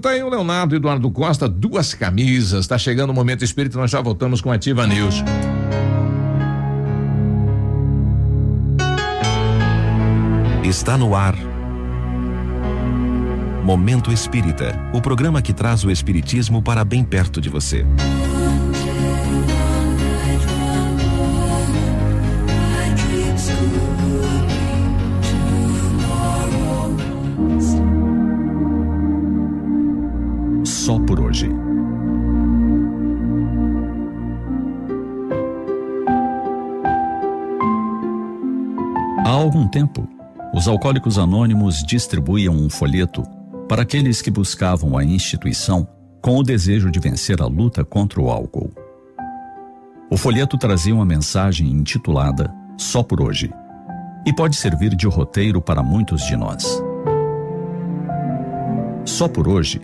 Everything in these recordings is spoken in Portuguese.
Tá aí o Leonardo Eduardo Costa, duas camisas. Tá chegando o momento espírito, nós já voltamos com Ativa News. Está no ar. Momento Espírita, o programa que traz o espiritismo para bem perto de você. Algum tempo, os alcoólicos anônimos distribuíam um folheto para aqueles que buscavam a instituição com o desejo de vencer a luta contra o álcool. O folheto trazia uma mensagem intitulada Só por hoje e pode servir de roteiro para muitos de nós. Só por hoje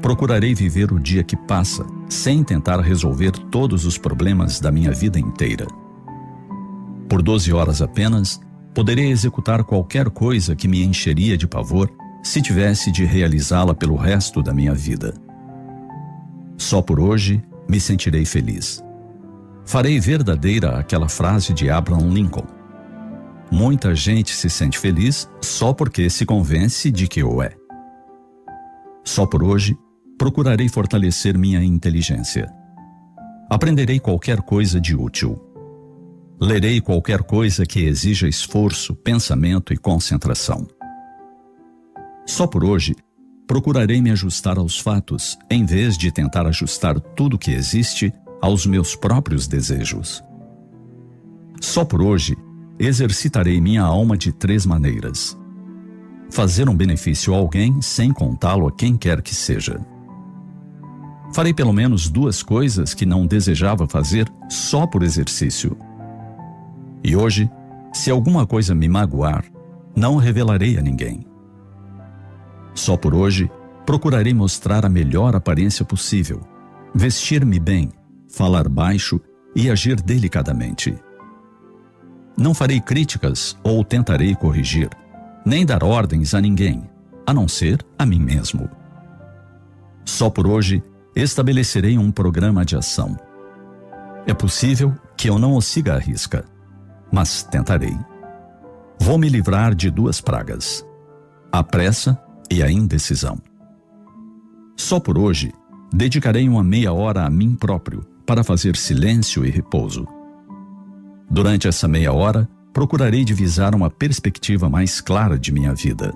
Procurarei viver o dia que passa, sem tentar resolver todos os problemas da minha vida inteira. Por 12 horas apenas, poderei executar qualquer coisa que me encheria de pavor se tivesse de realizá-la pelo resto da minha vida. Só por hoje me sentirei feliz. Farei verdadeira aquela frase de Abraham Lincoln. Muita gente se sente feliz só porque se convence de que o é. Só por hoje procurarei fortalecer minha inteligência. Aprenderei qualquer coisa de útil. Lerei qualquer coisa que exija esforço, pensamento e concentração. Só por hoje, procurarei me ajustar aos fatos, em vez de tentar ajustar tudo que existe aos meus próprios desejos. Só por hoje, exercitarei minha alma de três maneiras: fazer um benefício a alguém sem contá-lo a quem quer que seja Farei pelo menos duas coisas que não desejava fazer só por exercício. E hoje, se alguma coisa me magoar, não revelarei a ninguém. Só por hoje, procurarei mostrar a melhor aparência possível, vestir-me bem, falar baixo e agir delicadamente. Não farei críticas ou tentarei corrigir, nem dar ordens a ninguém, a não ser a mim mesmo. Só por hoje, estabelecerei um programa de ação. É possível que eu não o siga à risca, mas tentarei. Vou me livrar de duas pragas: a pressa e a indecisão. Só por hoje, dedicarei uma meia hora a mim próprio para fazer silêncio e repouso. Durante essa meia hora, procurarei divisar uma perspectiva mais clara de minha vida.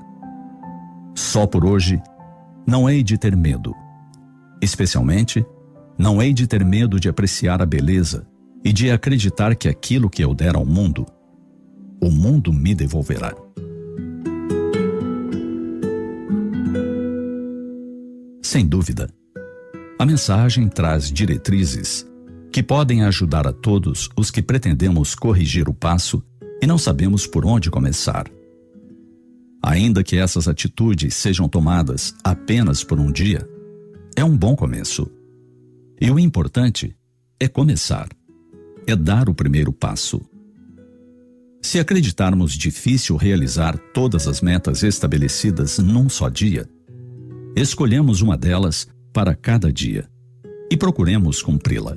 Só por hoje, não hei de ter medo Especialmente, não hei de ter medo de apreciar a beleza e de acreditar que aquilo que eu der ao mundo, o mundo me devolverá. Sem dúvida, a mensagem traz diretrizes que podem ajudar a todos os que pretendemos corrigir o passo e não sabemos por onde começar. Ainda que essas atitudes sejam tomadas apenas por um dia, é um bom começo. E o importante é começar, é dar o primeiro passo. Se acreditarmos difícil realizar todas as metas estabelecidas num só dia, escolhemos uma delas para cada dia e procuremos cumpri-la.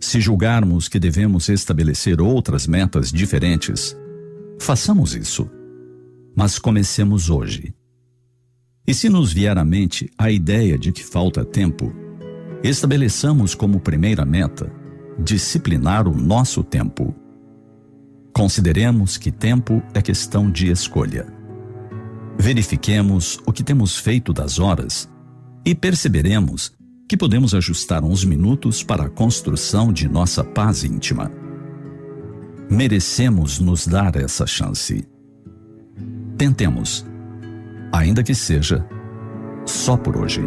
Se julgarmos que devemos estabelecer outras metas diferentes, façamos isso. Mas comecemos hoje e se nos vier à mente a ideia de que falta tempo, estabeleçamos como primeira meta disciplinar o nosso tempo. Consideremos que tempo é questão de escolha. Verifiquemos o que temos feito das horas e perceberemos que podemos ajustar uns minutos para a construção de nossa paz íntima. Merecemos nos dar essa chance. Tentemos ainda que seja só por hoje.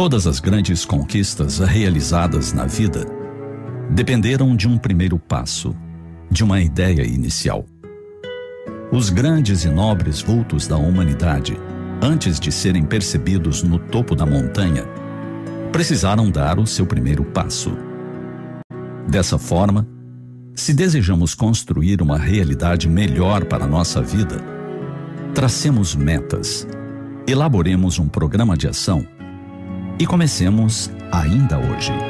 Todas as grandes conquistas realizadas na vida dependeram de um primeiro passo, de uma ideia inicial. Os grandes e nobres vultos da humanidade, antes de serem percebidos no topo da montanha, precisaram dar o seu primeiro passo Dessa forma, Se desejamos construir uma realidade melhor para nossa vida, tracemos metas, elaboremos um programa de ação e comecemos ainda hoje.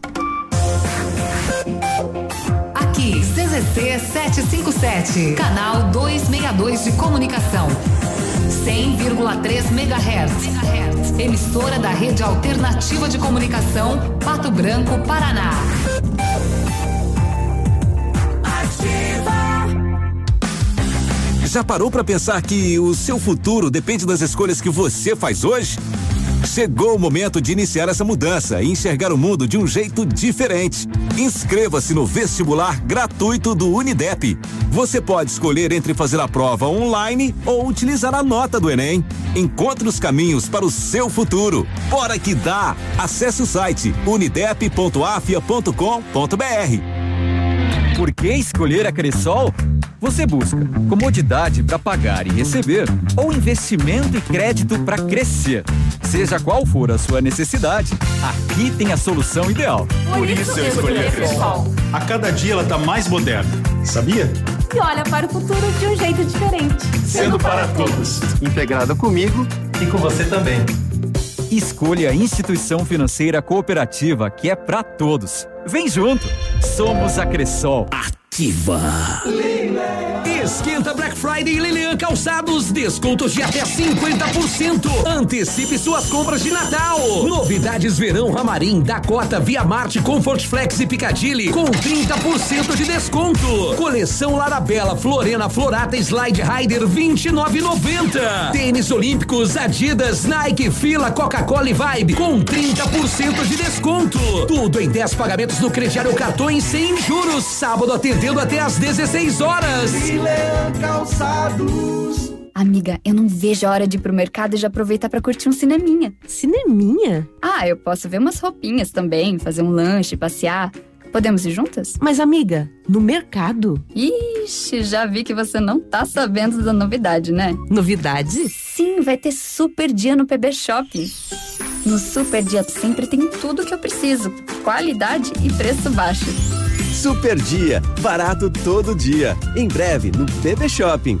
757, canal 262 de comunicação. 100,3 MHz. Emissora da Rede Alternativa de Comunicação, Pato Branco, Paraná. Já parou para pensar que o seu futuro depende das escolhas que você faz hoje? Chegou o momento de iniciar essa mudança e enxergar o mundo de um jeito diferente. Inscreva-se no vestibular gratuito do Unidep. Você pode escolher entre fazer a prova online ou utilizar a nota do Enem. Encontre os caminhos para o seu futuro. Bora que dá! Acesse o site unidep.afia.com.br. Por que escolher a Cressol? Você busca comodidade para pagar e receber ou investimento e crédito para crescer. Seja qual for a sua necessidade, aqui tem a solução ideal. Por isso eu escolhi a Cressol. A cada dia ela está mais moderna, sabia? E olha para o futuro de um jeito diferente. Sendo para todos. Integrada comigo e com você também. Escolha a instituição financeira cooperativa que é para todos. Vem junto. Somos a Cressol. Ativa. Esquenta Black Friday Lilian Calçados, descontos de até 50%. Antecipe suas compras de Natal. Novidades verão Ramarim, Dakota, Via Marte, Comfort Flex e Piccadilly com 30% de desconto. Coleção Larabela, Florena, Florata, Slide Rider 29,90. Tênis Olímpicos, Adidas, Nike, Fila, Coca-Cola e Vibe com 30% de desconto. Tudo em 10 pagamentos no crediário cartões sem juros. Sábado atendendo até às 16 horas. Calçados. Amiga, eu não vejo a hora de ir pro mercado e já aproveitar para curtir um cineminha. Cineminha? Ah, eu posso ver umas roupinhas também, fazer um lanche, passear. Podemos ir juntas? Mas, amiga, no mercado? Ixi, já vi que você não tá sabendo da novidade, né? Novidade? Sim, vai ter super dia no PB Shopping. No Super Dia sempre tem tudo que eu preciso: qualidade e preço baixo. Super Dia, barato todo dia. Em breve no BB Shopping.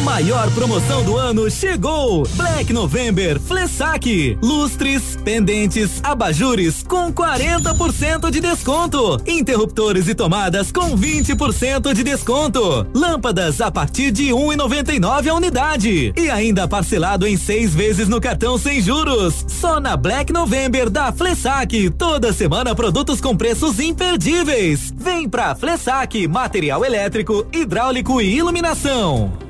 A maior promoção do ano chegou! Black November Flessac. Lustres, pendentes, abajures com 40% de desconto. Interruptores e tomadas com 20% de desconto. Lâmpadas a partir de 1,99 a unidade. E ainda parcelado em seis vezes no cartão sem juros. Só na Black November da Flessac. Toda semana produtos com preços imperdíveis. Vem pra Flessac, material elétrico, hidráulico e iluminação.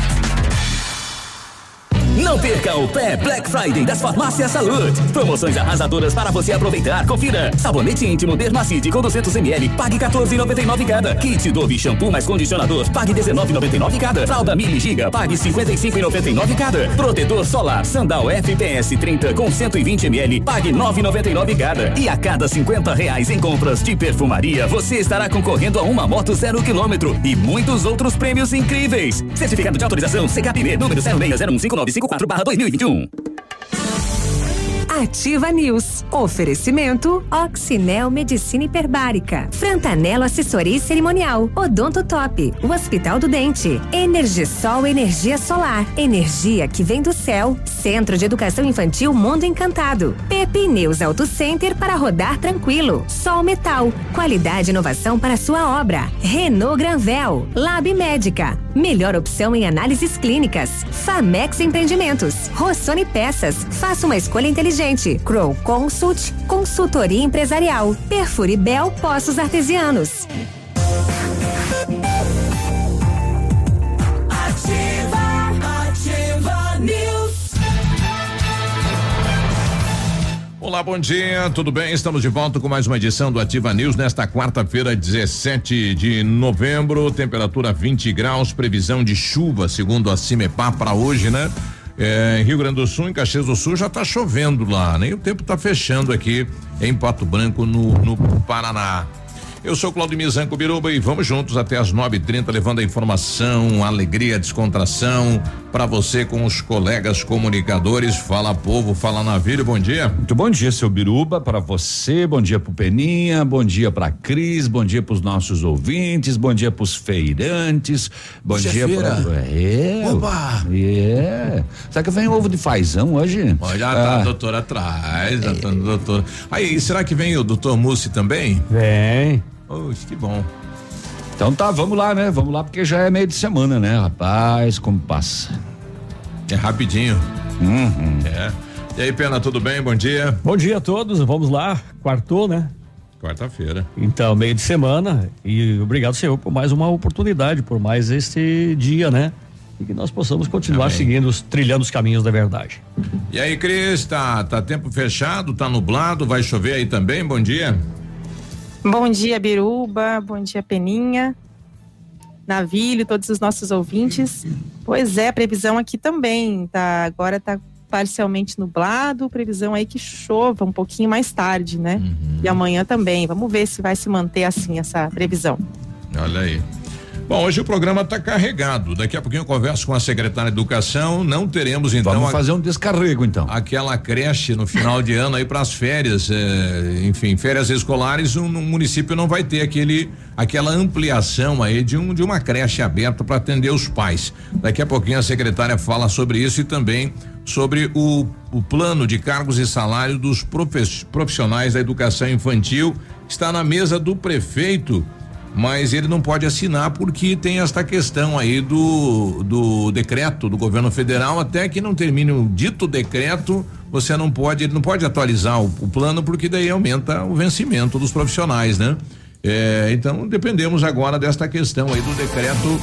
Não perca o pré-Black Friday das Farmácias Salute. Promoções arrasadoras para você aproveitar. Confira. Sabonete íntimo Dermacide com 200ml, pague 14,99 cada. Kit Dove shampoo mais condicionador, pague 19,99 cada. Fralda Mili Giga, pague 55,99 cada. Protetor solar Sandal FPS 30 com 120ml, pague 9,99 cada. E a cada 50 reais em compras de perfumaria, você estará concorrendo a uma moto zero quilômetro e muitos outros prêmios incríveis. Certificado de autorização CKPB número 06015954 2021. Ativa News. Oferecimento Oxinel Medicina Hiperbárica. Frantanelo Assessoria Cerimonial. Odonto Top. O Hospital do Dente. Energisol Energia Solar. Energia que vem do céu. Centro de Educação Infantil Mundo Encantado. Pepe News Auto Center para rodar tranquilo. Sol Metal. Qualidade e inovação para sua obra. Renault Granvel. Lab Médica. Melhor opção em análises clínicas. Famex Empreendimentos. Rossoni Peças. Faça uma escolha inteligente. Crow Consult. Consultoria Empresarial. Perfuribel Poços Artesianos. Bom dia, tudo bem? Estamos de volta com mais uma edição do Ativa News nesta quarta-feira, 17 de novembro, temperatura 20 graus, previsão de chuva, segundo a Cimepar para hoje, né? É, Rio Grande do Sul, em Caxias do Sul, já está chovendo lá, nem o tempo está fechando aqui em Pato Branco, no, no Paraná. Eu sou Claudio Mizanco Biruba e vamos juntos até as 9:30 levando a informação, a alegria, a descontração para você com os colegas comunicadores. Fala povo, fala navio, bom dia. Muito bom dia, seu Biruba, para você, bom dia pro Peninha, bom dia pra Cris, bom dia pros nossos ouvintes, bom dia pros feirantes, bom Hoje é dia feira. pra. É. Oba! É. Será que vem ovo de fazão hoje? Olha, tá a Ah, doutora atrás, já tá no doutor. Aí, será que vem o doutor Mussi também? Vem. Oxe, que bom. Então tá, vamos lá, né? Vamos lá, porque já é meio de semana, né, rapaz? Como passa. É rapidinho. Uhum. É. E aí, Pena, tudo bem? Bom dia. Bom dia a todos, vamos lá, quartou, né? Quarta-feira. Então, meio de semana e obrigado, Senhor, por mais uma oportunidade, por mais este dia, né? E que nós possamos continuar Amém. seguindo, trilhando os caminhos da verdade. E aí, Cris, tá, tá tempo fechado, tá nublado, vai chover aí também? Bom dia. Bom dia, Biruba. Bom dia, Peninha. Navilho, todos os nossos ouvintes. Pois é, a previsão aqui também tá agora tá parcialmente nublado, previsão aí que chova um pouquinho mais tarde, né? E amanhã também. Vamos ver se vai se manter assim essa previsão. Olha aí. Bom, hoje o programa está carregado. Daqui a pouquinho eu converso com a secretária de Educação. Não teremos então. Vamos fazer um descarrego então. Aquela creche no final de ano aí para as férias, eh, enfim, férias escolares, o um, município não vai ter aquele, aquela ampliação aí de um de uma creche aberta para atender os pais. Daqui a pouquinho a secretária fala sobre isso e também sobre o, o plano de cargos e salário dos profissionais da educação infantil está na mesa do prefeito mas ele não pode assinar porque tem esta questão aí do, do decreto do governo federal. Até que não termine o dito decreto você não pode ele não pode atualizar o, o plano porque daí aumenta o vencimento dos profissionais né? É, então dependemos agora desta questão aí do decreto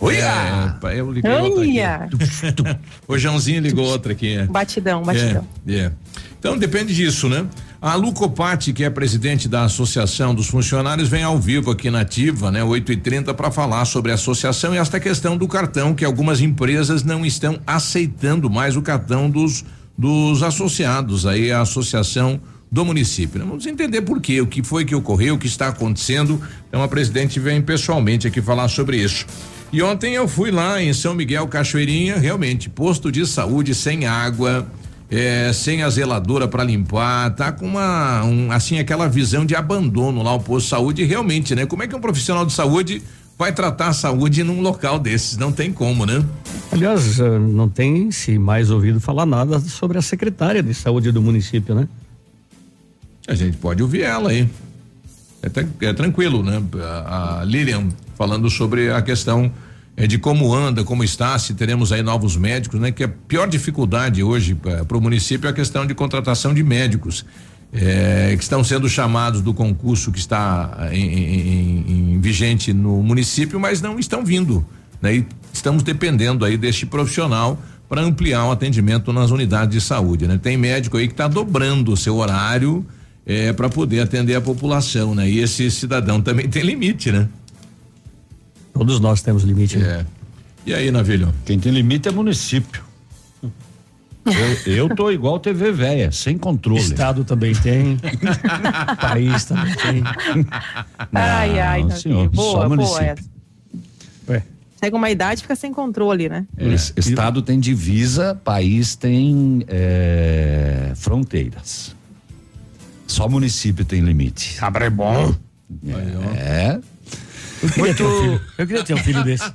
Uia! É, eu liguei outra Uia! aqui. o Joãozinho ligou outra aqui. é. Batidão, batidão. É, é. Então depende disso, né? A Lucopati, que é presidente da Associação dos Funcionários, vem ao vivo aqui na Ativa, né? 8 e 30 para falar sobre a associação e esta questão do cartão, que algumas empresas não estão aceitando mais o cartão dos, dos associados aí à associação do município. Vamos entender por quê, o que foi que ocorreu, o que está acontecendo. Então a presidente vem pessoalmente aqui falar sobre isso. E ontem eu fui lá em São Miguel Cachoeirinha, realmente, posto de saúde sem água, é, sem a zeladora para limpar, tá com uma, um, assim, aquela visão de abandono lá o posto de saúde, realmente, né? Como é que um profissional de saúde vai tratar a saúde num local desses? Não tem como, né? Aliás, eh, não tem se mais ouvido falar nada sobre a secretária de saúde do município, né? A gente pode ouvir ela aí. É, é tranquilo, né? A, a Lilian falando sobre a questão é, de como anda, como está, se teremos aí novos médicos, né? Que a pior dificuldade hoje para o município é a questão de contratação de médicos. é, que estão sendo chamados do concurso que está em, em- em- em vigente no município, mas não estão vindo. Né? E estamos dependendo aí deste profissional para ampliar o atendimento nas unidades de saúde. Né? Tem médico aí que está dobrando o seu horário é, para poder atender a população, né? E esse cidadão também tem limite, né? Todos nós temos limite. né? É. E aí, Navilho? Quem tem limite é município. Eu, eu tô igual TV velha, sem controle. Estado também tem. país também tem. ai, ai, Não, Davi. senhor, boa, só boa município. essa. Ué, Chega uma idade fica sem controle, né? É. Estado tem divisa, país tem é, fronteiras. Só município tem limite. Cabra é bom. É. Eu queria, ter um filho, eu queria ter um filho desse.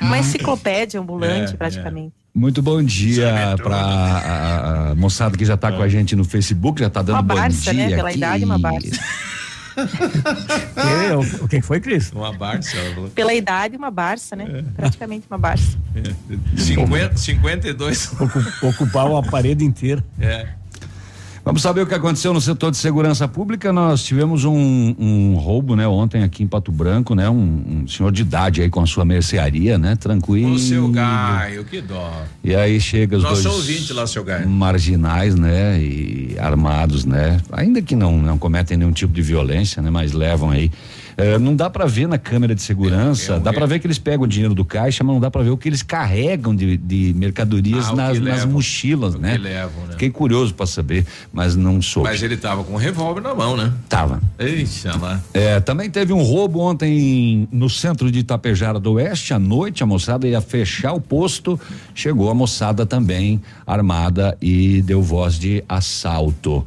Uma enciclopédia ambulante, É, praticamente. Muito bom dia para a, a moçada que já está com a gente no Facebook, já está dando Uma bom Barça, dia né? Pela aqui. idade, uma Barça. Que- o, o que foi, Cris? Uma Barça. Pela idade, uma Barça, né? É. Praticamente uma Barça. 50, 52. Ocu- Ocupar uma parede inteira. É. Vamos saber o que aconteceu no setor de segurança pública. Nós tivemos um, um roubo, né, ontem aqui em Pato Branco, né, um, um senhor de idade aí com a sua mercearia, né, tranquilo. O seu Gaio, que dó. E aí chega os Nosso dois ouvinte lá, seu Gaio. marginais, né, e armados, né, ainda que não não cometem nenhum tipo de violência, né, mas levam aí. Eh, não dá pra ver na câmera de segurança, É, é dá pra re- ver que eles pegam o dinheiro do caixa, mas não dá pra ver o que eles carregam de, de mercadorias Ah, nas, nas levam. mochilas, né? que levam, né? Fiquei curioso pra saber, mas não soube. Mas ele tava com um revólver na mão, né? Tava. Eixa lá. É, também teve um roubo ontem no centro de Itapejara do Oeste, à noite, a moçada ia fechar o posto, chegou a moçada também armada e deu voz de assalto.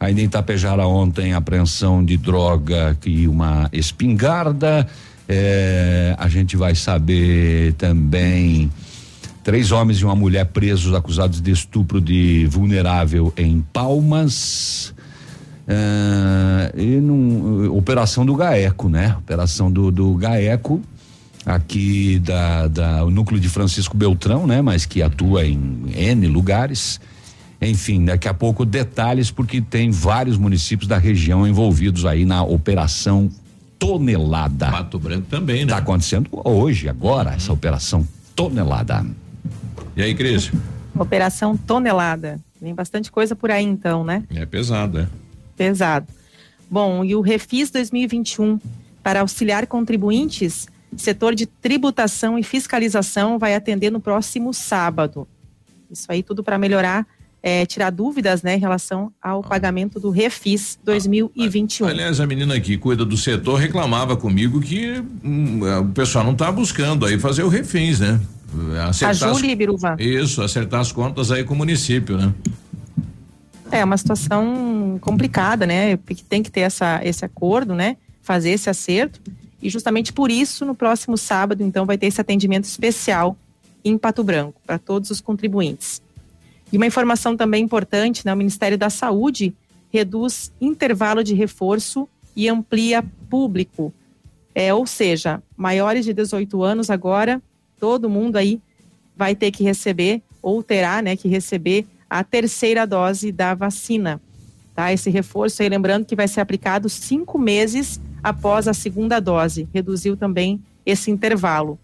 Ainda em Itapejara ontem, apreensão de droga e uma espingarda. É, a gente vai saber também três homens e uma mulher presos acusados de estupro de vulnerável em Palmas. Ah, e num, operação do GAECO, né? Operação do, do GAECO, aqui da, da, o núcleo de Francisco Beltrão, né? Mas que atua em N lugares. Enfim, daqui a pouco detalhes, porque tem vários municípios da região envolvidos aí na operação Tonelada. Pato Branco também, né? Tá acontecendo hoje, agora, essa operação Tonelada. E aí, Cris? Operação Tonelada. Vem bastante coisa por aí, então, né? É pesado, é. Pesado. Bom, e o Refis 2021 para auxiliar contribuintes, setor de tributação e fiscalização vai atender no próximo sábado. Isso aí tudo para melhorar, eh, tirar dúvidas, né, em relação ao pagamento do Refis 2021. Aliás, a menina que cuida do setor reclamava comigo que hum, o pessoal não tá buscando aí fazer o refins, né? a Acertar as- Júlia Biruva. Isso, acertar as contas aí com o município, né? É uma situação complicada, né? Porque tem que ter essa, esse acordo, né? Fazer esse acerto. E justamente por isso, no próximo sábado, então, vai ter esse atendimento especial em Pato Branco, para todos os contribuintes. E uma informação também importante, né? O Ministério da Saúde reduz intervalo de reforço e amplia público. É, ou seja, maiores de 18 anos agora, todo mundo aí vai ter que receber, ou terá, né, que receber a terceira dose da vacina. Tá? Esse reforço aí, lembrando que vai ser aplicado cinco meses após a segunda dose. Reduziu também esse intervalo.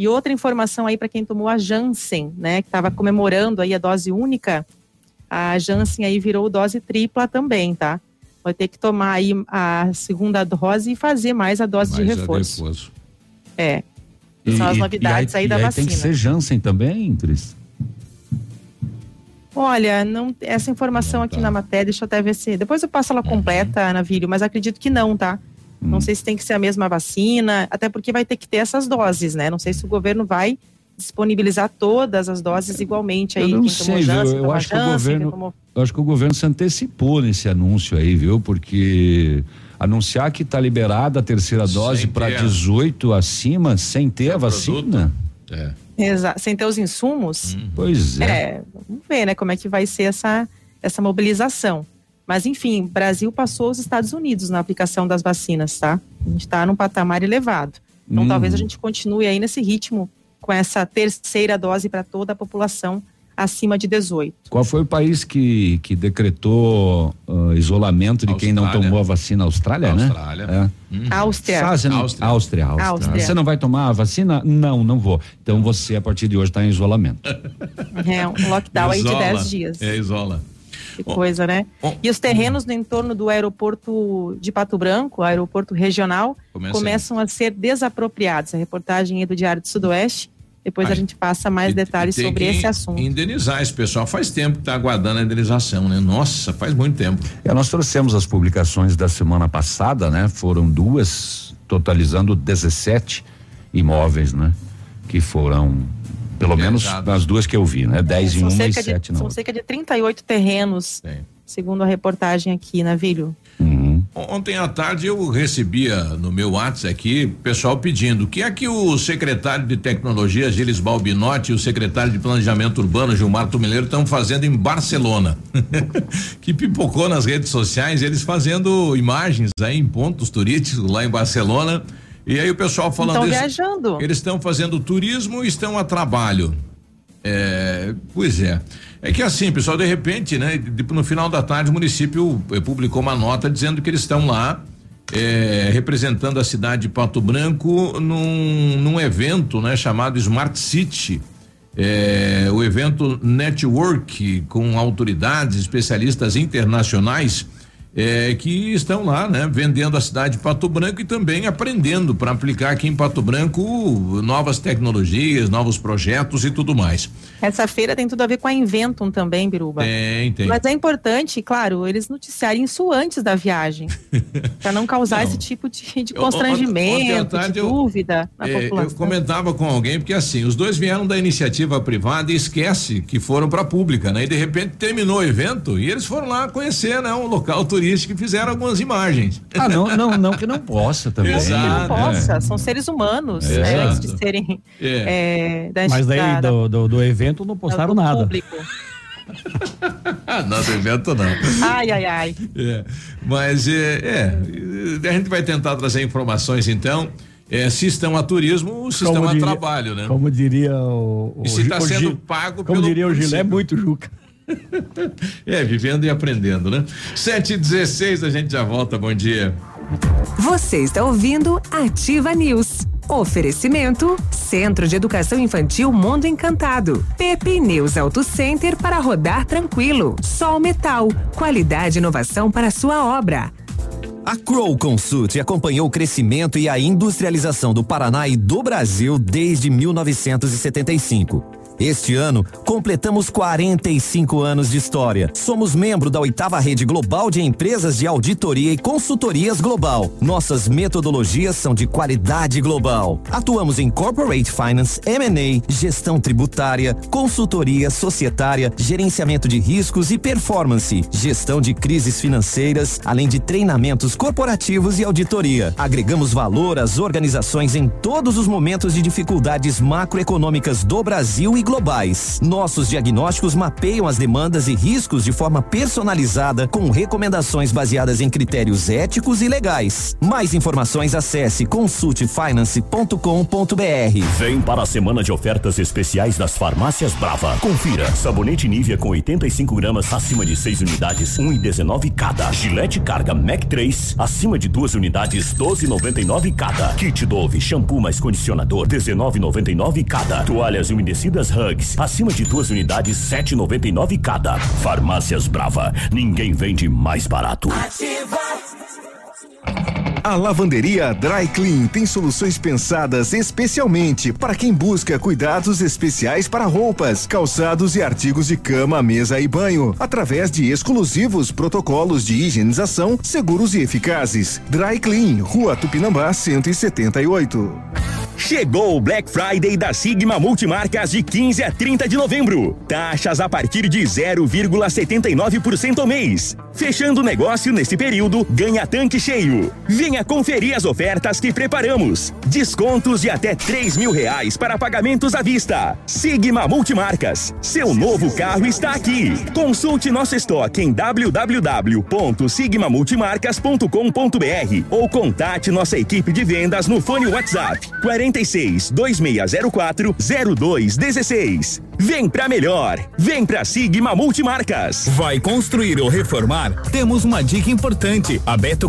E outra informação aí para quem tomou a Janssen, né, que estava comemorando aí a dose única, a Janssen aí virou dose tripla também, tá? Vai ter que tomar aí a segunda dose e fazer mais a dose de Mais a reforço. reforço. É. São as novidades aí, da e vacina. Tem que ser Janssen também, Cris. Olha, não, essa informação aqui na matéria, deixa eu até ver se. Depois eu passo ela completa, Navírio, mas acredito que não, tá? Não sei se tem que ser a mesma vacina, até porque vai ter que ter essas doses, né? Não sei se o governo vai disponibilizar todas as doses igualmente aí. Eu não sei, viu? Eu tomou acho que o governo, tomou- eu acho que o governo se antecipou nesse anúncio aí, viu? Porque anunciar que está liberada a terceira dose para ter a- 18 acima, sem ter a vacina. É. Exa- sem ter os insumos. Pois é. É, vamos ver, né, como é que vai ser essa, essa mobilização. Mas, enfim, Brasil passou os Estados Unidos na aplicação das vacinas, tá? A gente está num patamar elevado. Então, Hum. talvez a gente continue aí nesse ritmo com essa terceira dose para toda a população acima de 18. Qual foi o país que, que decretou ah, isolamento de quem não Austrália. tomou a vacina? Austrália, né? Austrália. É. Uhum. Áustria. Ah, você não- Áustria. Áustria, Áustria. Áustria. Você não vai tomar a vacina? Não, não vou. Então você, a partir de hoje, está em isolamento. É um lockdown aí de Isola. 10 dias. É, isola. Que coisa, né? E os terrenos no entorno do aeroporto de Pato Branco, aeroporto regional, Começa começam a ser desapropriados. A reportagem é do Diário do Sudoeste. Depois Ai, a gente passa mais detalhes Tem sobre que esse assunto. Indenizar esse pessoal. Faz tempo que tá aguardando a indenização, né? Nossa, faz muito tempo. É, nós trouxemos as publicações da semana passada, né? Foram duas, totalizando 17. imóveis, né? Que foram, pelo menos as duas que eu vi, né? 10 em São uma e cerca, 7 de, na são outra. cerca de 38 terrenos, segundo a reportagem aqui, Navilho. Ontem à tarde eu recebia no meu WhatsApp aqui pessoal pedindo o que é que o secretário de Tecnologia Gilles Balbinotti e o secretário de Planejamento Urbano Gilmar Tumileiro estão fazendo em Barcelona. que pipocou nas redes sociais, eles fazendo imagens aí em pontos turísticos lá em Barcelona. E aí o pessoal falando Estão viajando. Eles estão fazendo turismo e estão a trabalho. É, pois é. É que assim, pessoal, de repente, né? No final da tarde, o município eh, publicou uma nota dizendo que eles estão lá eh, representando a cidade de Pato Branco num, num evento, né? Chamado Smart City. Eh, o evento Network com autoridades, especialistas internacionais eh, que estão lá, né? Vendendo a cidade de Pato Branco e também aprendendo para aplicar aqui em Pato Branco novas tecnologias, novos projetos e tudo mais. Essa feira tem tudo a ver com a Inventum também, Biruba. Tem, tem. Mas é importante, claro, eles noticiarem isso antes da viagem, para não causar esse tipo de, de Eu- constrangimento, tarde de eu- dúvida na É, eu população. comentava com alguém, porque assim, os dois vieram da iniciativa privada e esquece que foram para pública, né? E de repente terminou o evento e eles foram lá conhecer, né? Um local turístico e fizeram algumas imagens. Ah, não, não, não que não possa também. Exato. Não possa, são seres humanos, É. né, antes de serem É. é, da, Mas daí da- do, do, do evento não postaram do nada. público. Ah, não, do evento não. Ai, ai, ai. É, mas é, é, a gente vai tentar trazer informações então. É, se estão a turismo, se estão a diria- trabalho, né? Como diria o. o E se tá o sendo pago Como pelo diria o Gilé, é muito Juca. É, vivendo e aprendendo, né? 7 e 16 a gente já volta. Bom dia. Você está ouvindo Ativa News. Oferecimento Centro de Educação Infantil Mundo Encantado. Pepe News Auto Center para rodar tranquilo. Sol Metal. Qualidade e inovação para sua obra. A Crow Consult acompanhou o crescimento e a industrialização do Paraná e do Brasil desde 1975. Este ano, completamos 45 anos de história. Somos membro da oitava rede global de empresas de auditoria e consultorias global. Nossas metodologias são de qualidade global. Atuamos em corporate finance, M&A, gestão tributária, consultoria societária, gerenciamento de riscos e performance, gestão de crises financeiras, além de treinamentos corporativos e auditoria. Agregamos valor às organizações em todos os momentos de dificuldades macroeconômicas do Brasil e globais. Nossos diagnósticos mapeiam as demandas e riscos de forma personalizada, com recomendações baseadas em critérios éticos e legais. Mais informações acesse consultfinance.com.br. Vem para a semana de ofertas especiais das Farmácias Brava. Confira. Sabonete Nivea com 85 gramas acima de 6 unidades, 1,19 cada. Gillette Carga Mac 3 acima de duas unidades, 12,99 cada. Kit Dove shampoo mais condicionador, 19,99 cada. Toalhas umedecidas Hugs acima de duas unidades, 7,99 cada. Farmácias Brava. Ninguém vende mais barato. A lavanderia Dry Clean tem soluções pensadas especialmente para quem busca cuidados especiais para roupas, calçados e artigos de cama, mesa e banho, através de exclusivos protocolos de higienização seguros e eficazes. Dry Clean, Rua Tupinambá 178. Chegou o Black Friday da Sigma Multimarcas de 15 a 30 de novembro. Taxas a partir de 0,79% ao mês. Fechando o negócio nesse período, ganha tanque cheio. Venha conferir as ofertas que preparamos. Descontos de até 3 mil reais para pagamentos à vista. Sigma Multimarcas. Seu novo carro está aqui. Consulte nosso estoque em www.sigmamultimarcas.com.br ou contate nossa equipe de vendas no fone WhatsApp 46 2604 0216. Vem pra melhor. Vem pra Sigma Multimarcas. Vai construir ou reformar? Temos uma dica importante. A Beto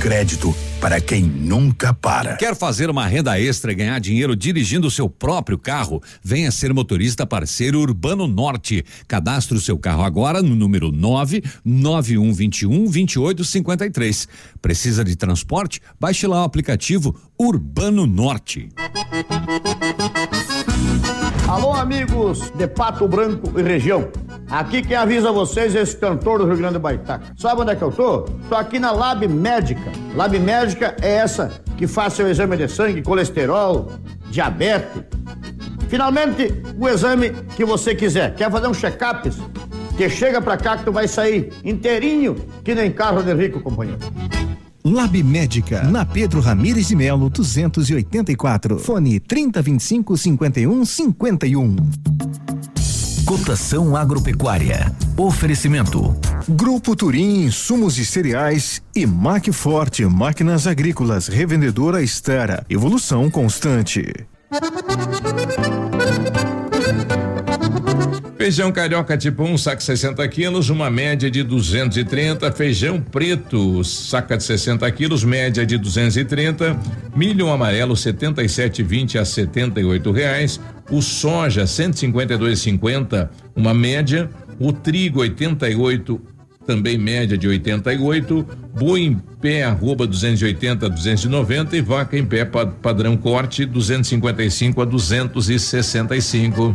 Crédito para quem nunca para. Quer fazer uma renda extra e ganhar dinheiro dirigindo o seu próprio carro? Venha ser motorista parceiro Urbano Norte. Cadastre o seu carro agora no número 99121 2853. Precisa de transporte? Baixe lá o aplicativo Urbano Norte. Alô, amigos de Pato Branco e região. Aqui quem avisa vocês é esse cantor do Rio Grande do Baitaca. Sabe onde é que eu tô? Tô aqui na Lab Médica. Lab Médica é essa que faz seu exame de sangue, colesterol, diabetes. Finalmente, o exame que você quiser. Quer fazer um check-up? Que chega pra cá que tu vai sair inteirinho, que nem carro de rico, companheiro. Lab Médica, na Pedro Ramires de Melo, 284. Fone 3025 51 51. Cotação agropecuária. Oferecimento. Grupo Turim, insumos e cereais e Macforte, máquinas agrícolas, revendedora Estera. Evolução constante. Feijão carioca tipo 1, um, saco 60 quilos, uma média de 230. Feijão preto, saca de 60 quilos, média de 230. Milho amarelo 77,20 a 78 reais. O soja 152,50, uma média. O trigo 88 também média de 88, boi em pé arroba 280 a 290 e vaca em pé padrão corte 255 a 265.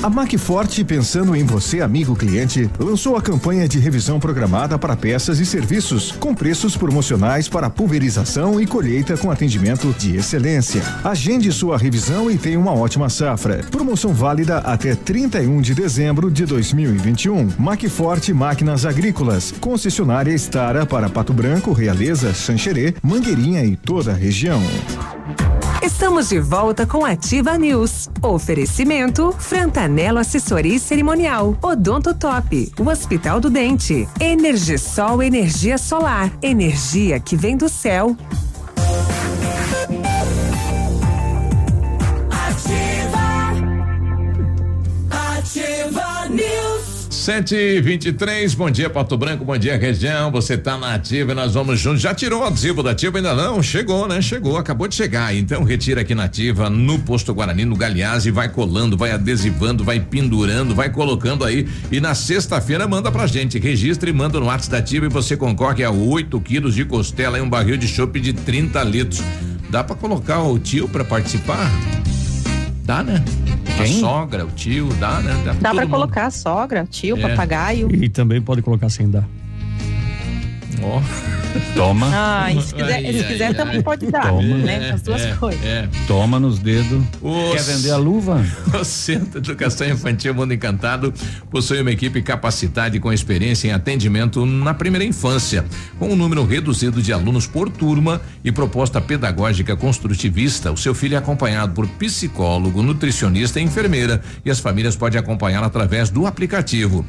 A Macforte, pensando em você, amigo cliente, lançou a campanha de revisão programada para peças e serviços, com preços promocionais para pulverização e colheita com atendimento de excelência. Agende sua revisão e tenha uma ótima safra. Promoção válida até 31 de dezembro de 2021. Macforte Máquinas Agrícolas, concessionária Estara para Pato Branco, Realeza, Xanxerê, Mangueirinha e toda a região. Estamos de volta com Ativa News. Oferecimento Frantanelo Assessoria Cerimonial, Odonto Top, o Hospital do Dente, Energisol Energia Solar, energia que vem do céu. Sete e vinte e três, bom dia Pato Branco, bom dia região, você tá na ativa e nós vamos juntos, já tirou o adesivo da ativa ainda não? Chegou, né? Chegou, acabou de chegar, então retira aqui na ativa, no posto Guarani, no Galeazzi, vai colando, vai adesivando, vai pendurando, vai colocando aí e na sexta-feira manda pra gente, registre e manda no WhatsApp da ativa e você concorre a 8 quilos de costela e um barril de chopp de 30 litros. Dá pra colocar o tio pra participar? Dá, né? Quem? A sogra, o tio, dá, né? Dá pra mundo. colocar a sogra, tio, É. papagaio. E também pode colocar sem dar. Ó. Toma. Ah, e se quiser, Ai, se quiser ai. também pode dar, Toma. né? As duas é, coisas. É. Toma nos dedos. Os- Quer vender a luva? O Centro de Educação Infantil Mundo Encantado possui uma equipe capacitada e com experiência em atendimento na primeira infância, com um número reduzido de alunos por turma e proposta pedagógica construtivista. O seu filho é acompanhado por psicólogo, nutricionista e enfermeira e as famílias podem acompanhar através do aplicativo.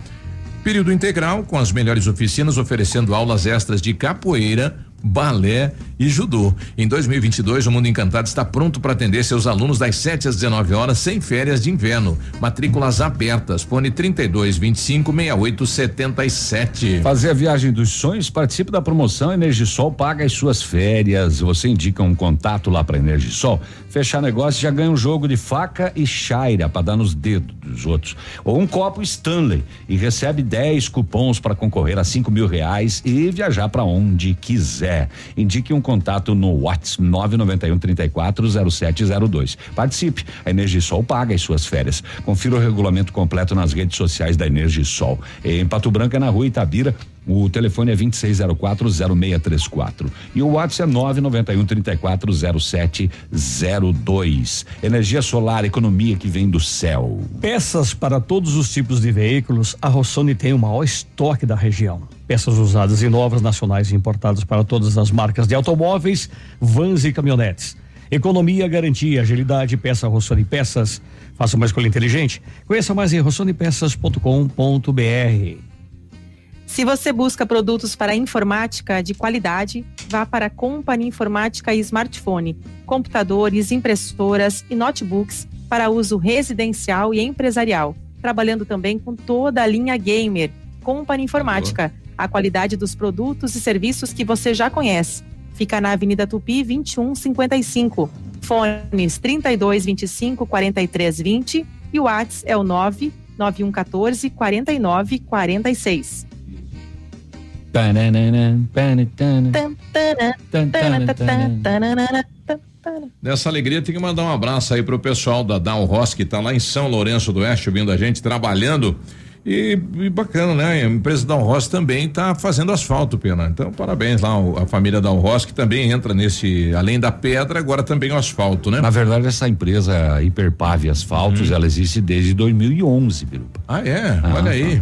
Período integral com as melhores oficinas oferecendo aulas extras de capoeira, balé e judô. Em 2022, o Mundo Encantado está pronto para atender seus alunos das 7 às 19 horas sem férias de inverno. Matrículas abertas. Fone 32 25 68 77. Fazer a viagem dos sonhos, participe da promoção Energisol paga as suas férias. Você indica um contato lá para Energisol, fechar negócio já ganha um jogo de faca e chaira para dar nos dedos dos outros. Ou um copo Stanley e recebe 10 cupons para concorrer a cinco mil reais e viajar para onde quiser. Indique um contato no WhatsApp 991 34 0702. Participe. A Energisol paga as suas férias. Confira o regulamento completo nas redes sociais da Energisol. Em Pato Branco é na rua Itabira. O telefone é 26040634 e o WhatsApp é 991 34 0702. Energia solar, economia que vem do céu. Peças para todos os tipos de veículos, a Rossoni tem o maior estoque da região. Peças usadas e novas, nacionais e importadas para todas as marcas de automóveis, vans e caminhonetes. Economia, garantia, agilidade, peça Rossoni Peças. Faça uma escolha inteligente. Conheça mais em rossonipeças.com.br. Se você busca produtos para informática de qualidade, vá para a Company Informática e Smartphone, computadores, impressoras e notebooks para uso residencial e empresarial, trabalhando também com toda a linha gamer. Company Informática, a qualidade dos produtos e serviços que você já conhece. Fica na Avenida Tupi 2155. Fones 32 25 43 20 e o WhatsApp é o 9 9114 49 46. Nessa alegria tem que mandar um abraço aí pro pessoal da Down Ross que tá lá em São Lourenço do Oeste ouvindo a gente trabalhando e, e bacana, né? A empresa Down Ross também tá fazendo asfalto, Pena. Então, parabéns lá a família Down Ross que também entra nesse, além da pedra, agora também o asfalto, né? Na verdade, essa empresa Hiperpave Asfaltos, ela existe desde 2011, Birupa. Ah, é? Olha aí.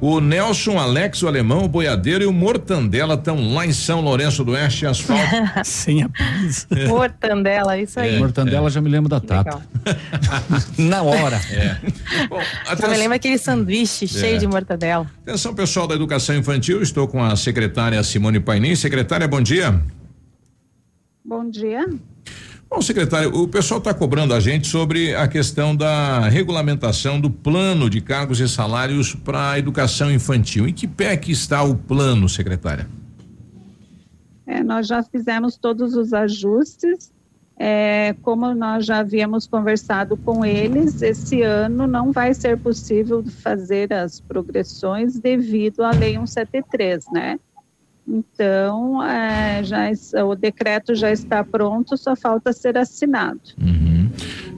O Nelson, Alex, o Alemão, o Boiadeiro e o Mortandela estão lá em São Lourenço do Oeste, asfalto. Sem a pizza. Mortandela, isso aí. Mortandela já me lembro da Tata. Na hora. É. Bom, Já me lembra aquele sanduíche cheio de mortadela. Atenção, pessoal da educação infantil, estou com a secretária Simone Painin. Secretária, bom dia. Bom dia. Bom, secretário, o pessoal está cobrando a gente sobre a questão da regulamentação do plano de cargos e salários para a educação infantil. Em que pé que está o plano, secretária? É, nós já fizemos todos os ajustes. É, como nós já havíamos conversado com eles, esse ano não vai ser possível fazer as progressões devido à Lei 173, né? Então, é, já, o decreto já está pronto, só falta ser assinado.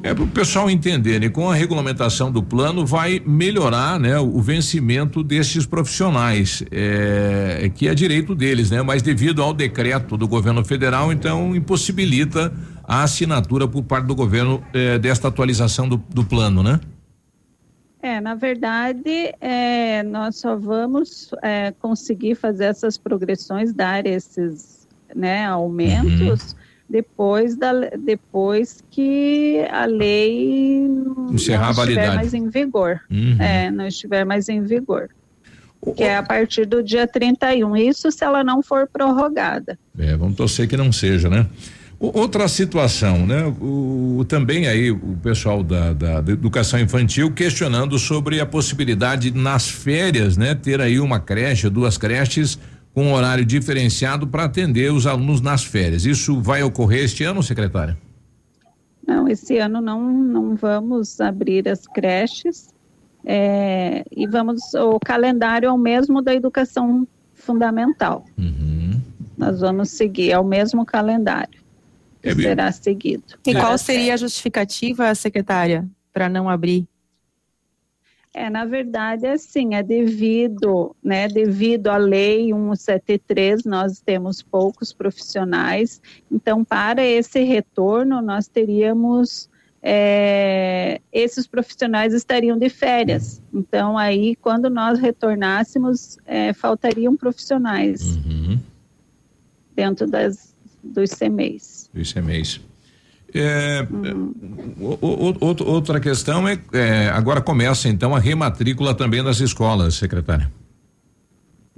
É para o pessoal entender, né? Com a regulamentação do plano vai melhorar, né? O vencimento desses profissionais, é, que é direito deles, né? Mas devido ao decreto do governo federal, então impossibilita a assinatura por parte do governo é, desta atualização do, do plano, né? É, na verdade, é, nós só vamos é, conseguir fazer essas progressões, dar esses né, aumentos Uhum. depois, da, depois que a lei Encerrar não estiver validade. mais em vigor. Uhum. É, não estiver mais em vigor. Que é a partir do dia 31. Isso se ela não for prorrogada. É, vamos torcer que não seja, né? Outra situação, né? O, também aí o pessoal da, da, da educação infantil questionando sobre a possibilidade nas férias, né? Ter aí uma creche, duas creches com horário diferenciado para atender os alunos nas férias. Isso vai ocorrer este ano, secretária? Não, esse ano não, não vamos abrir as creches. é, e vamos. O calendário é o mesmo da educação fundamental. Nós vamos seguir, é o mesmo calendário. Que será seguido. E Para qual seria a justificativa, secretária, para não abrir? É, na verdade, é assim, é devido, né, devido à lei 173, nós temos poucos profissionais, então, para esse retorno, nós teríamos, é, esses profissionais estariam de férias, então, aí, quando nós retornássemos, é, faltariam profissionais dentro das, dos CMEs. Isso é mês. É, outra questão é, é, agora começa então a rematrícula também das escolas, secretária.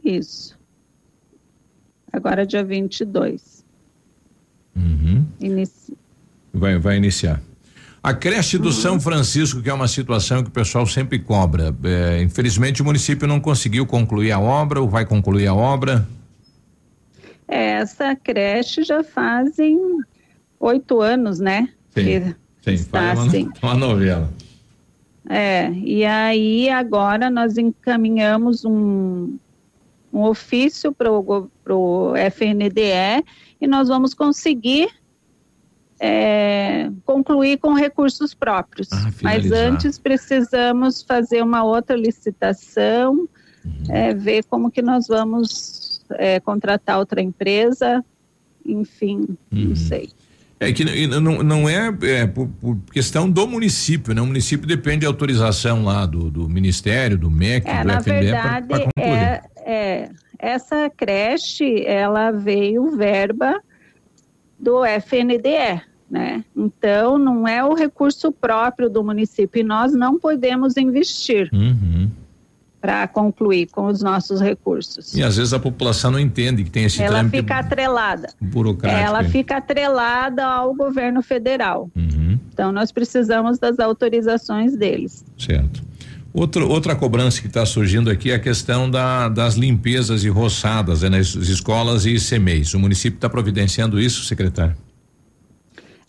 Isso. Agora, dia 22. Inici... Vai, vai iniciar. A creche do Uhum. São Francisco, que é uma situação que o pessoal sempre cobra. É, infelizmente o município não conseguiu concluir a obra ou vai concluir a obra. Essa creche já fazem oito anos, né? Que Sim, está faz uma, assim. uma novela. É, e aí agora nós encaminhamos um, um ofício para o FNDE e nós vamos conseguir é, concluir com recursos próprios. Mas finalizar. antes precisamos fazer uma outra licitação, é, ver como que nós vamos é, contratar outra empresa, enfim, não sei. É que não, não é, é, por, por questão do município, né? O município depende de autorização lá do, do Ministério, do MEC, É, do na FNDE verdade, para concluir. é, é, essa creche, ela veio verba do FNDE, né? Então, não é o recurso próprio do município e nós não podemos investir Uhum. Para concluir com os nossos recursos. E às vezes a população não entende que tem esse Ela fica atrelada. burocrático. Ela fica atrelada ao governo federal. Uhum. Então, nós precisamos das autorizações deles. Certo. Outro, outra cobrança que está surgindo aqui é a questão da, das limpezas e roçadas né, nas escolas e CMEs. O município está providenciando isso, secretário?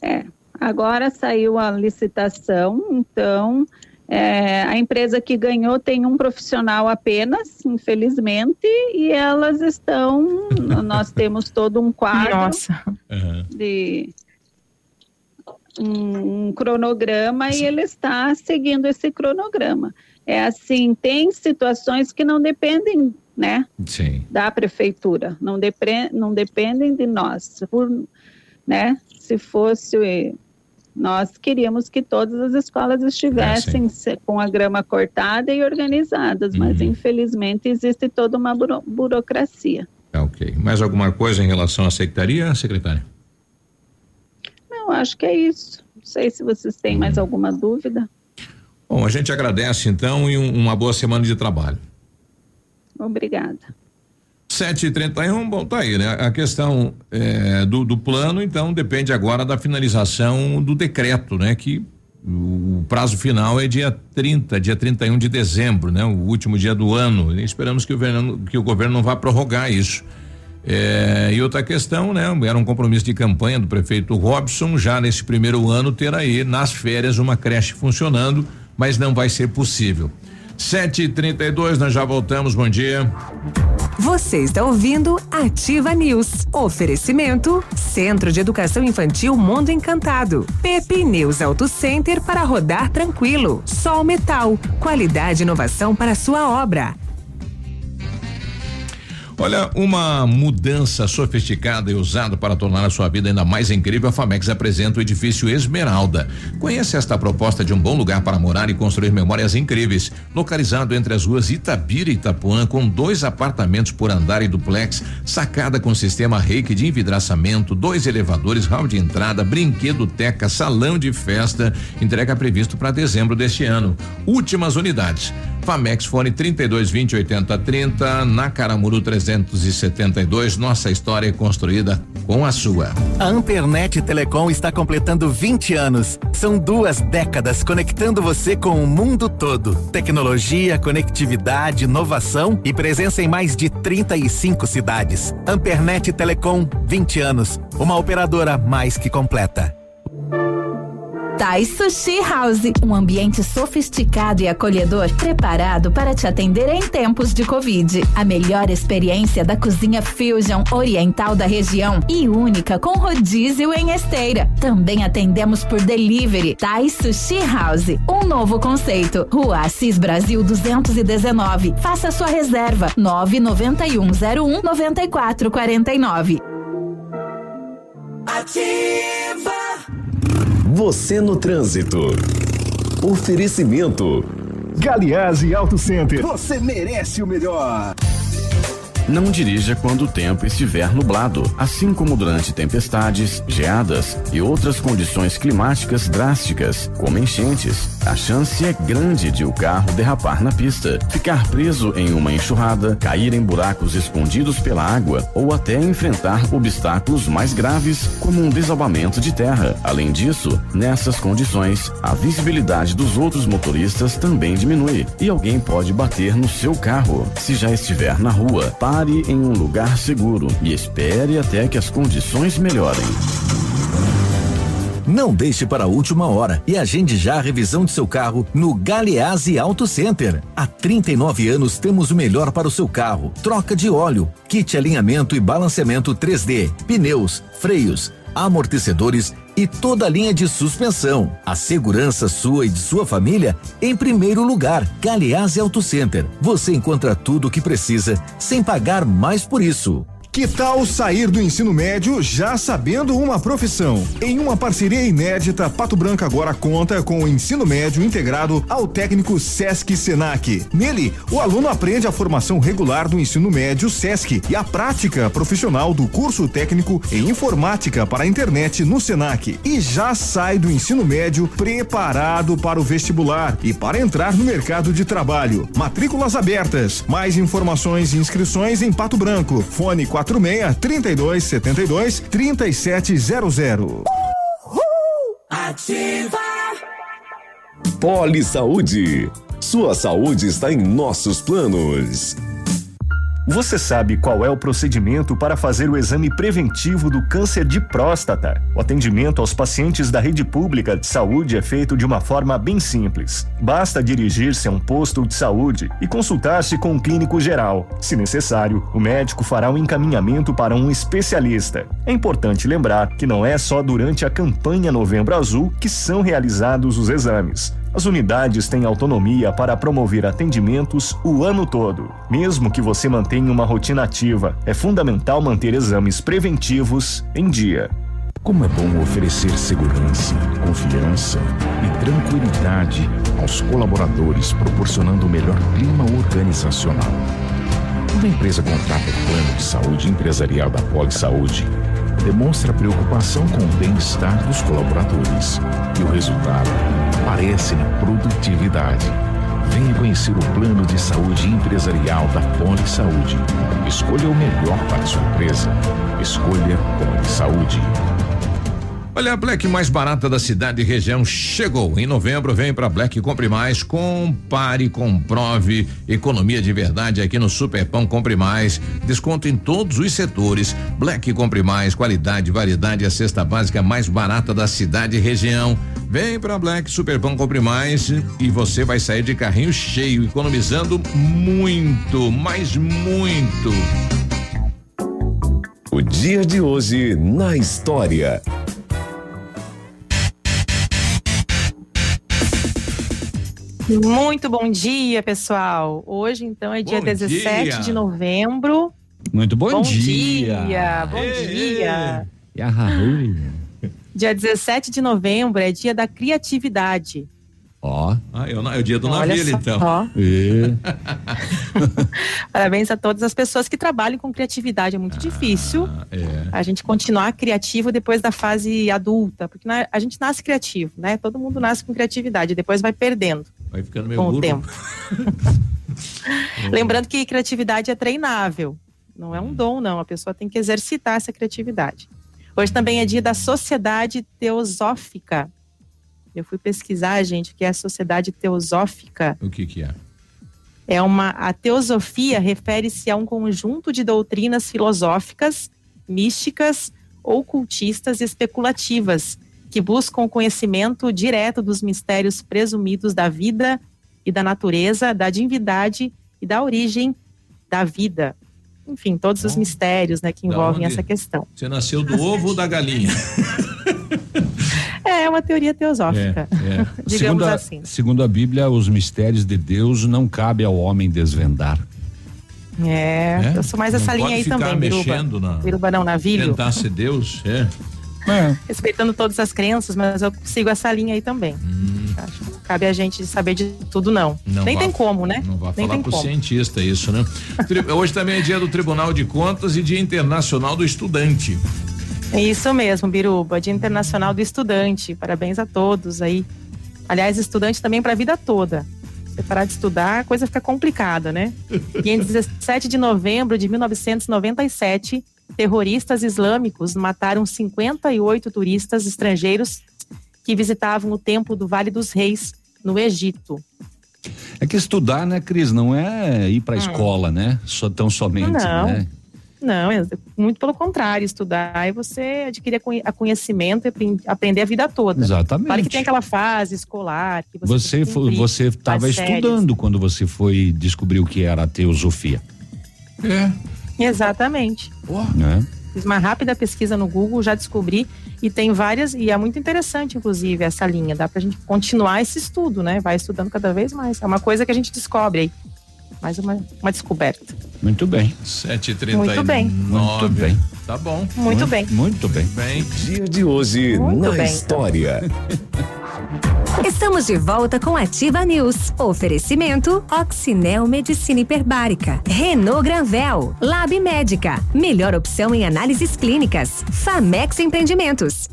É, agora saiu a licitação, então é, a empresa que ganhou tem um profissional apenas, infelizmente, e elas estão. nós temos todo um quadro Nossa. de um, um cronograma e ele está seguindo esse cronograma. É assim, tem situações que não dependem, né? Sim. da prefeitura, não, depre, não dependem de nós. Por, né? Se fosse, nós queríamos que todas as escolas estivessem se- com a grama cortada e organizadas, mas infelizmente existe toda uma buro- burocracia. Tá, ok. Mais alguma coisa em relação à secretaria, secretária? Não, acho que é isso. Não sei se vocês têm mais alguma dúvida. Bom, a gente agradece então e um- uma boa semana de trabalho. Obrigada. Sete e trinta e um, bom, tá aí, né? A questão eh, do, do plano, então, depende agora da finalização do decreto, né? Que o prazo final é dia 30, dia 31 de dezembro, né? O último dia do ano. E esperamos que o governo, que o governo não vá prorrogar isso. Eh, e outra questão, né? Era um compromisso de campanha do prefeito Robson, já nesse primeiro ano ter aí nas férias uma creche funcionando, mas não vai ser possível. Sete e trinta e dois, nós já voltamos, bom dia. Você está ouvindo Ativa News. Oferecimento Centro de Educação Infantil Mundo Encantado. Pepe News Auto Center para rodar tranquilo. Sol Metal. Qualidade e inovação para sua obra. Olha, uma mudança sofisticada e usada para tornar a sua vida ainda mais incrível, a Famex apresenta o edifício Esmeralda. Conheça esta proposta de um bom lugar para morar e construir memórias incríveis. Localizado entre as ruas Itabira e Itapuã, com dois apartamentos por andar e duplex, sacada com sistema reiki de envidraçamento, dois elevadores, hall de entrada, brinquedo teca, salão de festa. Entrega previsto para dezembro deste ano. Últimas unidades. Famex Fone 32 20 80 30 na Caramuru 372. Nossa história é construída com a sua. A Ampernet Telecom está completando 20 anos. São duas décadas conectando você com o mundo todo. Tecnologia, conectividade, inovação e presença em mais de 35 cidades. Ampernet Telecom, 20 anos. Uma operadora mais que completa. Thai Sushi House, um ambiente sofisticado e acolhedor, preparado para te atender em tempos de Covid. A melhor experiência da cozinha fusion oriental da região e única com rodízio em esteira. Também atendemos por delivery. Thai Sushi House, um novo conceito. Rua Assis Brasil 219. Faça sua reserva 99101 9449. Ativa! Você no trânsito. Oferecimento. Galiase Auto Center. Você merece o melhor. Não dirija quando o tempo estiver nublado, assim como durante tempestades, geadas e outras condições climáticas drásticas, como enchentes. A chance é grande de o carro derrapar na pista, ficar preso em uma enxurrada, cair em buracos escondidos pela água ou até enfrentar obstáculos mais graves, como um desabamento de terra. Além disso, nessas condições, a visibilidade dos outros motoristas também diminui e alguém pode bater no seu carro. Se já estiver na rua, pare em um lugar seguro e espere até que as condições melhorem. Não deixe para a última hora e agende já a revisão de seu carro no Galeazzi Auto Center. Há 39 anos temos o melhor para o seu carro: troca de óleo, kit alinhamento e balanceamento 3D, pneus, freios, amortecedores e toda a linha de suspensão. A segurança sua e de sua família em primeiro lugar. Galeazzi Auto Center. Você encontra tudo o que precisa sem pagar mais por isso. Que tal sair do ensino médio já sabendo uma profissão? Em uma parceria inédita, Pato Branco agora conta com o ensino médio integrado ao técnico Sesc Senac. Nele, o aluno aprende a formação regular do ensino médio Sesc e a prática profissional do curso técnico em informática para a internet no Senac. E já sai do ensino médio preparado para o vestibular e para entrar no mercado de trabalho. Matrículas abertas. Mais informações e inscrições em Pato Branco. Fone 46 32 72 3700. Ativa. Poli Saúde. Sua saúde está em nossos planos. Você sabe qual é o procedimento para fazer o exame preventivo do câncer de próstata? O atendimento aos pacientes da rede pública de saúde é feito de uma forma bem simples. Basta dirigir-se a um posto de saúde e consultar-se com um clínico geral. Se necessário, o médico fará um encaminhamento para um especialista. É importante lembrar que não é só durante a campanha Novembro Azul que são realizados os exames. As unidades têm autonomia para promover atendimentos o ano todo. Mesmo que você mantenha uma rotina ativa, é fundamental manter exames preventivos em dia. Como é bom oferecer segurança, confiança e tranquilidade aos colaboradores, proporcionando o melhor clima organizacional. Quando a empresa contrata o plano de saúde empresarial da Poli Saúde, demonstra preocupação com o bem-estar dos colaboradores e o resultado aparece na produtividade. Venha conhecer o plano de saúde empresarial da Poli Saúde. Escolha o melhor para a sua empresa. Escolha Poli Saúde. Olha, a Black mais barata da cidade e região chegou. Em novembro vem para Black Compre Mais, compare, comprove, economia de verdade aqui no Superpão Compre Mais, desconto em todos os setores. Black Compre Mais, qualidade, variedade, a cesta básica mais barata da cidade e região. Vem para Black Superpão Compre Mais e você vai sair de carrinho cheio, economizando muito, mas muito. O dia de hoje na história. Muito bom dia, pessoal. Hoje, então, é dia Bom 17 dia. de novembro. Muito bom, Bom dia. dia, bom dia. E a Raul. Dia 17 de novembro é dia da criatividade. Ó. Ah, eu, não- é o dia do Olha navio, então. Ó. É. Parabéns a todas as pessoas que trabalham com criatividade. É muito difícil É. a gente continuar criativo depois da fase adulta, porque na- a gente nasce criativo, né? Todo mundo nasce com criatividade, depois vai perdendo. Vai ficando meio Com o burro. tempo. Lembrando que criatividade é treinável, não é um dom, não. A pessoa tem que exercitar essa criatividade. Hoje também é dia da Sociedade Teosófica. Eu fui pesquisar, gente, o que é a Sociedade Teosófica. O que que é? É uma a teosofia refere-se a um conjunto de doutrinas filosóficas, místicas, ocultistas e especulativas que buscam o conhecimento direto dos mistérios presumidos da vida e da natureza, da divindade e da origem da vida. Enfim, todos os mistérios, né, que envolvem essa questão. Você nasceu do ovo ou da galinha? É uma teoria teosófica, digamos segundo, a, assim. segundo a Bíblia, os mistérios de Deus não cabe ao homem desvendar. É, É? eu sou mais essa Não linha aí ficar também, Biruba. mexendo na- Biruba não, navilho. Tentar ser Deus, é. respeitando todas as crenças, mas eu sigo essa linha aí também. Hum. Acho que cabe a gente saber de tudo, não. Não Nem vá- tem como, né? Não vai Nem falar tem pro como. cientista isso, né? Hoje também é dia do Tribunal de Contas e dia internacional do estudante. É Isso mesmo, Biruba, Dia Internacional do Estudante. Parabéns a todos aí. Aliás, estudante também para a vida toda. Você parar de estudar, a coisa fica complicada, né? E em 17 de novembro de 1997, terroristas islâmicos mataram 58 turistas estrangeiros que visitavam o Templo do Vale dos Reis, no Egito. É que estudar, né, Cris, não é ir pra Hum. escola, né? Só tão somente, Não. né? Não, é muito pelo contrário, estudar e você adquirir a conhe- a conhecimento e apren- aprender a vida toda. Exatamente. Claro que tem aquela fase escolar que você, Você estava as séries. estudando quando você foi descobrir o que era a teosofia, É. Exatamente. né? Fiz uma rápida pesquisa no Google, já descobri e tem várias e é muito interessante inclusive essa linha, dá pra gente continuar esse estudo, né? Vai estudando cada vez mais. É uma coisa que a gente descobre aí. Mais uma, uma descoberta. Muito bem. 7h39. Muito bem. Muito bem. Tá bom. Muito bem. Muito bem. Bem. Dia de hoje Muito na bem, então. história. Estamos de volta com Ativa News. Oferecimento Oxinel Medicina Hiperbárica, Renault Granvel, Lab Médica, melhor opção em análises clínicas, Famex Empreendimentos.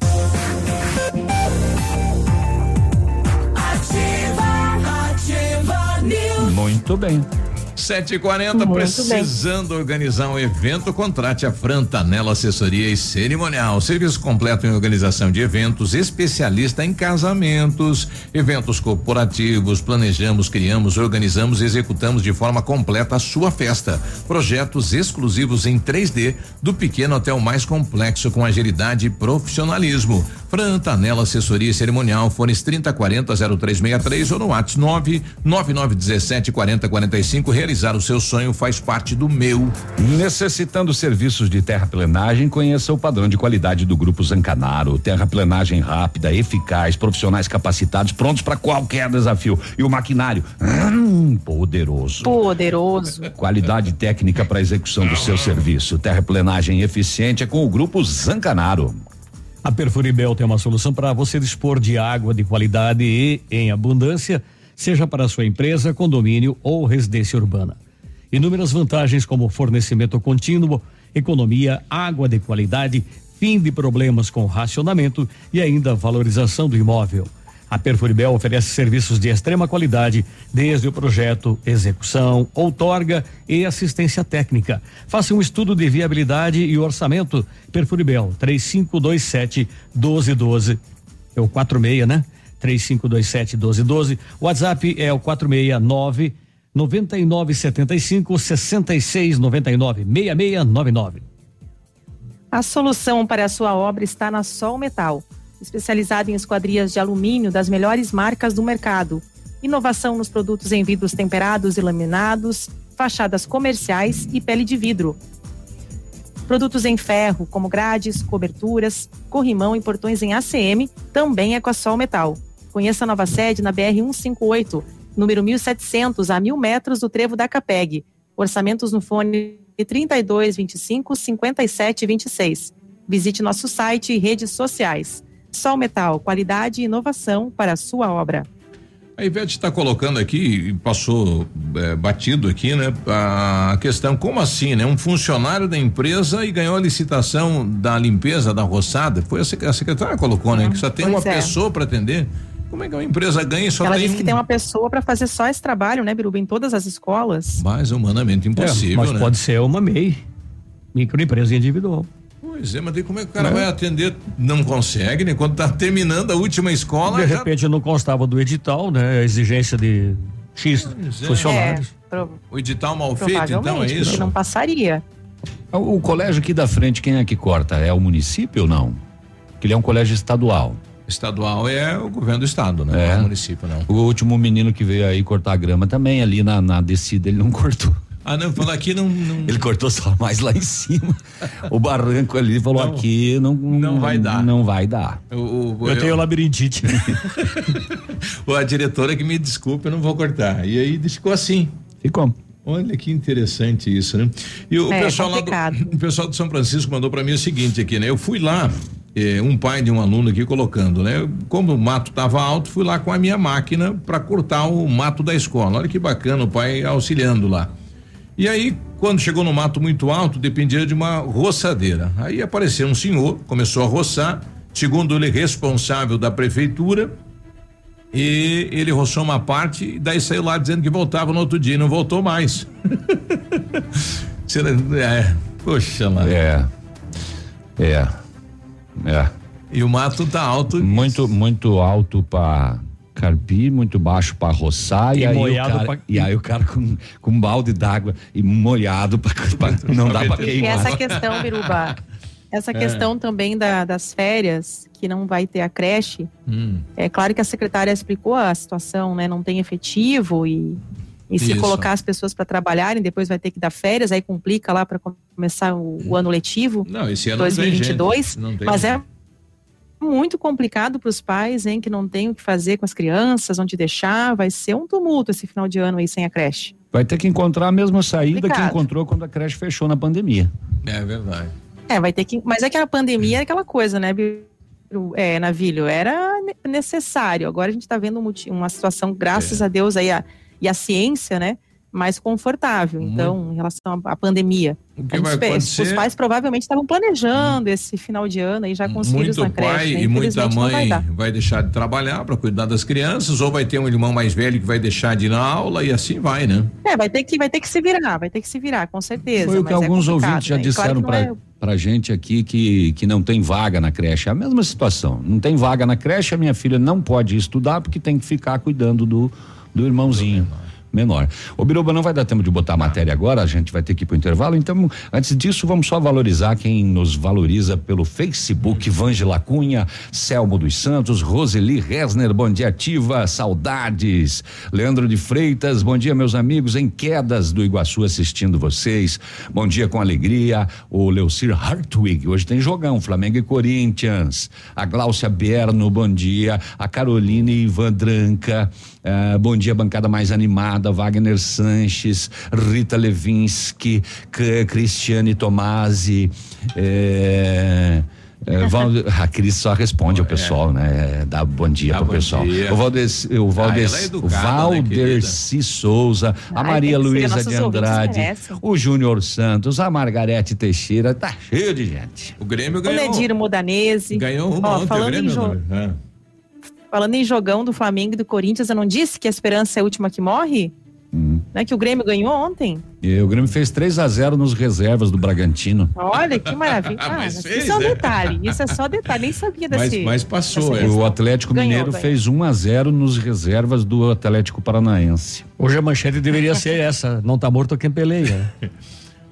Muito bem. 7h40, Muito precisando organizar um evento, contrate a Frantanela Assessoria e Cerimonial. Serviço completo em organização de eventos, especialista em casamentos, eventos corporativos. Planejamos, criamos, organizamos e executamos de forma completa a sua festa. Projetos exclusivos em 3D, do pequeno até o mais complexo, com agilidade e profissionalismo. Frantanela Assessoria e Cerimonial, fones 3040 0363 ou no WhatsApp 99917 4045. Realizar o seu sonho faz parte do meu. Necessitando serviços de terraplenagem, conheça o padrão de qualidade do Grupo Zancanaro. Terraplenagem rápida, eficaz, profissionais capacitados, prontos para qualquer desafio. E o maquinário, hum, poderoso. Poderoso. Qualidade técnica para execução do seu serviço. Terraplenagem eficiente é com o Grupo Zancanaro. A Perfuribel tem uma solução para você dispor de água de qualidade e em abundância, seja para sua empresa, condomínio ou residência urbana. Inúmeras vantagens como fornecimento contínuo, economia, água de qualidade, fim de problemas com racionamento e ainda valorização do imóvel. A Perfuribel oferece serviços de extrema qualidade, desde o projeto, execução, outorga e assistência técnica. Faça um estudo de viabilidade e orçamento. Perfuribel 3527 1212. É o 46, né? 3527 1212. WhatsApp é o 469 9975 6699 6699. A solução para a sua obra está na Sol Metal, especializada em esquadrias de alumínio das melhores marcas do mercado. Inovação nos produtos em vidros temperados e laminados, fachadas comerciais e pele de vidro. Produtos em ferro, como grades, coberturas, corrimão e portões em ACM, também é com a Sol Metal. Conheça a nova sede na BR 158, número 1700, a mil metros do trevo da Capeg. Orçamentos no fone 32 25 57 26. Visite nosso site e redes sociais. Sol Metal, qualidade e inovação para a sua obra. A Ivete está colocando aqui, e passou é, batido aqui, né? A questão, como assim, né? Um funcionário da empresa e ganhou a licitação da limpeza da roçada. Foi a sec- a secretária que colocou, né? Que só tem Pois uma é. pessoa para atender. Como é que uma empresa ganha e só Ela tem disse que um? tem uma pessoa para fazer só esse trabalho, né, Biruba, em todas as escolas. Mais humanamente impossível, É, mas né? pode ser uma MEI, microempresa individual. Pois é, mas daí como é que o cara Né? vai atender? Não consegue, né? Quando tá terminando a última escola, De já repente não constava do edital, né? A exigência de X é. funcionários. É, o edital mal feito, então é isso? não passaria. O, o colégio aqui da frente, quem é que corta? É o município ou não? Que ele é um colégio estadual. Estadual é o governo do estado, né? É. Não é o município, não. O último menino que veio aí cortar a grama também, ali na, na descida, ele não cortou. Ah, não, falar aqui não, não. Ele cortou só mais lá em cima. o barranco ali falou Não. aqui não, Não vai dar. Não vai dar. O, o, Eu tenho labirintite. o- a diretora que me desculpe, eu não vou cortar. E aí ficou assim. Ficou. Olha que interessante isso, né? E o É, pessoal lá do, o pessoal do São Francisco mandou para mim o seguinte aqui, né? Eu fui lá eh, um pai de um aluno aqui colocando, né? Como o mato estava alto, fui lá com a minha máquina para cortar o mato da escola. Olha que bacana o pai auxiliando lá. E aí, quando chegou no mato muito alto, dependia de uma roçadeira. Aí apareceu um senhor, começou a roçar, segundo ele, responsável da prefeitura, e ele roçou uma parte e daí saiu lá dizendo que voltava no outro dia e não voltou mais. é, poxa lá. É. É. É. E o mato tá alto. Muito, muito alto para carpir, muito baixo para roçar e, E aí cara, pra- e aí o cara com, com um balde d'água e molhado para não dá para E queimar. essa questão, Biruba, essa É. questão também da- das férias, que não vai ter a creche, Hum. é claro que a secretária explicou a situação, né? Não tem efetivo e, e se Isso. colocar as pessoas para trabalharem, depois vai ter que dar férias, aí complica lá para começar o, o ano letivo. Não, esse ano não tem 2022, gente, não tem mas é muito complicado para os pais, hein, que não tem o que fazer com as crianças, onde deixar, vai ser um tumulto esse final de ano aí sem a creche. Vai ter que encontrar a mesma saída que Complicado. encontrou quando a creche fechou na pandemia. É verdade. É, vai ter que. Mas é que a pandemia é aquela coisa, né? É, Navilho, era ne- necessário. Agora a gente está vendo um uma situação, graças É. a Deus, aí a, e a ciência, né? Mais confortável. Então, em relação à pandemia. O que vai acontecer- Os pais provavelmente estavam planejando esse final de ano aí já com os filhos Muito na creche. pai né? e muita vai mãe dar. vai, deixar de trabalhar para cuidar das crianças, ou vai ter um irmão mais velho que vai deixar de ir na aula e assim vai, né? É, vai ter, que, vai ter que se virar, vai ter que se virar, com certeza. Foi o que é alguns complicado, ouvintes já né? E claro disseram não pra, é- pra gente aqui que, que não tem vaga na creche. É a mesma situação. Não tem vaga na creche, a minha filha não pode estudar porque tem que ficar cuidando do, do irmãozinho. Menor. O Biruba não vai dar tempo de botar a matéria agora, a gente vai ter que ir pro intervalo. Então, antes disso, vamos só valorizar quem nos valoriza pelo Facebook: Vângela Cunha, Selmo dos Santos, Roseli Resner, bom dia ativa, saudades. Leandro de Freitas, bom dia, meus amigos em quedas do Iguaçu assistindo vocês. Bom dia com alegria. O Leucir Hartwig, hoje tem jogão, Flamengo e Corinthians. A Gláucia Berno, bom dia. A Carolina Ivan Dranca, ah, bom dia, bancada mais animada. Wagner Sanches, Rita Levinsky, C- Cristiane Tomasi. eh, Val- a Cris só responde ao pessoal, né? Dá bom dia Dá pro bom pessoal. dia. O Valdeci, o Ah, Valdeci, ela é educada, né, Valderci Souza, a Ai, Maria que ser, Luísa de Andrade, o Júnior Santos, a Margarete Teixeira, tá cheio de gente. O Grêmio O ganhou. Nedir Modanese. Ganhou uma Ó, ontem, o falando, em Grêmio. jo- né? Falando em jogão do Flamengo e do Corinthians, eu não disse que a esperança é a última que morre? Hum. Né, que o Grêmio ganhou ontem? E o Grêmio fez 3 a 0 nos reservas do Bragantino. Olha que maravilha. Ah, Mas mas fez, isso é um né? detalhe. Isso é só detalhe. Nem sabia Mas, desse. mas passou, dessa é. O Atlético Ganhou, Mineiro ganhou. fez 1 a 0 nos reservas do Atlético Paranaense. Hoje a manchete deveria ser essa: não tá morto quem peleia.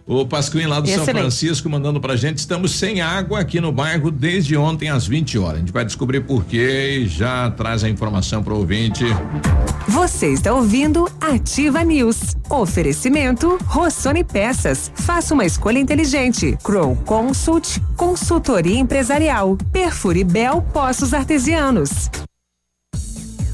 O Pasquim lá do São Excelente. Francisco mandando pra gente, estamos sem água aqui no bairro desde ontem às 20 horas. A gente vai descobrir por quê e já traz a informação pro ouvinte. Você está ouvindo Ativa News. Oferecimento Rossoni Peças. Faça uma escolha inteligente. Crow Consult, consultoria empresarial. Perfure Bel Poços Artesianos.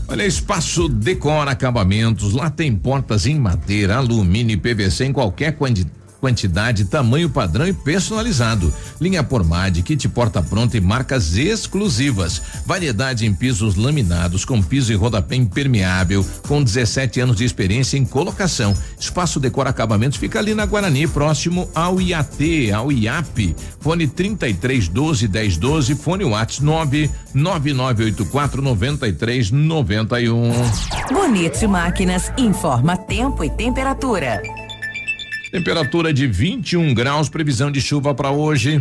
Olha, Espaço Decor Acabamentos, lá tem portas em madeira, alumínio e PVC em qualquer quanti- quantidade, tamanho padrão e personalizado. Linha Pormade, kit porta pronta e marcas exclusivas. Variedade em pisos laminados com piso e rodapé impermeável, com 17 anos de experiência em colocação. Espaço Decor Acabamentos fica ali na Guarani, próximo ao IAT, ao IAP. Fone 33 12 10 12, fone WhatsApp 9 9984 93 91. Bonito Máquinas informa tempo e temperatura. Temperatura de 21 graus, previsão de chuva para hoje.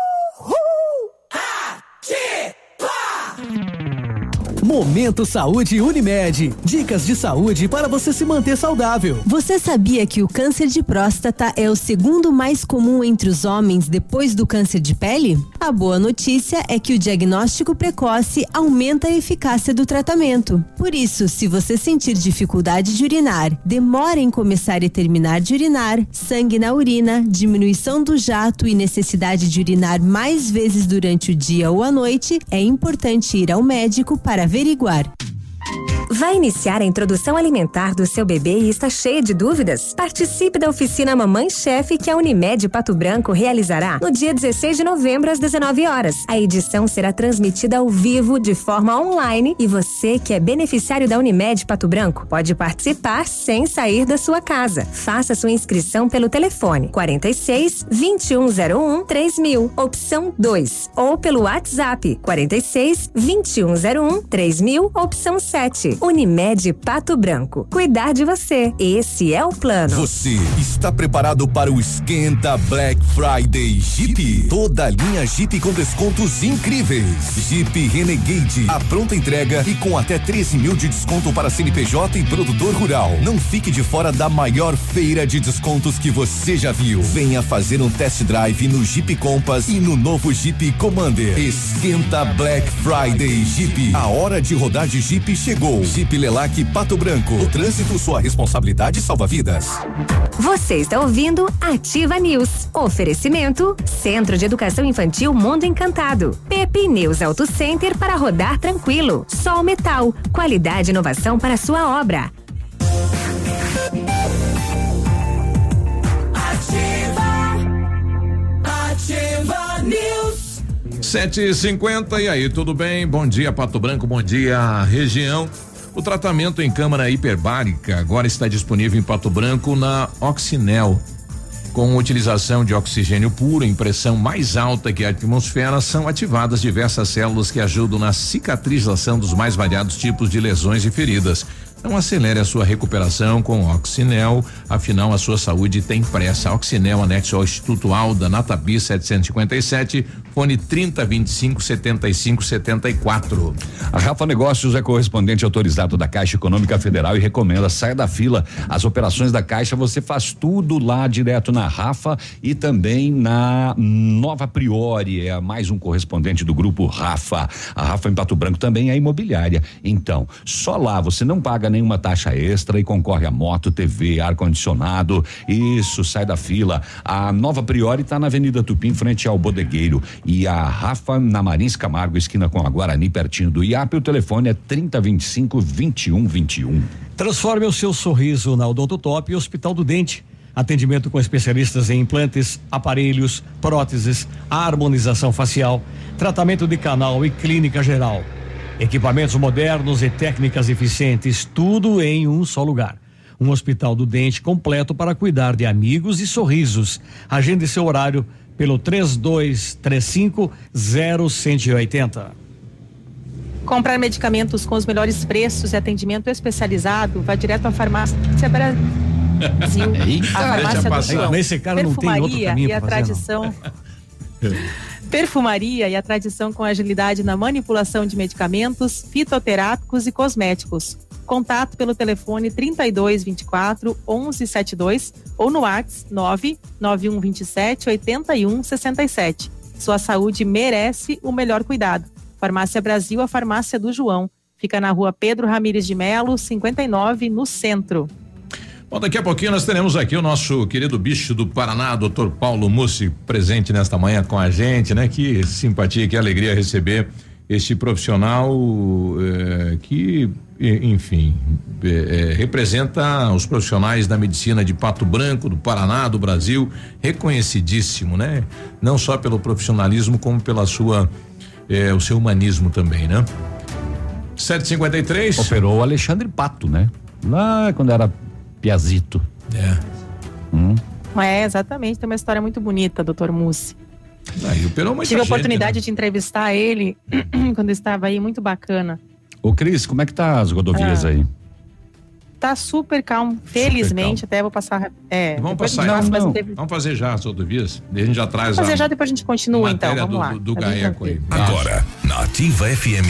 Momento Saúde Unimed. Dicas de saúde para você se manter saudável. Você sabia que o câncer de próstata é o segundo mais comum entre os homens depois do câncer de pele? A boa notícia é que o diagnóstico precoce aumenta a eficácia do tratamento. Por isso, se você sentir dificuldade de urinar, demora em começar e terminar de urinar, sangue na urina, diminuição do jato e necessidade de urinar mais vezes durante o dia ou a noite, é importante ir ao médico para averiguar. Vai iniciar a introdução alimentar do seu bebê e está cheia de dúvidas? Participe da oficina Mamãe Chefe que a Unimed Pato Branco realizará no dia 16 de novembro às 19 horas. A edição será transmitida ao vivo de forma online e você que é beneficiário da Unimed Pato Branco pode participar sem sair da sua casa. Faça sua inscrição pelo telefone 46 2101 3000, opção 2, ou pelo WhatsApp 46 2101 3000, opção 7. Unimed Pato Branco. Cuidar de você. Esse é o plano. Você está preparado para o Esquenta Black Friday Jeep? Toda a linha Jeep com descontos incríveis. Jeep Renegade, a pronta entrega e com até 13 mil de desconto para CNPJ e produtor rural. Não fique de fora da maior feira de descontos que você já viu. Venha fazer um test drive no Jeep Compass e no novo Jeep Commander. Esquenta Black Friday Jeep. A hora de rodar de Jeep chegou. Jeep Lelac Pato Branco. O trânsito, sua responsabilidade salva vidas. Você está ouvindo Ativa News. Oferecimento Centro de Educação Infantil Mundo Encantado. Pepe News Auto Center para rodar tranquilo. Sol Metal. Qualidade e inovação para sua obra. Ativa News. 7h50, e aí, tudo bem? Bom dia, Pato Branco, bom dia, região. O tratamento em câmara hiperbárica agora está disponível em Pato Branco na Oxinel. Com utilização de oxigênio puro em pressão mais alta que a atmosfera, são ativadas diversas células que ajudam na cicatrização dos mais variados tipos de lesões e feridas. Então acelere a sua recuperação com Oxinel, afinal a sua saúde tem pressa. Oxinel anexo ao Instituto Alda, Natabi 757, fone 3025 75 74. A Rafa Negócios é correspondente autorizado da Caixa Econômica Federal e recomenda saia da fila. As operações da Caixa você faz tudo lá direto na Rafa e também na Nova Priori, é mais um correspondente do grupo Rafa. A Rafa em Pato Branco também é imobiliária. Então, só lá você não paga nenhuma taxa extra e concorre a moto, TV, ar condicionado. Isso, sai da fila. A Nova Priori está na Avenida Tupi, em frente ao Bodegueiro. E a Rafa na Marins Camargo, esquina com a Guarani, pertinho do IAP. O telefone é 3025 2121. Transforme o seu sorriso na Odonto Top e Hospital do Dente. Atendimento com especialistas em implantes, aparelhos, próteses, harmonização facial, tratamento de canal e clínica geral. Equipamentos modernos e técnicas eficientes, tudo em um só lugar. Um hospital do dente completo para cuidar de amigos e sorrisos. Agende seu horário pelo 3235 0180. Comprar medicamentos com os melhores preços e atendimento especializado, vá direto à farmácia Brasil. Eita, a farmácia do João. Esse cara não tem outro Perfumaria caminho e a tradição. Perfumaria e a tradição com agilidade na manipulação de medicamentos, fitoterápicos e cosméticos. Contato pelo telefone 3224 1172 ou no WhatsApp 99127 8167. Sua saúde merece o melhor cuidado. Farmácia Brasil, a farmácia do João. Fica na rua Pedro Ramires de Melo, 59, no centro. Bom, daqui a pouquinho nós teremos aqui o nosso querido bicho do Paraná, doutor Paulo Mussi, presente nesta manhã com a gente, né? Que simpatia, que alegria receber este profissional eh, que, enfim, eh, eh, representa os profissionais da medicina de Pato Branco, do Paraná, do Brasil, reconhecidíssimo, né? Não só pelo profissionalismo, como pela sua, eh, o seu humanismo também, né? 753. Operou o Alexandre Pato, né? Lá quando era piazito. É. Hum. É, exatamente. Tem uma história muito bonita, doutor Mussi. Aí operou muita Tive a gente, oportunidade né? de entrevistar ele quando estava aí, muito bacana. Ô Cris, como é que tá as rodovias Ah. aí? Tá super calmo, felizmente. Até vou passar. É, Vamos passar não, teve- Vamos fazer já as rodovias. A gente já traz Vamos fazer a já, depois a gente continua, então. Vamos do, lá. do, do Tá aí. Agora, na Ativa FM,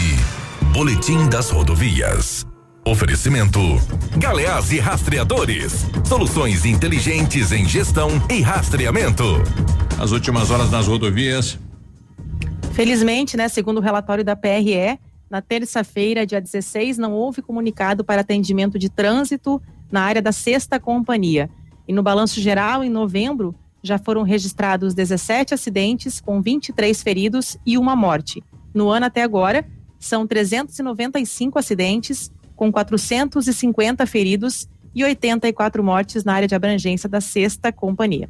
Boletim das Rodovias. Oferecimento: Galeás e Rastreadores. Soluções inteligentes em gestão e rastreamento. As últimas horas nas rodovias. Felizmente, né, segundo o relatório da PRE, na terça-feira, dia 16, não houve comunicado para atendimento de trânsito na área da sexta companhia. E no balanço geral, em novembro, já foram registrados 17 acidentes, com 23 feridos e uma morte. No ano até agora, são 395 acidentes, com 450 feridos e 84 mortes na área de abrangência da sexta companhia.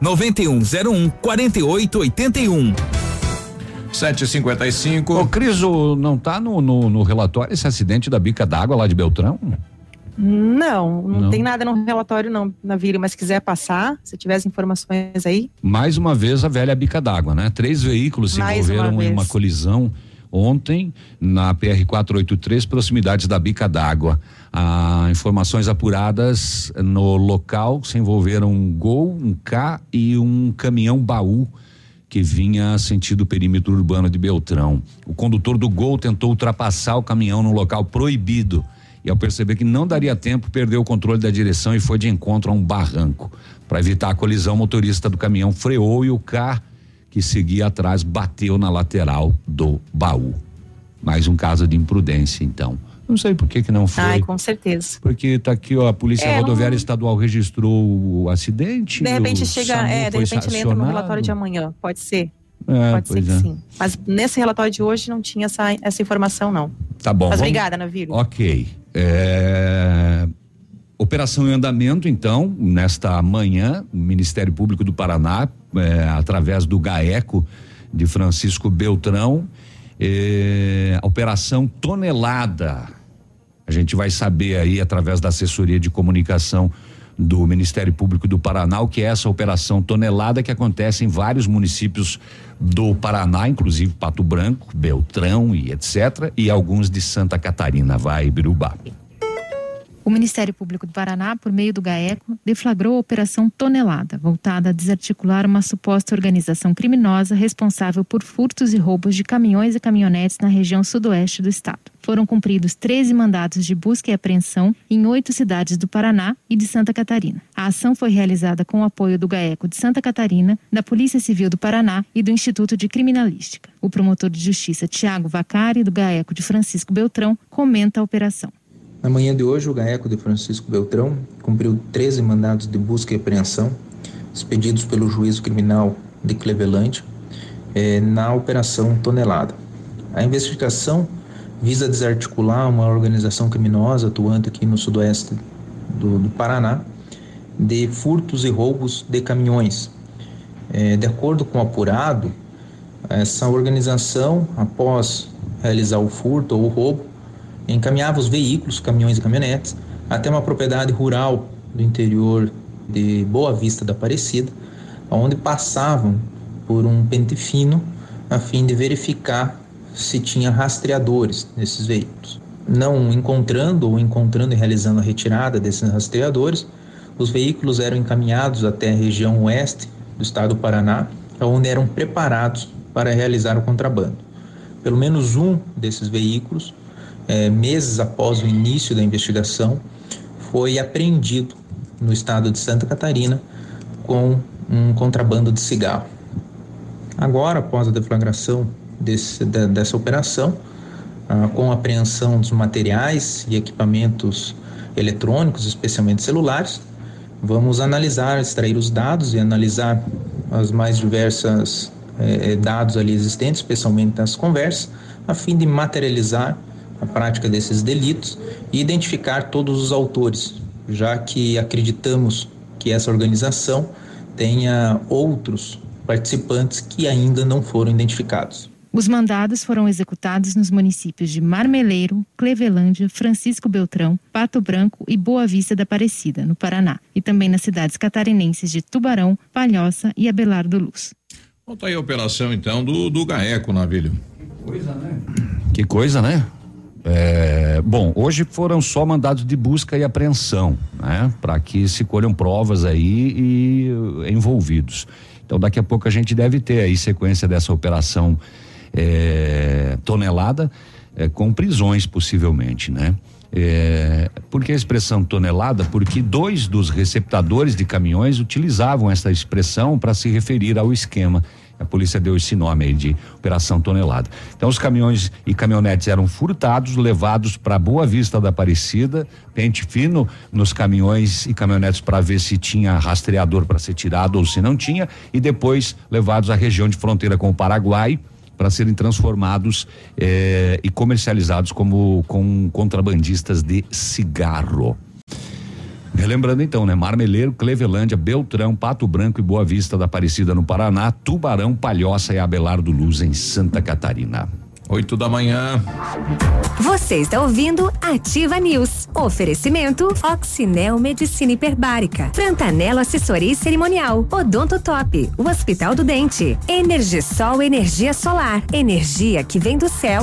9101 4881. 755. Ô Cris, o- não tá no, no, no relatório esse acidente da bica d'água lá de Beltrão? Não, não, Não. tem nada no relatório não, Navírio, mas se quiser passar, se tiver as informações aí. Mais uma vez a velha bica d'água, né? Três veículos se Mais uma envolveram em vez. uma colisão ontem na PR 483, proximidades da bica d'água. Ah, informações apuradas no local se envolveram um Gol, um K e um caminhão baú que vinha sentido perímetro urbano de Beltrão. O condutor do Gol tentou ultrapassar o caminhão no local proibido e ao perceber que não daria tempo, perdeu o controle da direção e foi de encontro a um barranco. Para evitar a colisão, o motorista do caminhão freou e o carro que seguia atrás bateu na lateral do baú. Mais um caso de imprudência, então. Não sei por que que não foi. Ai, com certeza. Porque tá aqui, ó, a Polícia É, Rodoviária não- Estadual registrou o acidente. De repente chega, é, de repente ele entra no relatório de amanhã, pode ser. É, pode ser que é. sim. Mas nesse relatório de hoje não tinha essa, essa informação, não. Tá bom. Mas vamos- obrigada, Navírio. Ok. É, Operação em andamento, então, nesta manhã, o Ministério Público do Paraná, é, através do GAECO de Francisco Beltrão, é, Operação Tonelada. A gente vai saber aí, através da assessoria de comunicação do Ministério Público do Paraná, o que é essa Operação Tonelada que acontece em vários municípios do Paraná, inclusive Pato Branco, Beltrão e etc. E alguns de Santa Catarina. Vai, Birubá. O Ministério Público do Paraná, por meio do GAECO, deflagrou a Operação Tonelada, voltada a desarticular uma suposta organização criminosa responsável por furtos e roubos de caminhões e caminhonetes na região sudoeste do estado. Foram cumpridos 13 mandados de busca e apreensão em oito cidades do Paraná e de Santa Catarina. A ação foi realizada com o apoio do GAECO de Santa Catarina, da Polícia Civil do Paraná e do Instituto de Criminalística. O promotor de justiça Tiago Vacari, do GAECO de Francisco Beltrão, comenta a operação. Na manhã de hoje, o GAECO de Francisco Beltrão cumpriu 13 mandados de busca e apreensão expedidos pelo juízo criminal de Cleveland eh, na Operação Tonelada. A investigação visa desarticular uma organização criminosa atuante aqui no sudoeste do, do Paraná de furtos e roubos de caminhões. Eh, de acordo com o apurado, essa organização, após realizar o furto ou o roubo, encaminhava os veículos, caminhões e caminhonetes, até uma propriedade rural do interior de Boa Vista da Aparecida, onde passavam por um pente fino a fim de verificar se tinha rastreadores nesses veículos. Não encontrando ou encontrando e realizando a retirada desses rastreadores, os veículos eram encaminhados até a região oeste do estado do Paraná, onde eram preparados para realizar o contrabando. Pelo menos um desses veículos é, meses após o início da investigação, foi apreendido no estado de Santa Catarina com um contrabando de cigarro. Agora, após a deflagração desse, da, dessa operação, ah, com apreensão dos materiais e equipamentos eletrônicos, especialmente celulares. Vamos analisar, extrair os dados e analisar as mais diversas eh, dados ali existentes, especialmente nas conversas, a fim de materializar a prática desses delitos e identificar todos os autores, já que acreditamos que essa organização tenha outros participantes que ainda não foram identificados. Os mandados foram executados nos municípios de Marmeleiro, Clevelândia, Francisco Beltrão, Pato Branco e Boa Vista da Aparecida, no Paraná, e também nas cidades catarinenses de Tubarão, Palhoça e Abelardo Luz. Conta aí a operação então do, do Gaeco, Navilho. Que coisa, né? Que coisa, né? É, bom, hoje foram só mandados de busca e apreensão, né? Para que se colham provas aí e envolvidos. Então daqui a pouco a gente deve ter aí sequência dessa operação é, tonelada é, com prisões possivelmente, né? É, por que a expressão tonelada? Porque dois dos receptadores de caminhões utilizavam essa expressão para se referir ao esquema. A polícia deu esse nome aí de Operação Tonelada. Então, os caminhões e caminhonetes eram furtados, levados para Boa Vista da Aparecida, pente fino nos caminhões e caminhonetes para ver se tinha rastreador para ser tirado ou se não tinha, e depois levados à região de fronteira com o Paraguai para serem transformados eh, e comercializados como com contrabandistas de cigarro. Relembrando então, né? Marmeleiro, Clevelândia, Beltrão, Pato Branco e Boa Vista da Aparecida no Paraná, Tubarão, Palhoça e Abelardo Luz em Santa Catarina. Oito da manhã. Você está ouvindo Ativa News. Oferecimento Oxinel Medicina Hiperbárica. Frantanelo Assessoria e Cerimonial. Odonto Top. O Hospital do Dente. Energisol Energia Solar. Energia que vem do céu.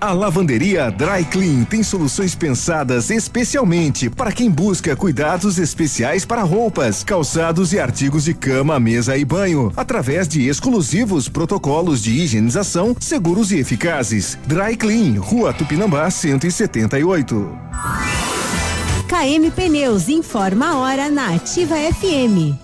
A lavanderia Dry Clean tem soluções pensadas especialmente para quem busca cuidados especiais para roupas, calçados e artigos de cama, mesa e banho, através de exclusivos protocolos de higienização seguros e eficazes. Dry Clean, Rua Tupinambá 178. KM Pneus informa a hora na Ativa FM.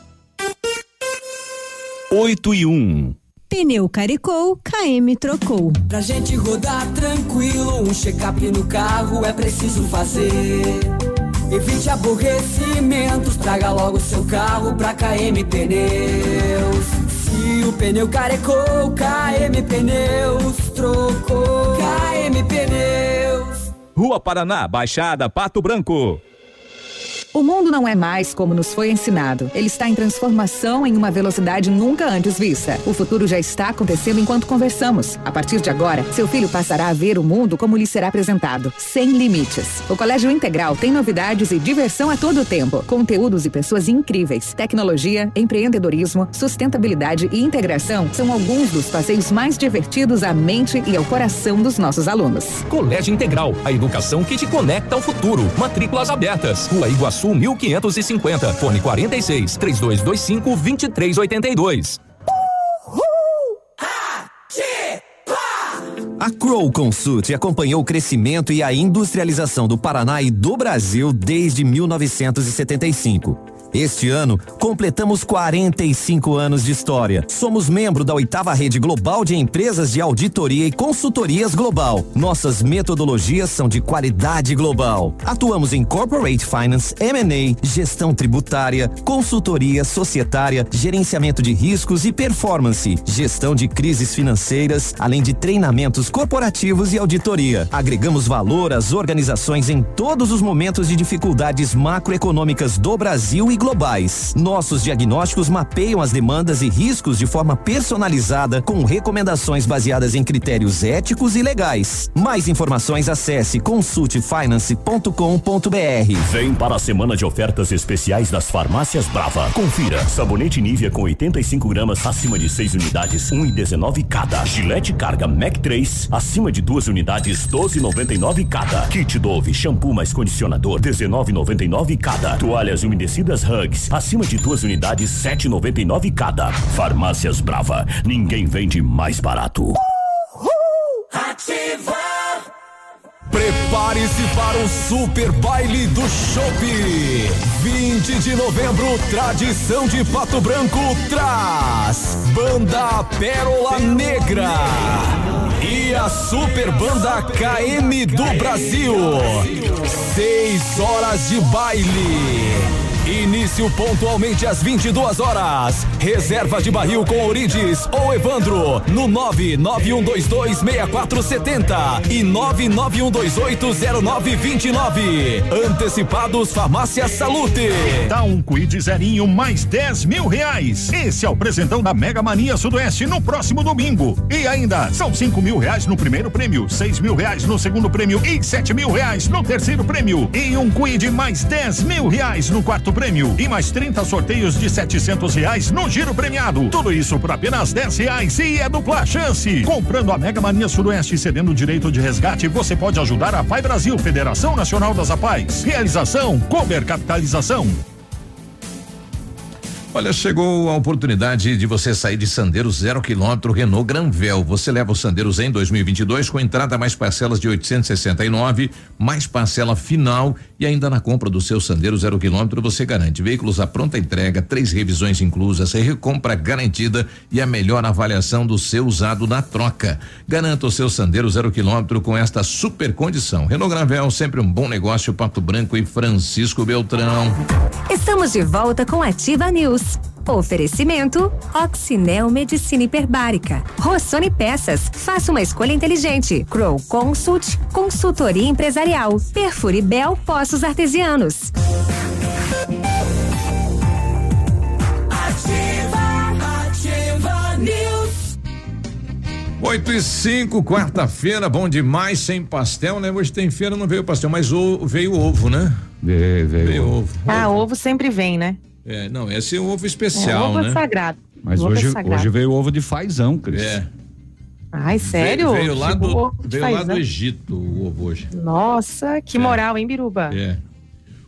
8 e 1. Um. Pneu caricou, KM trocou. Pra gente rodar tranquilo, um check-up no carro é preciso fazer. Evite aborrecimentos, traga logo seu carro pra KM Pneus. Se o pneu carecou, KM Pneus trocou. KM Pneus. Rua Paraná, Baixada, Pato Branco. O mundo não é mais como nos foi ensinado. Ele está em transformação em uma velocidade nunca antes vista. O futuro já está acontecendo enquanto conversamos. A partir de agora, seu filho passará a ver o mundo como lhe será apresentado, sem limites. O Colégio Integral tem novidades e diversão a todo tempo. Conteúdos e pessoas incríveis. Tecnologia, empreendedorismo, sustentabilidade e integração são alguns dos passeios mais divertidos à mente e ao coração dos nossos alunos. Colégio Integral, a educação que te conecta ao futuro. Matrículas abertas. Rua Iguaçu Sul 1550, fone 46 3225 2382. A Crow Consult acompanhou o crescimento e a industrialização do Paraná e do Brasil desde 1975. Este ano, completamos 45 anos de história. Somos membro da oitava rede global de empresas de auditoria e consultorias global. Nossas metodologias são de qualidade global. Atuamos em corporate finance, M&A, gestão tributária, consultoria societária, gerenciamento de riscos e performance, gestão de crises financeiras, além de treinamentos corporativos e auditoria. Agregamos valor às organizações em todos os momentos de dificuldades macroeconômicas do Brasil e globais. Nossos diagnósticos mapeiam as demandas e riscos de forma personalizada, com recomendações baseadas em critérios éticos e legais. Mais informações acesse consultefinance.com.br. Vem para a semana de ofertas especiais das farmácias Brava. Confira. Sabonete Nivea com 85 gramas acima de 6 unidades, 1,19 cada. Gillette Carga Mac 3 acima de duas unidades, 12,99 cada. Kit Dove shampoo mais condicionador, 19,99 cada. Toalhas umedecidas Hugs, acima de duas unidades, 7,99 cada. Farmácias Brava, ninguém vende mais barato. Ativa! Prepare-se para o super baile do Chopp. 20 de novembro, tradição de Pato Branco traz Banda Pérola Negra e a super banda KM do Brasil. Seis horas de baile. Início pontualmente às 22 horas. Reserva de barril com Orides ou Evandro no 991226470 e 991280929. Antecipados Farmácia Salute. Dá um quid zerinho mais 10 mil reais. Esse é o presentão da Mega Mania Sudoeste no próximo domingo. E ainda são 5 mil reais no primeiro prêmio, 6 mil reais no segundo prêmio e 7 mil reais no terceiro prêmio. E um quid mais 10 mil reais no quarto prêmio e mais 30 sorteios de 700 reais no giro premiado. Tudo isso por apenas 10 reais e é dupla chance. Comprando a Mega Mania Sudoeste e cedendo o direito de resgate, você pode ajudar a Pai Brasil, Federação Nacional das Apais. Realização Cober Capitalização. Olha, chegou a oportunidade de você sair de Sandero zero quilômetro Renault Granvel. Você leva o Sandeiros em 2022 com entrada mais parcelas de 869, mais parcela final e ainda na compra do seu Sandero zero quilômetro você garante veículos à pronta entrega, três revisões inclusas, recompra garantida e a melhor avaliação do seu usado na troca. Garanta o seu Sandero zero quilômetro com esta super condição. Renault Granvel sempre um bom negócio. Pato Branco e Francisco Beltrão. Estamos de volta com Ativa News. Oferecimento Oxinel Medicina Hiperbárica. Rossoni Peças. Faça uma escolha inteligente. Crow Consult. Consultoria Empresarial. Perfure Bel Poços Artesianos. Ativa, ativa News. 8 e 5, quarta-feira, bom demais, sem pastel, né? Hoje tem feira, não veio pastel, mas o, veio ovo, né? Veio, veio. Veio ovo. Ah, ovo sempre vem, né? É, não, esse é o ovo especial, é, ovo né? é sagrado. Mas ovo é hoje, sagrado. hoje veio ovo de fazão, Cris. É. Ai, sério? Veio, veio lá, Tipo, do, ovo veio lá do. Egito o ovo hoje. Nossa, que moral, hein, Biruba? É.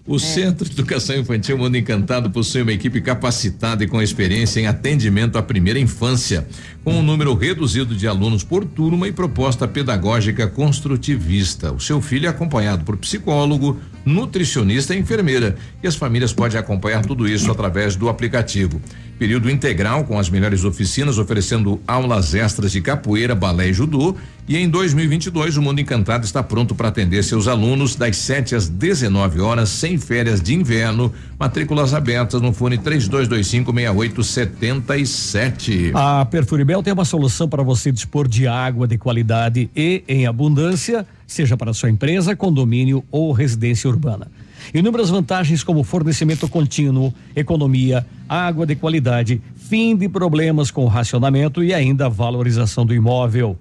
O Centro de Educação Infantil Mundo Encantado possui uma equipe capacitada e com experiência em atendimento à primeira infância, com um número reduzido de alunos por turma e proposta pedagógica construtivista. O seu filho é acompanhado por psicólogo, nutricionista e enfermeira, e as famílias podem acompanhar tudo isso através do aplicativo. Período integral com as melhores oficinas oferecendo aulas extras de capoeira, balé e judô. E em 2022 o Mundo Encantado está pronto para atender seus alunos das 7 às 19 horas, sem férias de inverno. Matrículas abertas no fone 32256877. A Perfuribel tem uma solução para você dispor de água de qualidade e em abundância, seja para sua empresa, condomínio ou residência urbana. Inúmeras vantagens como fornecimento contínuo, economia, água de qualidade, fim de problemas com racionamento e ainda valorização do imóvel.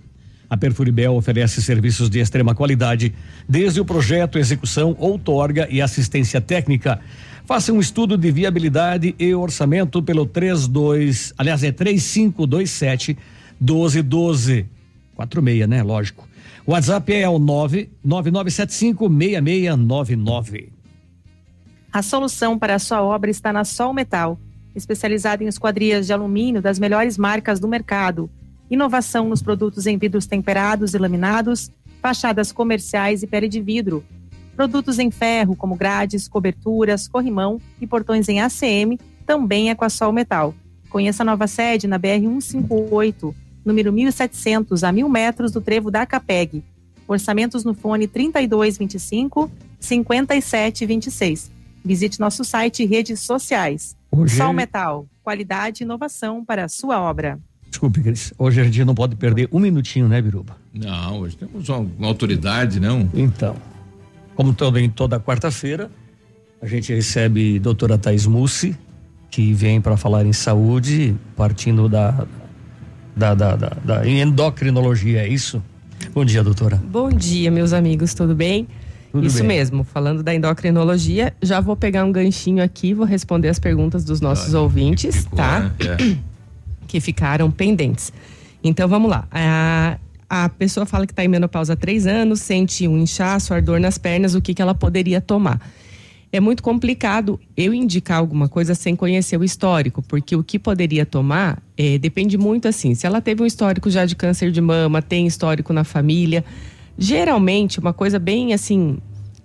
A Perfuribel oferece serviços de extrema qualidade, desde o projeto, execução, outorga e assistência técnica. Faça um estudo de viabilidade e orçamento pelo 32, aliás, é 3527 1212. 46, né? Lógico. O WhatsApp é o 99975 6699. A solução para a sua obra está na Sol Metal, especializada em esquadrias de alumínio das melhores marcas do mercado. Inovação nos produtos em vidros temperados e laminados, fachadas comerciais e pele de vidro. Produtos em ferro, como grades, coberturas, corrimão e portões em ACM, também é com a Sol Metal. Conheça a nova sede na BR-158, número 1700, a mil metros do trevo da Capeg. Orçamentos no fone 3225 5726. Visite nosso site e redes sociais. Hoje- Sol Metal, qualidade e inovação para a sua obra. Desculpe, Cris. Hoje a gente não pode perder um minutinho, né, Biruba? Não, hoje temos uma, uma autoridade, não? Então, como também toda quarta-feira, a gente recebe doutora Thais Mussi, que vem para falar em saúde, partindo da, da, da, da, da endocrinologia, é isso? Bom dia, doutora. Bom dia, meus amigos, tudo bem? Tudo Isso bem. mesmo, falando da endocrinologia, já vou pegar um ganchinho aqui, vou responder as perguntas dos nossos ouvintes, tá? É. Que ficaram pendentes. Então vamos lá. A, a pessoa fala que está em menopausa há três anos, sente um inchaço, ardor nas pernas, o que, que ela poderia tomar? é muito complicado eu indicar alguma coisa sem conhecer o histórico, porque o que poderia tomar é, depende muito assim. Se ela teve um histórico já de câncer de mama, tem histórico na família, geralmente uma coisa bem assim,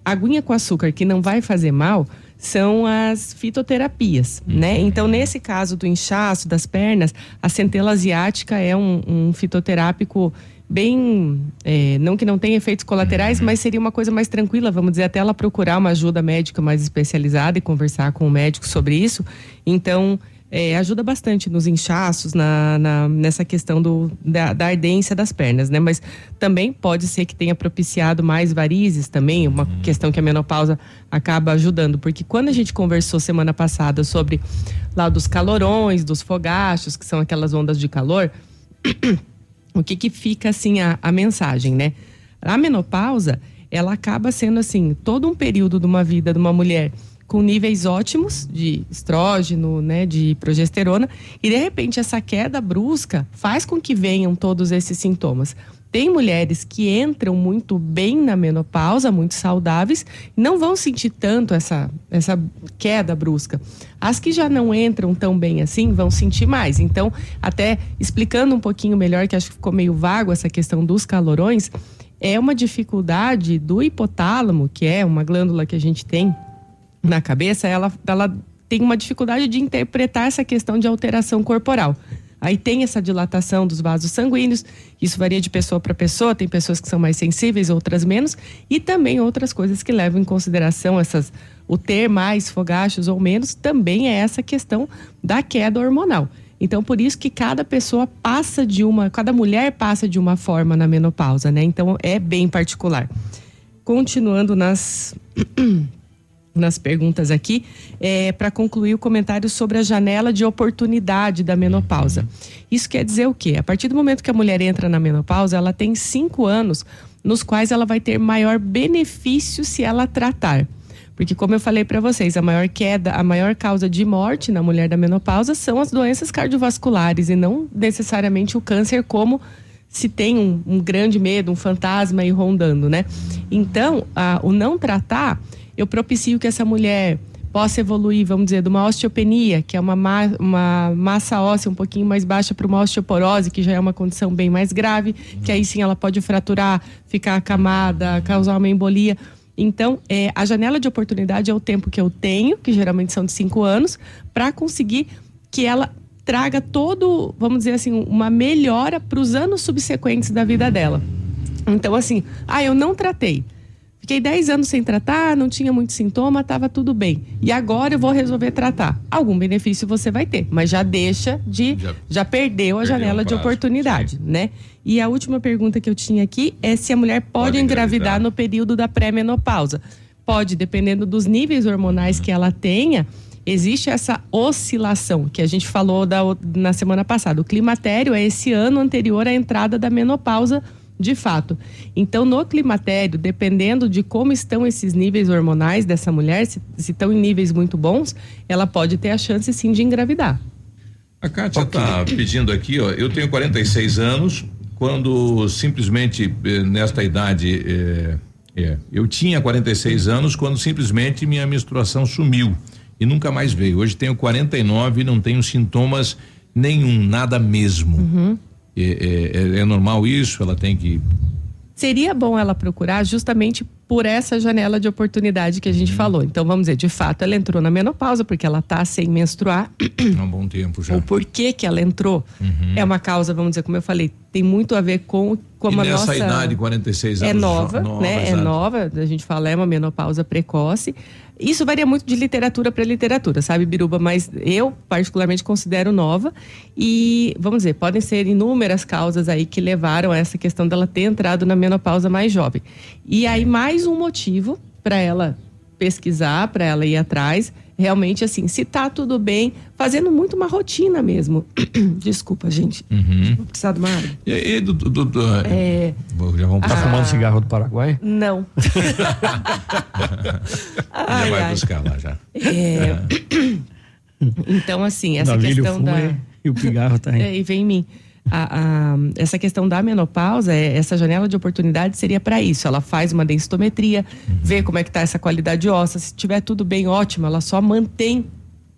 aguinha com açúcar que não vai fazer mal são as fitoterapias, né? Então, nesse caso do inchaço das pernas, a centela asiática é um, um fitoterápico bem, é, não que não tenha efeitos colaterais, mas seria uma coisa mais tranquila, vamos dizer, até ela procurar uma ajuda médica mais especializada e conversar com o médico sobre isso. Então, é, ajuda bastante nos inchaços, na, na nessa questão do, da, da, ardência das pernas, né? Mas também pode ser que tenha propiciado mais varizes também, uma uhum. questão que a menopausa acaba ajudando, porque quando a gente conversou semana passada sobre lá dos calorões, dos fogachos, que são aquelas ondas de calor, o que que fica assim a, a mensagem, né? A menopausa, ela acaba sendo assim, todo um período de uma vida de uma mulher com níveis ótimos de estrógeno, né, de progesterona, e de repente essa queda brusca faz com que venham todos esses sintomas. Tem mulheres que entram muito bem na menopausa, muito saudáveis, não vão sentir tanto essa, essa queda brusca. As que já não entram tão bem assim vão sentir mais. Então, até explicando um pouquinho melhor, que acho que ficou meio vago essa questão dos calorões, é uma dificuldade do hipotálamo, que é uma glândula que a gente tem na cabeça, ela, ela tem uma dificuldade de interpretar essa questão de alteração corporal. Aí tem essa dilatação dos vasos sanguíneos, isso varia de pessoa para pessoa, tem pessoas que são mais sensíveis, outras menos, e também outras coisas que levam em consideração essas o ter mais fogachos ou menos, também é essa questão da queda hormonal. Então, por isso que cada pessoa passa de uma, cada mulher passa de uma forma na menopausa, né? Então, é bem particular. Continuando nas nas perguntas aqui, é, para concluir o comentário sobre a janela de oportunidade da menopausa. Isso quer dizer o quê? A partir do momento que a mulher entra na menopausa, ela tem cinco anos nos quais ela vai ter maior benefício se ela tratar. Porque, como eu falei para vocês, a maior queda, a maior causa de morte na mulher da menopausa são as doenças cardiovasculares e não necessariamente o câncer, como se tem um, um grande medo, um fantasma aí rondando, né? Então, a, o não tratar eu propicio que essa mulher possa evoluir, vamos dizer, de uma osteopenia, que é uma, ma uma massa óssea um pouquinho mais baixa, para uma osteoporose, que já é uma condição bem mais grave, que aí sim ela pode fraturar, ficar acamada, causar uma embolia. Então, é, a janela de oportunidade é o tempo que eu tenho, que geralmente são de cinco anos, para conseguir que ela traga todo, vamos dizer assim, uma melhora para os anos subsequentes da vida dela. Então, assim, ah, eu não tratei Fiquei 10 anos sem tratar, não tinha muito sintoma, estava tudo bem. E agora eu vou resolver tratar. Algum benefício você vai ter, mas já deixa de. Já, já perdeu a perdeu janela de oportunidade, sim. né? E a última pergunta que eu tinha aqui é se a mulher pode, pode engravidar, engravidar no período da pré-menopausa. Pode, dependendo dos níveis hormonais uhum. que ela tenha existe essa oscilação que a gente falou da, na semana passada. O climatério é esse ano anterior à entrada da menopausa de fato. Então, no climatério, dependendo de como estão esses níveis hormonais dessa mulher, se, se estão em níveis muito bons, ela pode ter a chance sim de engravidar. A Kátia está okay. pedindo aqui, ó, eu tenho 46 anos, quando simplesmente eh, nesta idade, eh, é, eu tinha 46 anos quando simplesmente minha menstruação sumiu e nunca mais veio. Hoje tenho 49 e não tenho sintomas nenhum, nada mesmo. Uhum. É, é, é, normal isso? Ela tem que. Seria bom ela procurar justamente por essa janela de oportunidade que a gente uhum. falou. Então, vamos dizer, de fato, ela entrou na menopausa porque ela está sem menstruar. Há um bom tempo já. O porquê que ela entrou uhum. é uma causa, vamos dizer, como eu falei, tem muito a ver com como e a nessa idade, 46 é anos. É nova, nova né? Exato. É nova, a gente fala, é uma menopausa precoce. Isso varia muito de literatura para literatura, sabe, Biruba? Mas eu, particularmente, considero nova. E, vamos dizer, podem ser inúmeras causas aí que levaram a essa questão dela ter entrado na menopausa mais jovem. E aí, mais um motivo para ela pesquisar, para ela ir atrás realmente assim, se tá tudo bem, fazendo muito uma rotina mesmo. Desculpa, gente. Uhum. Precisar de uma água. E aí, do, do, do, é... Já vamos tá fumando cigarro do Paraguai? Não. ai, já vai ai. buscar lá já. É... então, assim, essa questão da. E o cigarro tá aí. É, e vem em mim. A- a- essa questão da menopausa, é- essa janela de oportunidade seria para isso. Ela faz uma densitometria, vê como é que tá essa qualidade óssea. Se tiver tudo bem, ótimo, ela só mantém,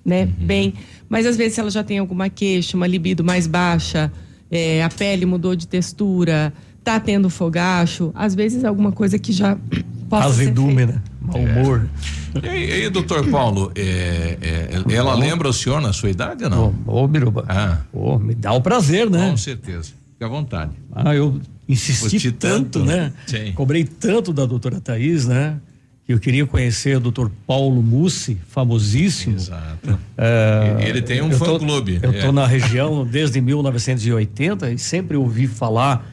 né, bem. Mas às vezes se ela já tem alguma queixa, uma libido mais baixa, é, a pele mudou de textura, tá tendo fogacho, às vezes é alguma coisa que já possa ser Azedume, né? Mau humor. E aí, e aí, doutor Paulo, é, é, ela lembra o senhor na sua idade ou não? Ô, Biruba. Ah. Ô, me dá o prazer, né? Com certeza. Fique à vontade. Ah, eu insisti tanto, tanto, né? Sim. Cobrei tanto da doutora Thaís, né? Que eu queria conhecer o doutor Paulo Mussi, famosíssimo. Exato. É, Ele tem um fã-clube. Eu É. estou na região desde 1980 e sempre ouvi falar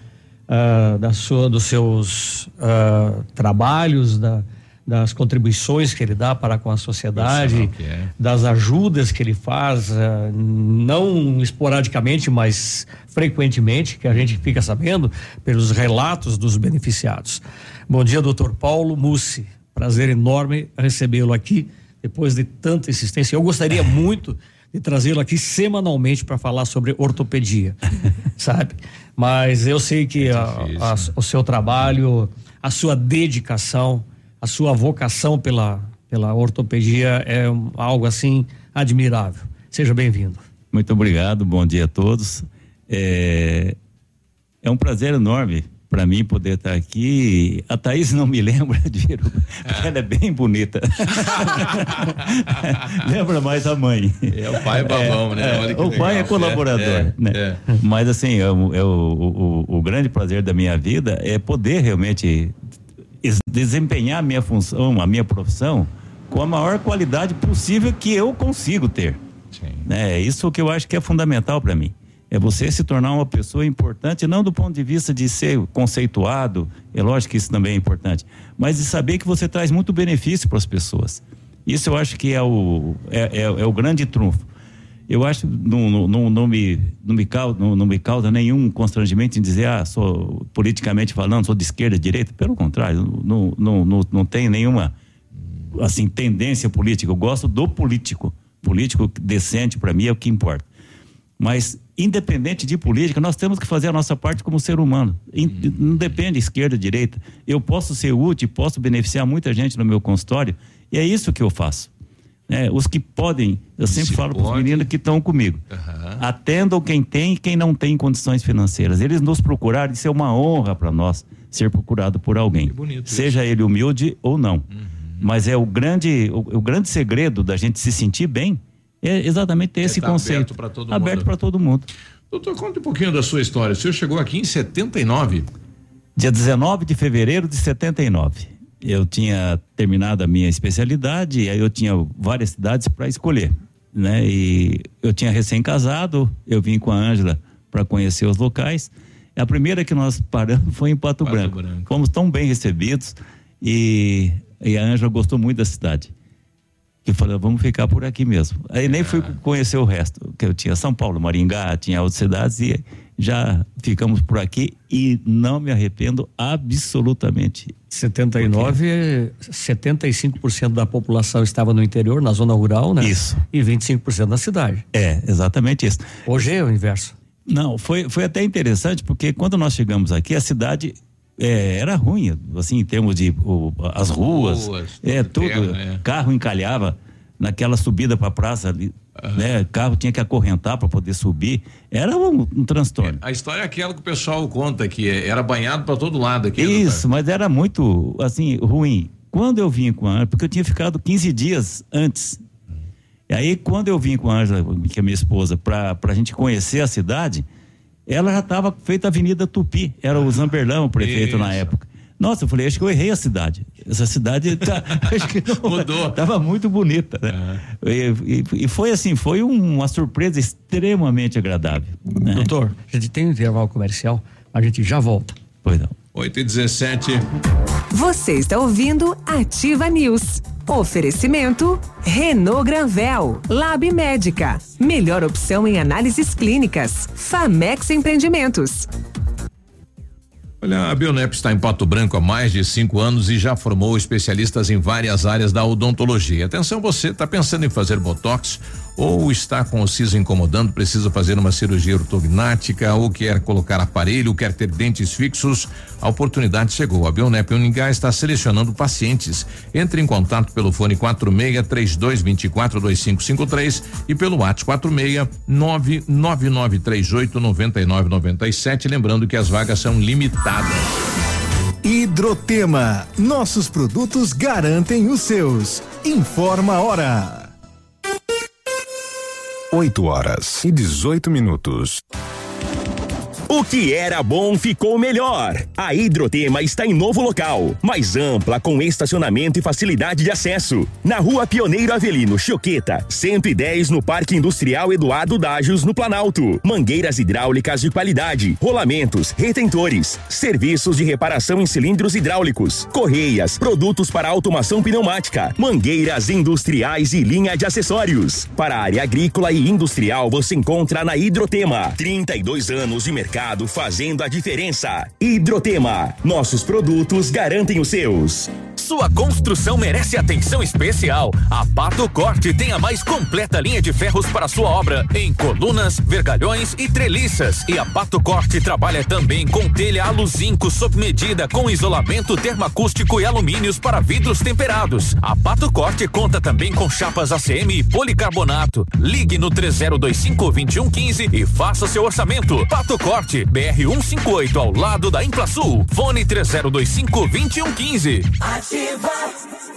ah, da sua, dos seus ah, trabalhos, da- das contribuições que ele dá para com a sociedade, é. das ajudas que ele faz, ah, não esporadicamente, mas frequentemente, que a gente fica sabendo pelos relatos dos beneficiados. Bom dia, doutor Paulo Mussi. Prazer enorme recebê-lo aqui depois de tanta insistência. Eu gostaria muito de trazê-lo aqui semanalmente para falar sobre ortopedia, sabe? Mas eu sei que a- a- o seu trabalho, a sua dedicação, a sua vocação pela, pela ortopedia é um- algo assim admirável. Seja bem-vindo. Muito obrigado, bom dia a todos. É, é um prazer enorme para mim poder estar aqui. A Thaís não me lembra de porque ela é bem bonita. lembra mais a mãe. É, o pai é babão, né? Olha que o pai é legal. colaborador. É, é, né? é. Mas assim, é o, é o- o- o grande prazer da minha vida é poder realmente desempenhar a minha função, a minha profissão com a maior qualidade possível que eu consigo ter. Né? É isso que eu acho que é fundamental para mim. É você se tornar uma pessoa importante, não do ponto de vista de ser conceituado, é lógico que isso também é importante, mas de saber que você traz muito benefício para as pessoas. Isso eu acho que é o, é, é- é o grande trunfo. Eu acho não, não, não, não me não me causa não, não me causa nenhum constrangimento em dizer ah sou politicamente falando sou de esquerda direita. Pelo contrário não não, não, não tem nenhuma assim tendência política. Eu gosto do político. Político decente para mim é o que importa. Mas independente de política nós temos que fazer a nossa parte como ser humano. Não depende esquerda direita. Eu posso ser útil posso beneficiar muita gente no meu consultório e é isso que eu faço né? Os que podem, eu sempre falo para os meninos que estão comigo. Atendam quem tem e quem não tem condições financeiras. Eles nos procuraram, isso é uma honra para nós ser procurado por alguém. Seja ele humilde ou não. Mas é o grande, o, o grande segredo da gente se sentir bem é exatamente ter esse tá conceito. aberto pra todo para todo mundo. Doutor, conta um pouquinho da sua história. O senhor chegou aqui em 79. Dia 19 de fevereiro de 79. Eu tinha terminado a minha especialidade e aí eu tinha várias cidades para escolher, né? E eu tinha recém-casado, eu vim com a Ângela para conhecer os locais. A primeira que nós paramos foi em Pato, Branco. Fomos tão bem recebidos e, e a Ângela gostou muito da cidade. Que falei, vamos ficar por aqui mesmo. Aí nem fui conhecer o resto, que eu tinha São Paulo, Maringá, tinha outras cidades e já ficamos por aqui e não me arrependo absolutamente. 79, 75% da população estava no interior, na zona rural, né? Isso. E 25% na cidade. É, exatamente isso. Hoje é o inverso. Não, foi, foi até interessante porque quando nós chegamos aqui, a cidade é, era ruim, assim, em termos de o, as ruas, Ruas, é tudo terra, é. carro encalhava naquela subida para a praça ali, né? Carro tinha que acorrentar para poder subir, era um, um transtorno. A história é aquela que o pessoal conta que é- era banhado para todo lado aqui. né, Isso, mas era muito, assim, ruim. Quando eu vim com a Ângela, porque eu tinha ficado 15 dias antes. E aí, quando eu vim com a Ângela, que é minha esposa, para a gente conhecer a cidade, ela já estava feita a Avenida Tupi. Era o Zamberlão, o prefeito na época. Nossa, eu falei, acho que eu errei a cidade. Essa cidade tá, acho que não, mudou. Tava muito bonita, né? E, e- e foi assim, foi um- uma surpresa extremamente agradável. né? Doutor, a gente tem um intervalo comercial, a gente já volta. Pois não. 8 e 17. Você está ouvindo Ativa News. Oferecimento Renault Granvel, Lab Médica, melhor opção em análises clínicas. Famex Empreendimentos. Olha, a Bionep está em Pato Branco há mais de cinco anos e já formou especialistas em várias áreas da odontologia. Atenção, você está pensando em fazer botox ou está com o siso incomodando, precisa fazer uma cirurgia ortognática, ou quer colocar aparelho, quer ter dentes fixos, a oportunidade chegou. A Bionep Uningá está selecionando pacientes. Entre em contato pelo fone 46 3224 2553 e pelo WhatsApp 46 99938 9997. Lembrando que as vagas são limitadas. Hidrotema. Nossos produtos garantem os seus. Informa a hora. 8 horas e 18 minutos. O que era bom ficou melhor. A Hidrotema está em novo local, mais ampla, com estacionamento e facilidade de acesso. Na rua Pioneiro Avelino Choqueta, 110 no Parque Industrial Eduardo Dágios, no Planalto. Mangueiras hidráulicas de qualidade, rolamentos, retentores, serviços de reparação em cilindros hidráulicos, correias, produtos para automação pneumática, mangueiras industriais e linha de acessórios. Para a área agrícola e industrial, você encontra na Hidrotema. 32 anos de mercado fazendo a diferença. Hidrotema, nossos produtos garantem os seus. Sua construção merece atenção especial. A Pato Corte tem a mais completa linha de ferros para sua obra, em colunas, vergalhões e treliças. E a Pato Corte trabalha também com telha aluzinco sob medida, com isolamento termoacústico e alumínios para vidros temperados. A Pato Corte conta também com chapas ACM e policarbonato. Ligue no 3025 2115 e faça seu orçamento. Pato Corte, BR 158 ao lado da Implasul. Fone 3025 2115.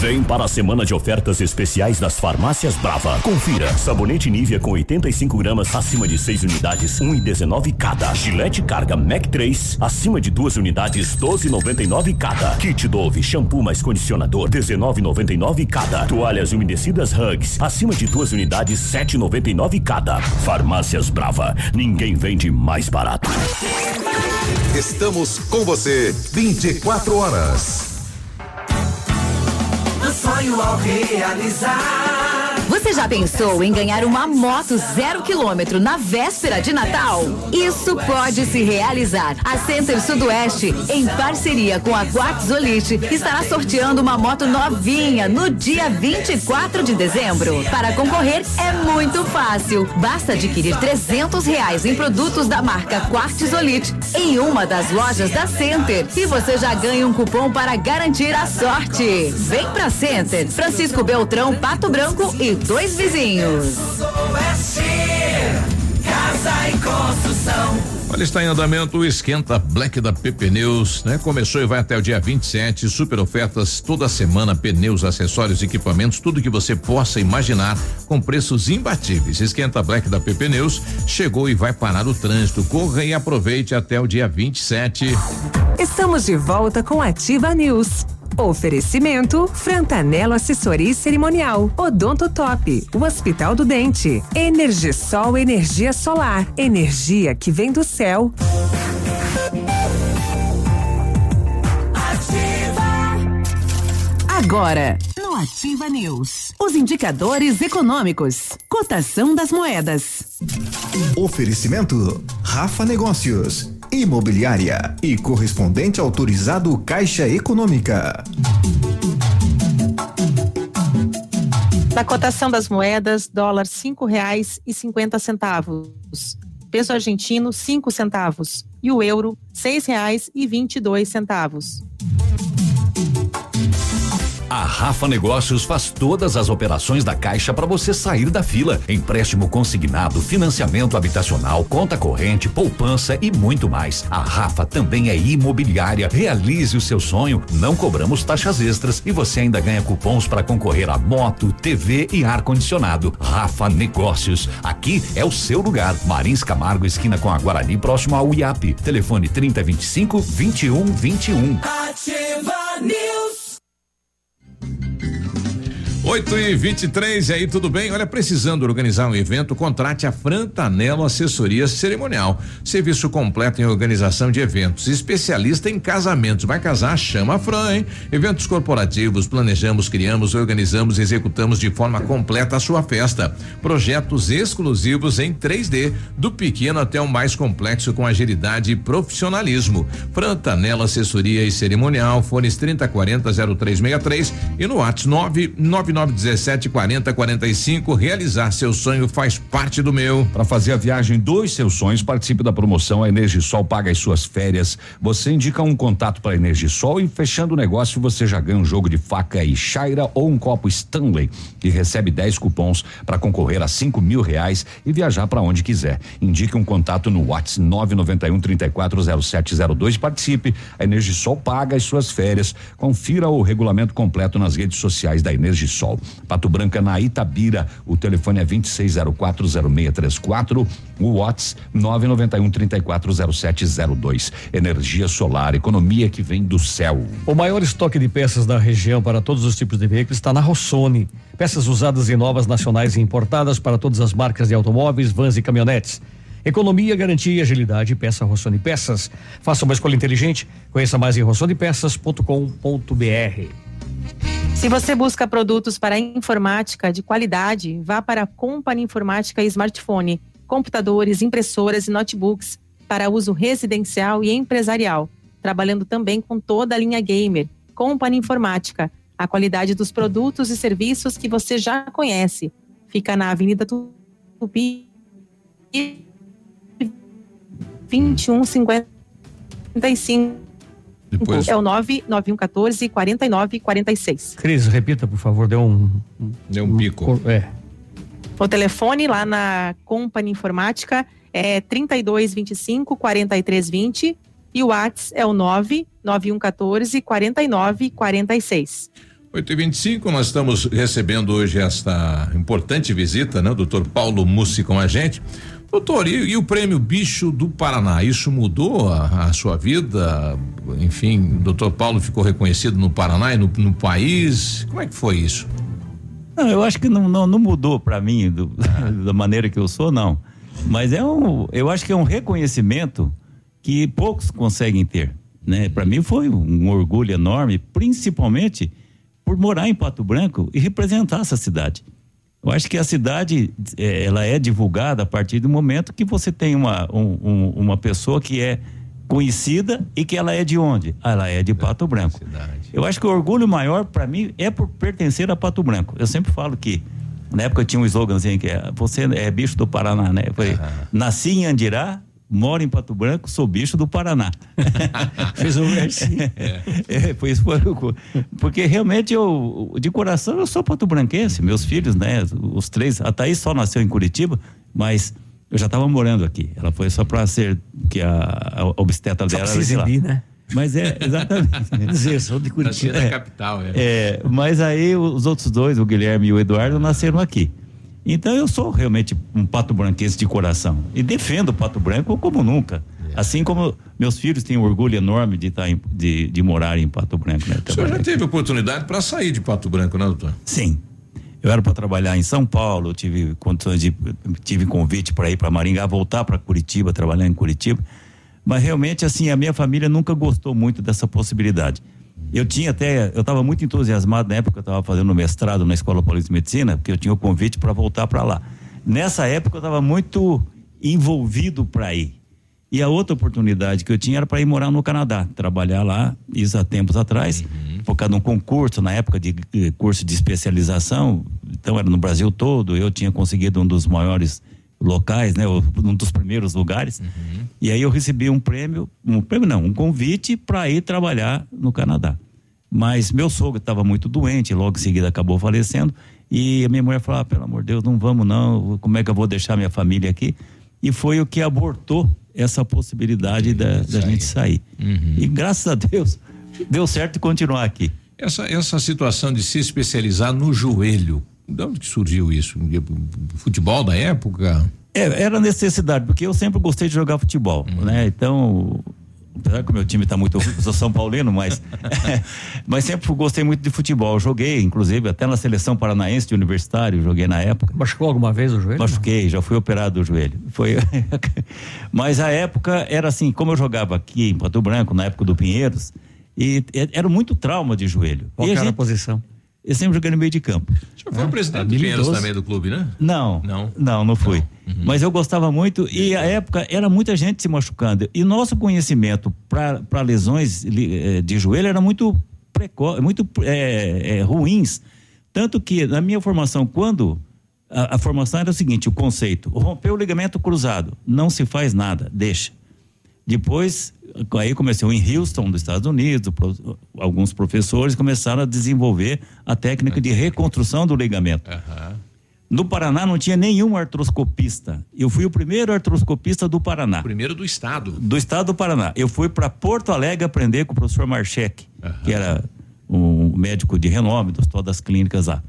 Vem para a semana de ofertas especiais das farmácias Brava. Confira. Sabonete Nivea com 85 gramas acima de 6 unidades, 1,19 cada. Gillette Carga Mac 3 acima de 2 unidades, 12,99 cada. Kit Dove shampoo mais condicionador, 19,99 cada. Toalhas umedecidas Hugs acima de 2 unidades, 7,99 cada. Farmácias Brava. Ninguém vende mais barato. Estamos com você 24 horas. Sonho ao realizar. Você já pensou em ganhar uma moto zero quilômetro na véspera de Natal? Isso pode se realizar. A Center Sudoeste, em parceria com a Quartzolite, estará sorteando uma moto novinha no dia 24 de dezembro. Para concorrer é muito fácil. Basta adquirir 300 reais em produtos da marca Quartzolite em uma das lojas da Center e você já ganha um cupom para garantir a sorte. Vem pra Center, Francisco Beltrão, Pato Branco e dois vizinhos. Casa e construção. Olha, está em andamento o Esquenta Black da PP Neus, né? Começou e vai até o dia 27. Super ofertas toda semana, pneus, acessórios, equipamentos, tudo que você possa imaginar com preços imbatíveis. Esquenta Black da PP Neus chegou e vai parar o trânsito. Corra e aproveite até o dia 27. Estamos de volta com Ativa News. Oferecimento Frantanelo Assessoria e Cerimonial, Odonto Top, o Hospital do Dente, Energisol Energia Solar, energia que vem do céu. Agora, no Ativa News, os indicadores econômicos, cotação das moedas. Oferecimento Rafa Negócios, Imobiliária e correspondente autorizado Caixa Econômica. Na cotação das moedas, dólar cinco reais e cinquenta centavos, peso argentino cinco centavos e o euro seis reais e vinte e dois centavos. A Rafa Negócios faz todas as operações da Caixa para você sair da fila. Empréstimo consignado, financiamento habitacional, conta corrente, poupança e muito mais. A Rafa também é imobiliária. Realize o seu sonho. Não cobramos taxas extras e você ainda ganha cupons para concorrer a moto, TV e ar condicionado. Rafa Negócios. Aqui é o seu lugar. Marins Camargo, esquina com a Guarani, próximo ao IAP. Telefone 3025 2121. Ativa News. 8 e 23 e aí, tudo bem? Olha, precisando organizar um evento, contrate a Frantanelo Assessoria Cerimonial. Serviço completo em organização de eventos, especialista em casamentos. Vai casar? Chama a Fran, hein? Eventos corporativos, planejamos, criamos, organizamos, executamos de forma completa a sua festa. Projetos exclusivos em 3D, do pequeno até o mais complexo com agilidade e profissionalismo. Frantanelo Assessoria e Cerimonial, fones 3040 0363 e no WhatsApp 9 9917 40 45. Realizar seu sonho faz parte do meu. Para fazer a viagem dos seus sonhos, participe da promoção A Energisol paga as suas férias. Você indica um contato para a Energisol e fechando o negócio você já ganha um jogo de faca e chaira ou um copo Stanley e recebe 10 cupons para concorrer a 5 mil reais e viajar para onde quiser. Indique um contato no WhatsApp 991 340702 e participe. A Energisol paga as suas férias. Confira o regulamento completo nas redes sociais da Energisol. Sol. Pato Branca na Itabira, o telefone é 26040634, o WhatsApp 991340702. Energia solar, economia que vem do céu. O maior estoque de peças da região para todos os tipos de veículos está na Rossoni. Peças usadas e novas nacionais e importadas para todas as marcas de automóveis, vans e caminhonetes. Economia, garantia, agilidade, peça Rossoni Peças. Faça uma escolha inteligente. Conheça mais em rossonepeças.com.br. Se você busca produtos para informática de qualidade, vá para a Company Informática Smartphone, computadores, impressoras e notebooks para uso residencial e empresarial, trabalhando também com toda a linha gamer. Company Informática, a qualidade dos produtos e serviços que você já conhece. Fica na Avenida Tupi 2155 depois... É o 99114 4946. Cris, repita, por favor, deu um. Deu um bico. É. O telefone lá na Company Informática é 3225 4320 e o WhatsApp é o 99114 4946. 8 e 25 nós estamos recebendo hoje esta importante visita, né? O doutor Paulo Mussi com a gente. Doutor, e, e, o prêmio Bicho do Paraná, isso mudou a, a sua vida? Enfim, o doutor Paulo ficou reconhecido no Paraná e no, no país. Como é que foi isso? Não, eu acho que não, não, não mudou para mim do, da maneira que eu sou, não. Mas é um, eu acho que é um reconhecimento que poucos conseguem ter. Né? Para mim foi um orgulho enorme, principalmente por morar em Pato Branco e representar essa cidade. Eu acho que a cidade é, ela é divulgada a partir do momento que você tem uma, um, um, uma pessoa que é conhecida e que ela é de onde? Ah, ela é de Pato Branco. Eu acho que o orgulho maior para mim é por pertencer a Pato Branco. Eu sempre falo que na época tinha um sloganzinho que é você é bicho do Paraná, né? Foi, uhum. nasci em Andirá, moro em Pato Branco, sou bicho do Paraná. Fez um versinho. É. é, foi isso, porque realmente eu, de coração, eu sou pato-branquense, meus filhos, né, os três, a Thaís só nasceu em Curitiba, mas eu já estava morando aqui. Ela foi só para ser que a, a obstetra só dela era de lá. né? Mas é, exatamente. Dizer, sou de Curitiba. Nasci na capital, é. é. Mas aí os outros dois, o Guilherme e o Eduardo, nasceram aqui. Então eu sou realmente um pato branquense de coração e defendo o pato branco como nunca. É. Assim como meus filhos têm um orgulho enorme de, estar tá em, de, de morar em Pato Branco. Né, o senhor já teve oportunidade para sair de Pato Branco, né, doutor? Sim. Eu era para trabalhar em São Paulo, tive condições de tive convite para ir para Maringá, voltar para Curitiba, trabalhar em Curitiba. Mas realmente assim, a minha família nunca gostou muito dessa possibilidade. Eu tinha até, eu estava muito entusiasmado na época que eu estava fazendo mestrado na Escola Paulista de Medicina, porque eu tinha o convite para voltar para lá. Nessa época eu estava muito envolvido para ir. E a outra oportunidade que eu tinha era para ir morar no Canadá, trabalhar lá, isso há tempos atrás, uhum. por causa de um concurso, na época de, de curso de especialização, então era no Brasil todo, eu tinha conseguido um dos maiores locais, né, um dos primeiros lugares. Uhum. E aí eu recebi um prêmio, um prêmio não, um convite para ir trabalhar no Canadá. Mas meu sogro estava muito doente, logo em seguida acabou falecendo. E a minha mulher falou: ah, pelo amor de Deus, não vamos não, como é que eu vou deixar minha família aqui? E foi o que abortou essa possibilidade da, da gente sair. Uhum. E graças a Deus, deu certo continuar aqui. Essa, essa situação de se especializar no joelho, de onde que surgiu isso? Futebol da época? É, era necessidade, porque eu sempre gostei de jogar futebol, uhum. né? Então, apesar que o meu time está muito eu sou São Paulino, mas mas sempre gostei muito de futebol. Joguei, inclusive, até na seleção paranaense de universitário, joguei na época. Machucou alguma vez o joelho? Machuquei, já fui operado do joelho. Foi Mas a época era assim, como eu jogava aqui em Pato Branco, na época do Pinheiros, e era muito trauma de joelho. Qual e era gente, a posição? Eu sempre joguei no meio de campo. O senhor foi o presidente do Pinheiros também do clube, né? Não, Não. não, não fui. Mas eu gostava muito e a época era muita gente se machucando. E nosso conhecimento para lesões eh, de joelho era muito precoce, muito eh, eh, ruins. Tanto que na minha formação, quando a, a formação era o seguinte, o conceito, rompeu o ligamento cruzado, não se faz nada, deixa. Depois, aí comecei em Houston, dos Estados Unidos, pro- alguns professores começaram a desenvolver a técnica de reconstrução do ligamento. No Paraná não tinha nenhum artroscopista. Eu fui o primeiro artroscopista do Paraná. Primeiro do estado. Do estado do Paraná. Eu fui para Porto Alegre aprender com o professor Marchek, que era um médico de renome das todas as clínicas lá.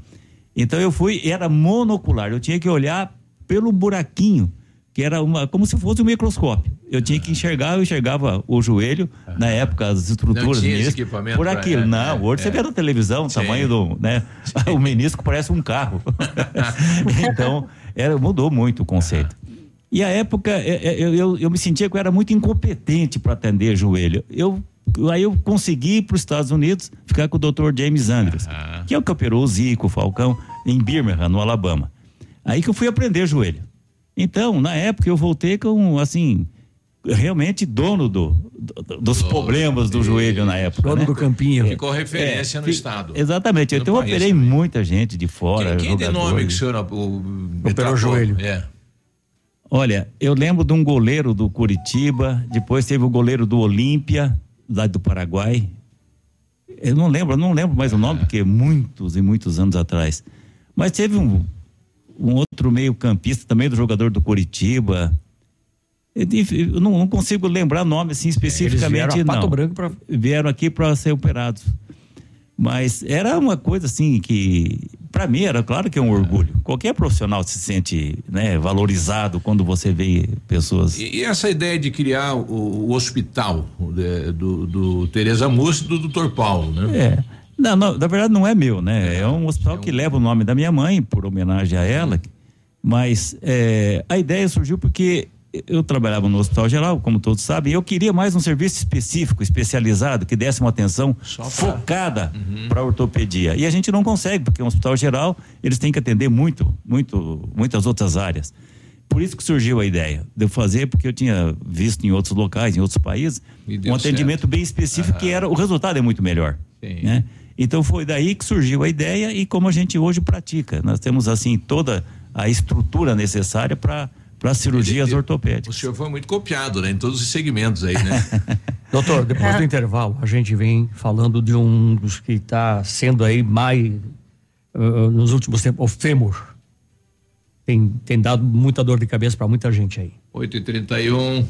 Então eu fui, era monocular, eu tinha que olhar pelo buraquinho, que era uma, como se fosse um microscópio. Eu tinha que enxergar, eu enxergava o joelho, na época as estruturas Não tinha menisco, equipamento por aquilo. é, não, é, hoje você é. vê na televisão o tamanho do, né? O menisco parece um carro. então, era, mudou muito o conceito. E a época, é, é, eu, eu, eu me sentia que eu era muito incompetente para atender joelho. Eu, aí eu consegui ir para os Estados Unidos ficar com o Dr. James Andrews, que é o que operou o Zico, o Falcão, em Birmingham, no Alabama. Aí que eu fui aprender joelho. Então, na época, eu voltei com, assim, realmente dono do, do- dos problemas do joelho na época. Dono né? do campinho. Ficou referência no fi- estado. Exatamente. No Então, eu operei muita gente de fora. Quem, quem de nome que o senhor o, Operou o joelho. É. Olha, eu lembro de um goleiro do Curitiba, depois teve o goleiro do Olímpia, lá do Paraguai. Eu não lembro, eu não lembro mais o nome, porque muitos e muitos anos atrás. Mas teve um, um outro meio-campista também do jogador do Curitiba. Eu, não, não consigo lembrar nome assim especificamente, vieram a Pato não. Branco pra- Vieram aqui para ser operados. Mas era uma coisa assim que, para mim, era claro que é um orgulho. Qualquer profissional se sente né, valorizado quando você vê pessoas. E, e essa ideia de criar o, o hospital de- do, do Tereza Mussi e do Dr. Paulo, né? É. Não, não, na verdade não é meu, né? É um hospital que leva o nome da minha mãe, por homenagem a ela. Mas é, a ideia surgiu porque eu trabalhava no Hospital Geral, como todos sabem, e eu queria mais um serviço específico, especializado, que desse uma atenção focada para ortopedia. E a gente não consegue, porque um hospital geral, eles têm que atender muito, muito, muitas outras áreas. Por isso que surgiu a ideia de eu fazer, porque eu tinha visto em outros locais, em outros países, um atendimento bem específico que era o resultado é muito melhor. Sim. Né? Então foi daí que surgiu a ideia e como a gente hoje pratica. Nós temos assim toda a estrutura necessária para para cirurgias ortopédicas. O senhor foi muito copiado, né? Em todos os segmentos aí, né? Doutor, depois do intervalo, a gente vem falando de um dos que está sendo aí mais, uh, nos últimos tempos, o fêmur. Tem, tem dado muita dor de cabeça para muita gente aí. 8 e 31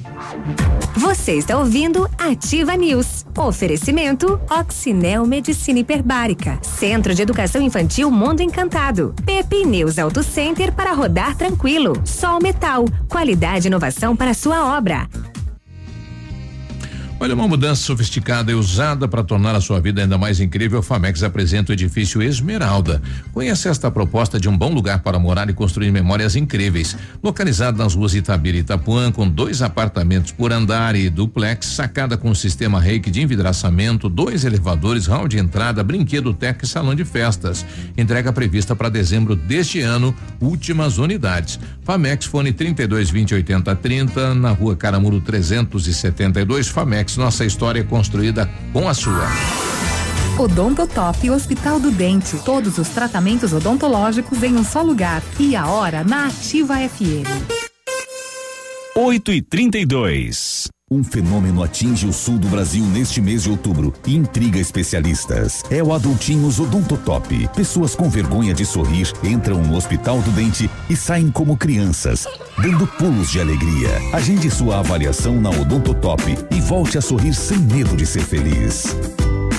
Você está ouvindo Ativa News. Oferecimento Oxinel Medicina Hiperbárica. Centro de Educação Infantil Mundo Encantado. Pepe News Auto Center para rodar tranquilo. Sol Metal. Qualidade e inovação para sua obra. Olha, uma mudança sofisticada e usada para tornar a sua vida ainda mais incrível. A Famex apresenta o edifício Esmeralda. Conheça esta proposta de um bom lugar para morar e construir memórias incríveis. Localizado nas ruas Itabira e Itapuã, com dois apartamentos por andar e duplex, sacada com sistema reiki de envidraçamento, dois elevadores, hall de entrada, brinquedo tech e salão de festas. Entrega prevista para dezembro deste ano, últimas unidades. Famex Fone 32 20 80 30, na rua Caramuru 372. Famex, nossa história é construída com a sua. Odontotop Hospital do Dente. Todos os tratamentos odontológicos em um só lugar. E a hora na Ativa FM. 8 e 32 Um fenômeno atinge o sul do Brasil neste mês de outubro e intriga especialistas. É o Adultinhos Odontotop. Pessoas com vergonha de sorrir entram no Hospital do Dente e saem como crianças, dando pulos de alegria. Agende sua avaliação na Odontotop e volte a sorrir sem medo de ser feliz.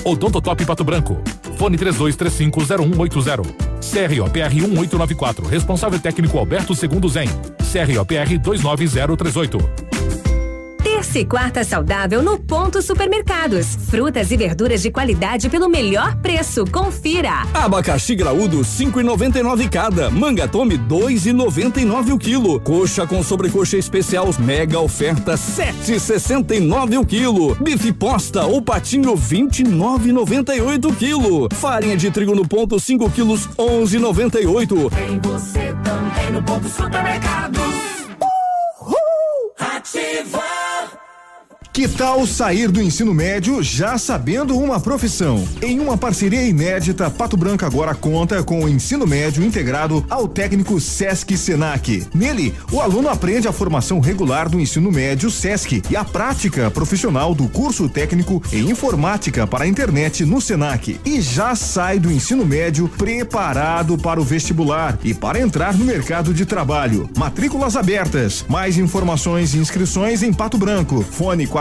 Odontotop Pato Branco. Fone 32350180. CROPR 1894. Responsável técnico Alberto Segundo Zen. CROPR 29038. Terça e quarta saudável no Ponto Supermercados. Frutas e verduras de qualidade pelo melhor preço. Confira. Abacaxi graúdo 5,99 cada. Manga tome 2,99 o quilo. Coxa com sobrecoxa especial mega oferta 7,69 o quilo. Bife posta ou patinho 29,98 o quilo. Farinha de trigo no ponto 5 quilos 11,98. Tem você também no ponto supermercados. Que tal sair do ensino médio já sabendo uma profissão? Em uma parceria inédita, Pato Branco agora conta com o ensino médio integrado ao técnico Sesc Senac. Nele, o aluno aprende a formação regular do ensino médio Sesc e a prática profissional do curso técnico em informática para a internet no Senac. E já sai do ensino médio preparado para o vestibular e para entrar no mercado de trabalho. Matrículas abertas. Mais informações e inscrições em Pato Branco. Fone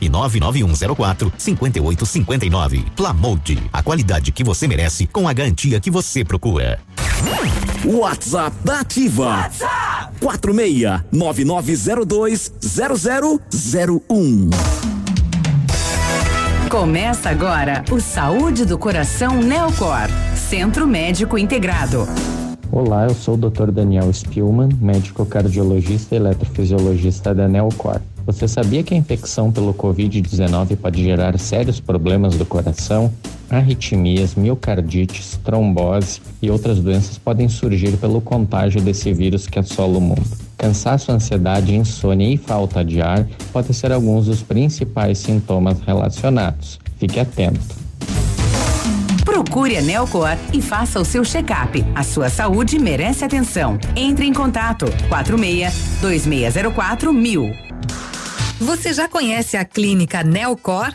e 99104 5859. Plamold, a qualidade que você merece com a garantia que você procura. WhatsApp da Ativa. WhatsApp 46 9902 0001. Começa agora o Saúde do Coração Neocor, Centro Médico Integrado. Olá, eu sou o Dr. Daniel Spielman, médico cardiologista e eletrofisiologista da Neocor. Você sabia que a infecção pelo Covid-19 pode gerar sérios problemas do coração? Arritmias, miocardites, trombose e outras doenças podem surgir pelo contágio desse vírus que assola o mundo. Cansaço, ansiedade, insônia e falta de ar podem ser alguns dos principais sintomas relacionados. Fique atento. Procure a Nelcor e faça o seu check-up. A sua saúde merece atenção. Entre em contato 46 2604 mil. Você já conhece a clínica Nelcor?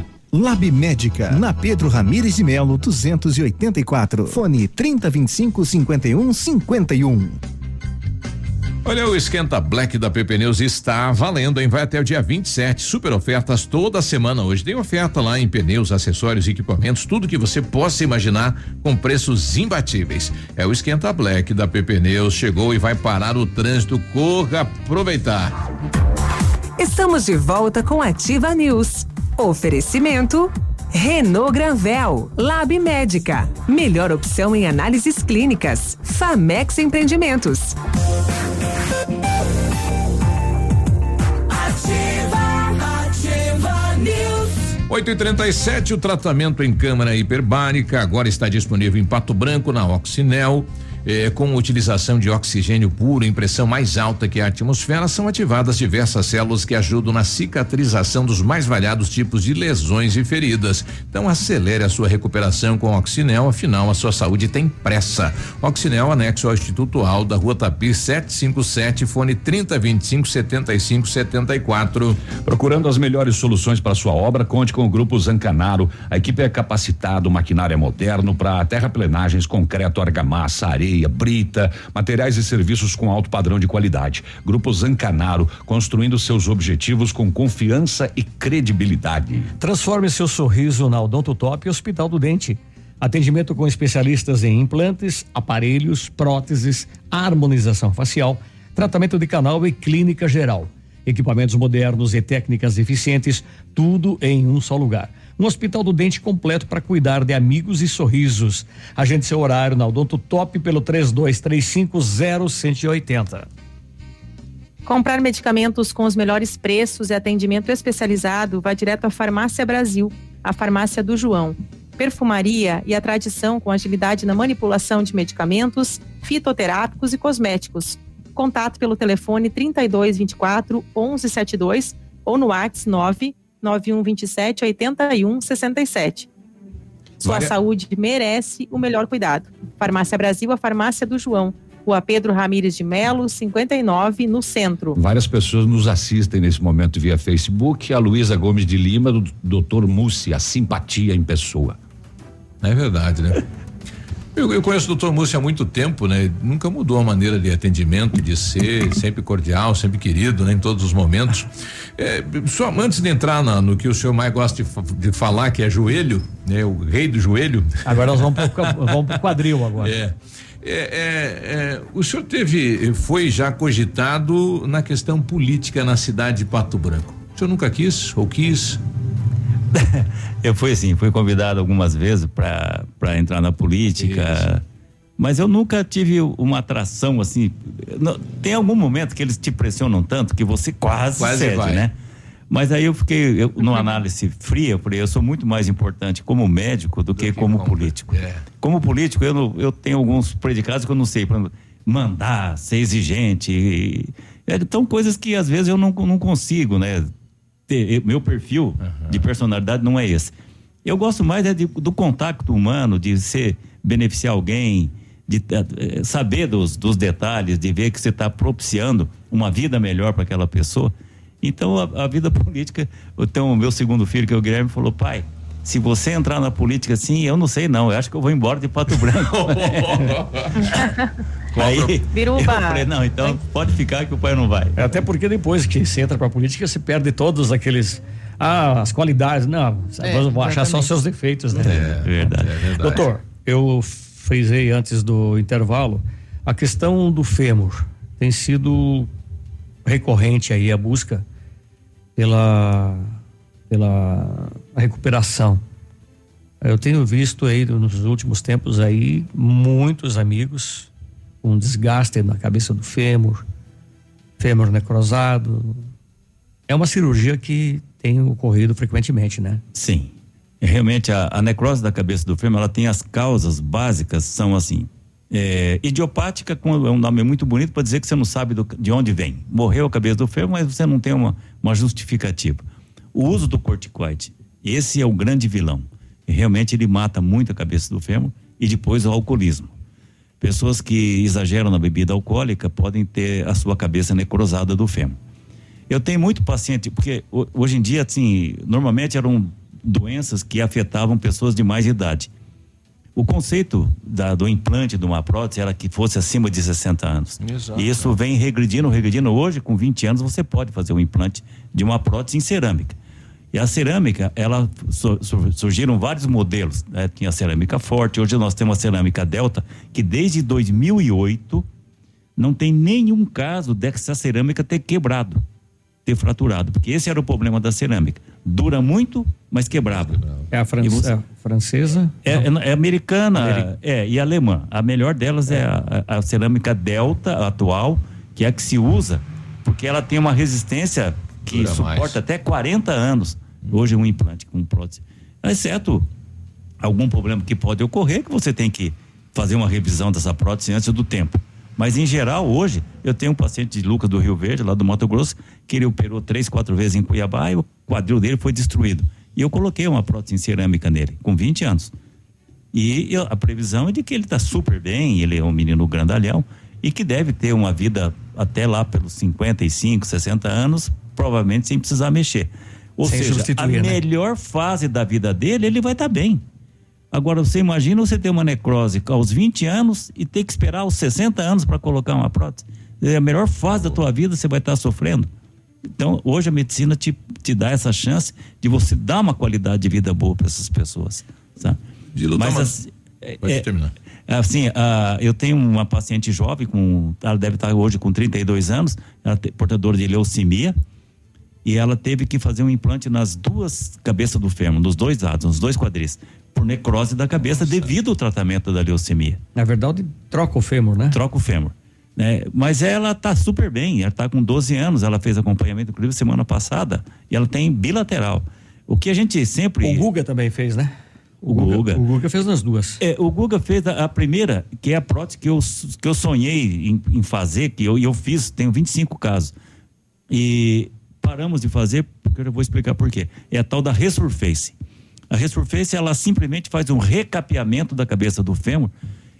Lab Médica, na Pedro Ramires de Melo, 284. Fone 3025 51 51. Olha, o Esquenta Black da PP Neus está valendo, hein? Vai até o dia 27. Super ofertas toda semana hoje. Tem oferta lá em pneus, acessórios, equipamentos, tudo que você possa imaginar com preços imbatíveis. É o Esquenta Black da PP Neus. Chegou e vai parar o trânsito. Corra aproveitar. Estamos de volta com Ativa News. Oferecimento Renault Granvel, Lab Médica, melhor opção em análises clínicas. Famex Empreendimentos. Ativa, ativa News. 8 e 37 o tratamento em câmara hiperbárica agora está disponível em Pato Branco, na Oxinel. Eh, com utilização de oxigênio puro em pressão mais alta que a atmosfera, são ativadas diversas células que ajudam na cicatrização dos mais variados tipos de lesões e feridas. Então acelere a sua recuperação com Oxinel, afinal a sua saúde tem pressa. Oxinel anexo ao Instituto Alda, Rua Tapir 757, fone 3025 75 74. Procurando as melhores soluções para sua obra, conte com o Grupo Zancanaro. A equipe é capacitada, o maquinário é moderno para terraplenagens, concreto, argamassa, areia areia, brita, materiais e serviços com alto padrão de qualidade. Grupo Zancanaro, construindo seus objetivos com confiança e credibilidade. Transforme seu sorriso na Odonto Top Hospital do Dente. Atendimento com especialistas em implantes, aparelhos, próteses, harmonização facial, tratamento de canal e clínica geral. Equipamentos modernos e técnicas eficientes, tudo em um só lugar. Um hospital do dente completo para cuidar de amigos e sorrisos. Agende seu horário na Odonto Top pelo 32350180. Comprar medicamentos com os melhores preços e atendimento especializado vai direto à Farmácia Brasil, a farmácia do João. Perfumaria e a tradição com agilidade na manipulação de medicamentos, fitoterápicos e cosméticos. Contato pelo telefone 3224 1172 ou no WhatsApp 9 9127 8167. Sua Várias- saúde merece o melhor cuidado. Farmácia Brasil, a farmácia do João. Rua Pedro Ramires de Melo, 59, no centro. Várias pessoas nos assistem nesse momento via Facebook. A Luísa Gomes de Lima, do Dr. Mussi, a simpatia em pessoa. É verdade, né? Eu, eu conheço o doutor Múcio há muito tempo, né? Nunca mudou a maneira de atendimento, de ser, sempre cordial, sempre querido, né? Em todos os momentos. É, só antes de entrar na- no que o senhor mais gosta de, de falar, que é joelho, né? O rei do joelho. Agora nós vamos pro, vamos pro quadril agora. É. É, é, é, o senhor teve, foi já cogitado na questão política na cidade de Pato Branco. O senhor nunca quis ou quis? Eu fui assim, fui convidado algumas vezes para entrar na política, mas eu nunca tive uma atração assim. não- tem algum momento que eles te pressionam tanto que você quase, Quase cede, vai. né? Mas aí eu fiquei, eu, numa análise fria, eu falei, eu sou muito mais importante como médico do, que, como, político. É. Como político, eu, não- eu tenho alguns predicados que eu não sei, por exemplo, mandar, ser exigente. e- é, então, coisas que às vezes eu não, não consigo, né? Ter, eu- meu perfil de personalidade não é esse. Eu gosto mais é de- do contato humano, de ser beneficiar alguém, de eh, saber dos, dos detalhes, de ver que você está propiciando uma vida melhor para aquela pessoa. Então, a, a vida política, então, o meu segundo filho, que é o Guilherme, falou: pai, se você entrar na política assim, eu não sei não, eu acho que eu vou embora de Pato Branco. Aí, Biruba. eu falei, não, então pode ficar que o pai não vai. É, Até porque depois que você entra pra política, você perde todos aqueles. Ah, as qualidades. Não, É, vão achar só seus defeitos, né? É, verdade. Doutor, eu frisei antes do intervalo a questão do fêmur. Tem sido recorrente aí a busca pela, pela recuperação. Eu tenho visto aí nos últimos tempos aí muitos amigos com desgaste na cabeça do fêmur, fêmur necrosado. É uma cirurgia que tem ocorrido frequentemente, né? Sim. Realmente a, a necrose da cabeça do fêmur, ela tem as causas básicas, são assim. É, idiopática é um nome muito bonito para dizer que você não sabe do- de onde vem. Morreu a cabeça do fêmur, mas você não tem uma, uma justificativa. O uso do corticoide, esse é o grande vilão. E realmente ele mata muito a cabeça do fêmur e depois o alcoolismo. Pessoas que exageram na bebida alcoólica podem ter a sua cabeça necrosada do fêmur. Eu tenho muito paciente, porque ho- hoje em dia, assim, normalmente eram doenças que afetavam pessoas de mais idade. O conceito da- do implante de uma prótese era que fosse acima de 60 anos. Exato. E isso vem regredindo, regredindo. Hoje, com 20 anos, você pode fazer um implante de uma prótese em cerâmica. E a cerâmica, ela su- su- surgiram vários modelos. né? Tinha a cerâmica forte, hoje nós temos a cerâmica delta, que desde 2008 não tem nenhum caso dessa cerâmica ter quebrado, ter fraturado, porque esse era o problema da cerâmica. Dura muito, mas quebrava. É a, fran- você- é a francesa? é, é- é americana Ameri- é, e alemã. A melhor delas é, a, a- a cerâmica delta atual, que é a que se usa, porque ela tem uma resistência que Dura suporta mais. até 40 anos. Hoje um implante com prótese. Exceto algum problema que pode ocorrer, que você tem que fazer uma revisão dessa prótese antes do tempo. Mas em geral, hoje, eu tenho um paciente de Lucas do Rio Verde, lá do Mato Grosso, que ele operou três, quatro vezes em Cuiabá e o quadril dele foi destruído. E eu coloquei uma prótese cerâmica nele, com 20 anos. E eu- a previsão é de que ele está super bem, ele é um menino grandalhão e que deve ter uma vida até lá pelos 55, 60 anos, provavelmente sem precisar mexer. Ou Sem seja, a né? melhor fase da vida dele, ele vai estar bem. Agora, você imagina você ter uma necrose aos 20 anos e ter que esperar aos 60 anos para colocar uma prótese. É a melhor fase da tua vida, você vai estar sofrendo. Então, hoje a medicina te, te dá essa chance de você dar uma qualidade de vida boa para essas pessoas. Sabe? Mas, assim, Pode é- terminar. Assim, ah, eu tenho uma paciente jovem, com, ela deve estar hoje com 32 anos, ela é portadora de leucemia, e ela teve que fazer um implante nas duas cabeças do fêmur, nos dois lados, nos dois quadris, por necrose da cabeça devido ao tratamento da leucemia. Na verdade, troca o fêmur, né? Troca o fêmur. Né? Mas ela está super bem, ela está com 12 anos, ela fez acompanhamento, inclusive, semana passada, e ela tem bilateral. O que a gente sempre. O Guga também fez, né? O Guga. O Guga fez nas duas. É, o Guga fez a, a primeira, que é a prótese que eu, que eu sonhei em, em fazer, que eu, e eu fiz, tenho 25 casos. E paramos de fazer, porque eu já vou explicar por quê. É a tal da Resurface. A Resurface, ela simplesmente faz um recapeamento da cabeça do fêmur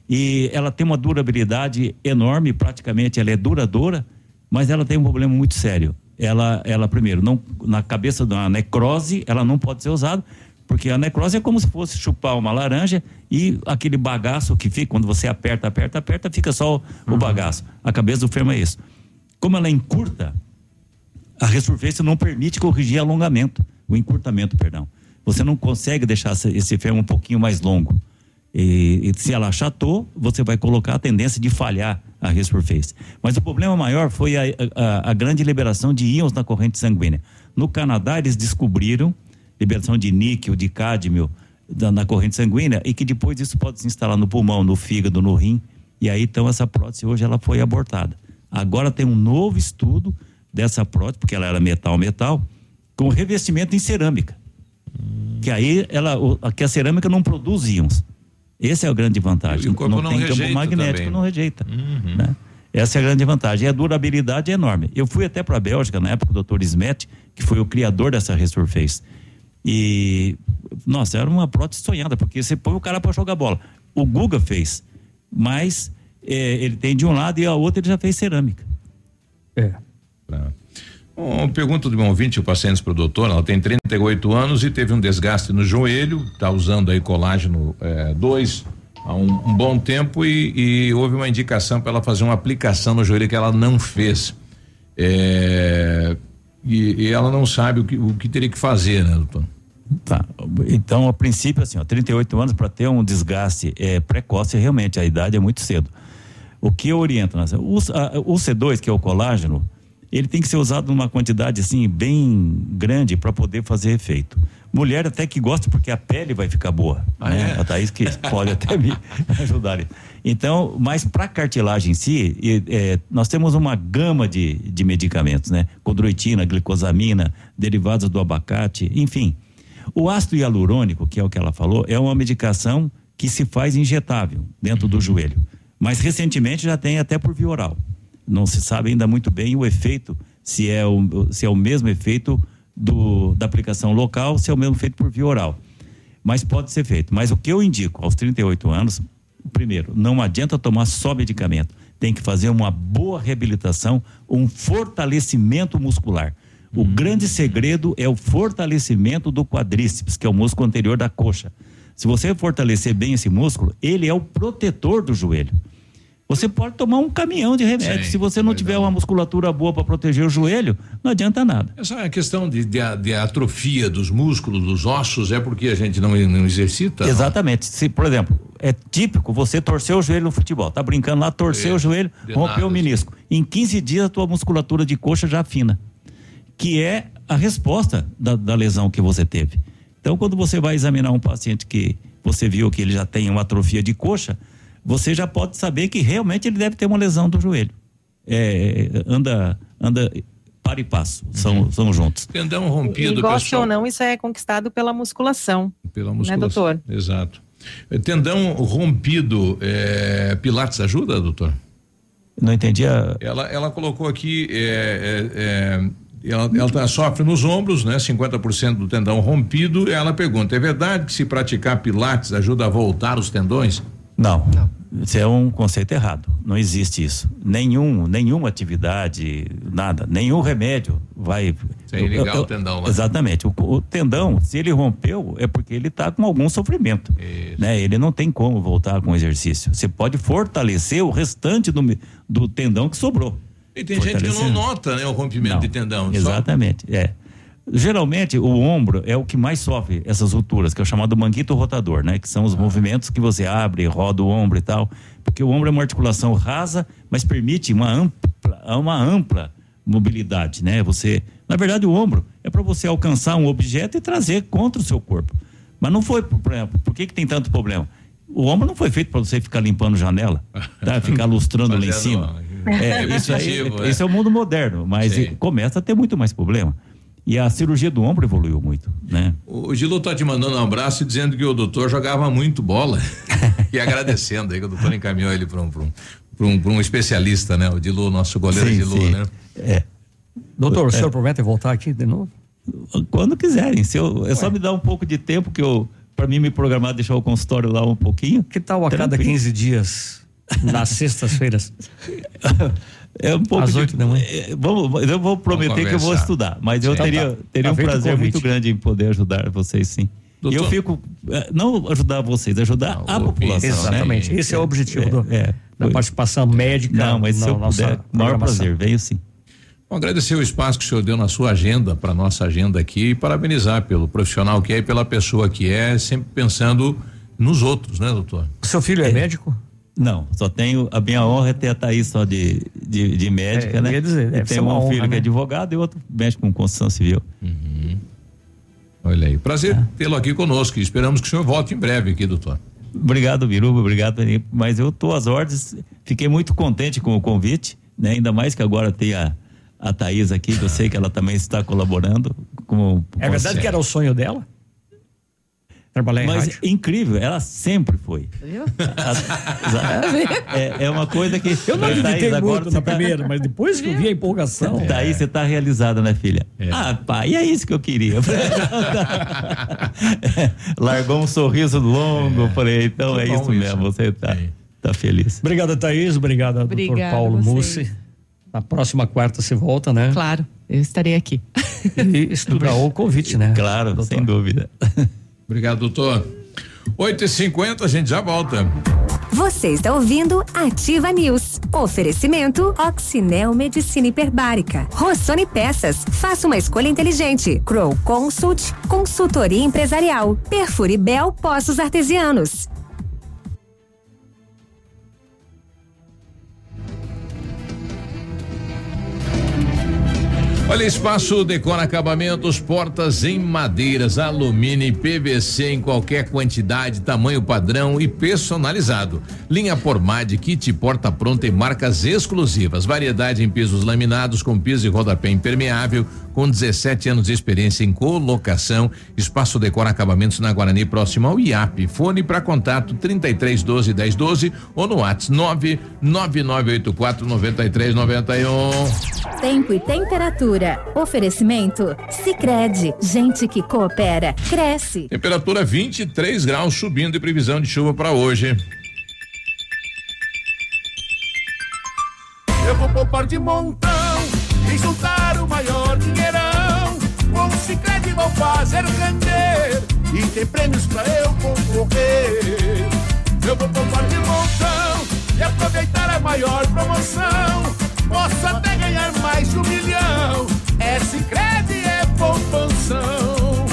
e ela tem uma durabilidade enorme, praticamente ela é duradoura, mas ela tem um problema muito sério. Ela, ela primeiro, não, na cabeça da necrose, ela não pode ser usada, porque a necrose é como se fosse chupar uma laranja e aquele bagaço que fica, quando você aperta, aperta, aperta, fica só o, o bagaço. A cabeça do fêmur é isso. Como ela encurta, a resurfância não permite corrigir alongamento, o encurtamento, perdão. Você não consegue deixar esse- esse fêmur um pouquinho mais longo. E, e se ela achatou, você vai colocar a tendência de falhar a resurface. Mas o problema maior foi a, a- a grande liberação de íons na corrente sanguínea. No Canadá, eles descobriram liberação de níquel, de cádmio da- na corrente sanguínea e que depois isso pode se instalar no pulmão, no fígado, no rim. E aí, então, essa prótese hoje ela foi abortada. Agora tem um novo estudo dessa prótese, porque ela era metal-metal, com revestimento em cerâmica. Que aí ela, que a cerâmica não produz íons. Essa é a grande vantagem. E o corpo não tem campo magnético, também. não rejeita. Uhum. né? Essa é a grande vantagem. E a durabilidade é enorme. Eu fui até para a Bélgica, na época, o Dr. Smet, que foi o criador dessa Resurface. E, nossa, era uma prótese sonhada, porque você põe o cara para jogar bola. O Guga fez, mas eh, ele tem de um lado e a outra ele já fez cerâmica. É. Uma pergunta de um ouvinte, o paciente para o doutor, ela tem 38 anos e teve um desgaste no joelho, está usando aí colágeno 2 há um, um bom tempo e, e houve uma indicação para ela fazer uma aplicação no joelho que ela não fez. É, e, e ela não sabe o que, o que teria que fazer, né, doutor? Tá. Então, a princípio, assim, ó, 38 anos para ter um desgaste é, precoce, realmente, a idade é muito cedo. O que eu oriento? Né? O, a- o C2, que é o colágeno, ele tem que ser usado numa quantidade assim bem grande para poder fazer efeito. Mulher até que gosta porque a pele vai ficar boa. Ah, né? é? A Thaís que pode até me ajudar. Então, mas para cartilagem em si, é, nós temos uma gama de, de medicamentos, né? Condroitina, glicosamina, derivados do abacate, enfim. O ácido hialurônico, que é o que ela falou, é uma medicação que se faz injetável dentro do joelho. Mas recentemente já tem até por via oral. Não se sabe ainda muito bem o efeito, se é o, se é o mesmo efeito do, da aplicação local, se é o mesmo efeito por via oral. Mas pode ser feito. Mas o que eu indico aos 38 anos, primeiro, não adianta tomar só medicamento. Tem que fazer uma boa reabilitação, um fortalecimento muscular. O grande segredo é o fortalecimento do quadríceps, que é o músculo anterior da coxa. Se você fortalecer bem esse músculo, ele é o protetor do joelho. Você pode tomar um caminhão de remédio. Sim, Se você não tiver uma musculatura boa para proteger o joelho, não adianta nada. Essa questão de, de, de atrofia dos músculos, dos ossos, é porque a gente não, não exercita? Exatamente. Se, por exemplo, é típico você torcer o joelho no futebol. Tá brincando lá, torceu É, o joelho, nada, o menisco. Em 15 dias a tua musculatura de coxa já afina. Que é a resposta da, da lesão que você teve. Então, quando você vai examinar um paciente que você viu que ele já tem uma atrofia de coxa, você já pode saber que realmente ele deve ter uma lesão do joelho. É, anda, anda para e passo, são, Uhum. são juntos. Tendão E rompido, goste pessoal. ou não, isso é conquistado pela musculação. Pela Né, musculação. doutor? Exato. É, Tendão rompido, é, Pilates ajuda, doutor? Não entendi a. Ela, ela colocou aqui, é, é, é, ela, ela tá- sofre nos ombros, né? 50% do tendão rompido. Ela pergunta: é verdade que se praticar Pilates ajuda a voltar os tendões? Não. Isso é um conceito errado. Não existe isso. Nenhum, nenhuma atividade, nada, nenhum remédio vai Sem ligar o tendão lá. Exatamente. O, o tendão, se ele rompeu, é porque ele está com algum sofrimento. Né? Ele não tem como voltar com o exercício. Você pode fortalecer o restante do, do tendão que sobrou. E tem gente que não nota, né, o rompimento Não, de tendão. só- Exatamente, é. Geralmente o ombro é o que mais sofre essas rupturas, que é o chamado manguito rotador, né? Que são Ah. os movimentos que você abre, roda o ombro e tal. Porque o ombro é uma articulação rasa, mas permite uma ampla, uma ampla mobilidade, né? Você, na verdade, o ombro é para você alcançar um objeto e trazer contra o seu corpo. Mas não foi, por exemplo, por que, que tem tanto problema? O ombro não foi feito para você ficar limpando janela, tá? Ficar lustrando lá em cima. ó, É, isso aí, é. esse é o mundo moderno, mas Sim. começa a ter muito mais problema. E a cirurgia do ombro evoluiu muito, né? O Gilo tá te mandando um abraço e dizendo que o doutor jogava muito bola e agradecendo aí que o doutor encaminhou ele para um, pra um, pra um, pra um especialista, né? O Dilu, nosso goleiro Sim, Dilu, sim. né? É. Doutor, o É. senhor promete voltar aqui de novo? Quando quiserem. Se eu, é só me dar um pouco de tempo que eu, para mim me programar, deixar o consultório lá um pouquinho. Que tal a cada Tranquilo. 15 dias, nas sextas-feiras? É um pouco Às de- oito da manhã. é, vamos, eu vou prometer que eu vou estudar, mas eu Então teria, tá. teria Tá um prazer muito grande em poder ajudar vocês, sim. E eu Doutor. fico, é, não ajudar vocês, ajudar a população. Exatamente. né? Esse é o objetivo do- é. da participação médica. Não, mas se eu nossa puder, maior prazer, venho sim. Bom, agradecer o espaço que o senhor deu na sua agenda, para nossa agenda aqui, e parabenizar pelo profissional que é e pela pessoa que é, sempre pensando nos outros, né, doutor? O seu filho é, médico? Não, só tenho. A minha honra é ter a Thaís só de, de, de médica, É, eu né? ia dizer, E uma um honra, filho que né? é advogado e outro mexe com construção civil. Olha aí. Prazer tê-lo aqui conosco e esperamos que o senhor volte em breve aqui, doutor. Obrigado, Biruba, obrigado, mas eu tô às ordens, fiquei muito contente com o convite, né? Ainda mais que agora tem a, a Thaís aqui, que eu sei que ela também está colaborando com É verdade que era o sonho dela? Trabalhar em Mas rádio? incrível, ela sempre foi. Viu? É, é uma coisa que. Eu não acreditei agora muito na tá- primeira, mas depois que eu vi a empolgação. Daí você tá realizada, né, filha? Ah, pai, é isso que eu queria. Largou um sorriso longo, falei, então é, Que bom isso mesmo, você tá, tá feliz. Obrigado, Thaís. Obrigado, doutor Paulo você. Mussi. Na próxima quarta você volta, né? Claro, eu estarei aqui. E estudar o convite, né? Claro, sem dúvida. Obrigado, doutor. 8h50, a gente já volta. Você está ouvindo Ativa News. Oferecimento Oxinel Medicina Hiperbárica. Rossoni Peças. Faça uma escolha inteligente. Crow Consult. Consultoria Empresarial. Perfure Bel Poços Artesianos. Olha, Espaço Decora Acabamentos, portas em madeiras, alumínio e PVC em qualquer quantidade, tamanho padrão e personalizado. Linha Pormad, kit porta pronta e marcas exclusivas. Variedade em pisos laminados com piso e rodapé impermeável, com 17 anos de experiência em colocação. Espaço Decora Acabamentos na Guarani, próximo ao IAP. Fone para contato 33 12 10 12 ou no WhatsApp 99984 9391. Tempo e temperatura. Oferecimento? Sicredi Gente que coopera, cresce. Temperatura 23 graus, subindo e previsão de chuva para hoje. Eu vou poupar de montão e vou fazer render e tem prêmios pra eu concorrer. Eu vou poupar de montão e aproveitar a maior promoção. Posso até ganhar mais de um milhão. É Cicred, é poupanção.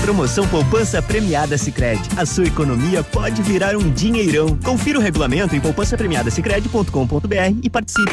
Promoção Poupança Premiada Sicredi. A sua economia pode virar um dinheirão. Confira o regulamento em poupançapremiadasicredi.com.br e participe.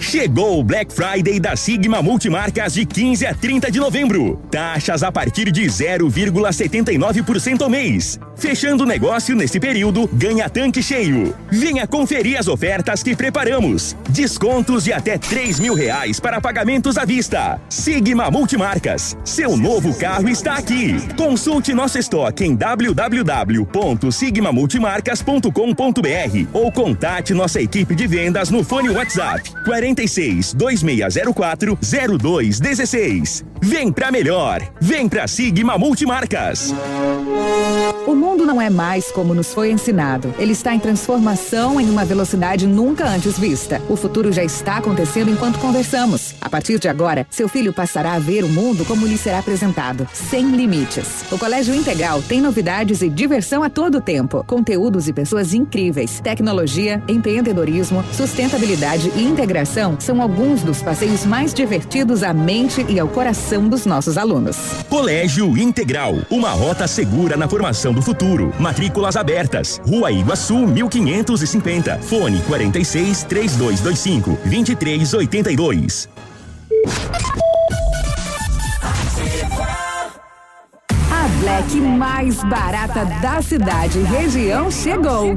Chegou o Black Friday da Sigma Multimarcas de 15 a 30 de novembro. Taxas a partir de 0,79% ao mês. Fechando o negócio nesse período, ganha tanque cheio. Venha conferir as ofertas que preparamos. Descontos de até 3 mil reais para pagamentos à vista. Sigma Multimarcas. Seu novo carro está aqui. Consulte nosso estoque em www.sigmamultimarcas.com.br ou contate nossa equipe de vendas no fone WhatsApp 46 2604 0216. Vem pra melhor. Vem pra Sigma Multimarcas. O mundo não é mais como nos foi ensinado. Ele está em transformação em uma velocidade nunca antes vista. O futuro já está acontecendo enquanto conversamos. A partir de agora, seu filho passará a ver o mundo como lhe será apresentado, sem limites. O Colégio Integral tem novidades e diversão a todo tempo, conteúdos e pessoas incríveis. Tecnologia, empreendedorismo, sustentabilidade e integração são alguns dos passeios mais divertidos à mente e ao coração dos nossos alunos. Colégio Integral, uma rota segura na formação do futuro. Matrículas abertas. Rua Iguaçu, 1550. Fone 46 3225 2382. Bye. Black mais barata da cidade e região chegou.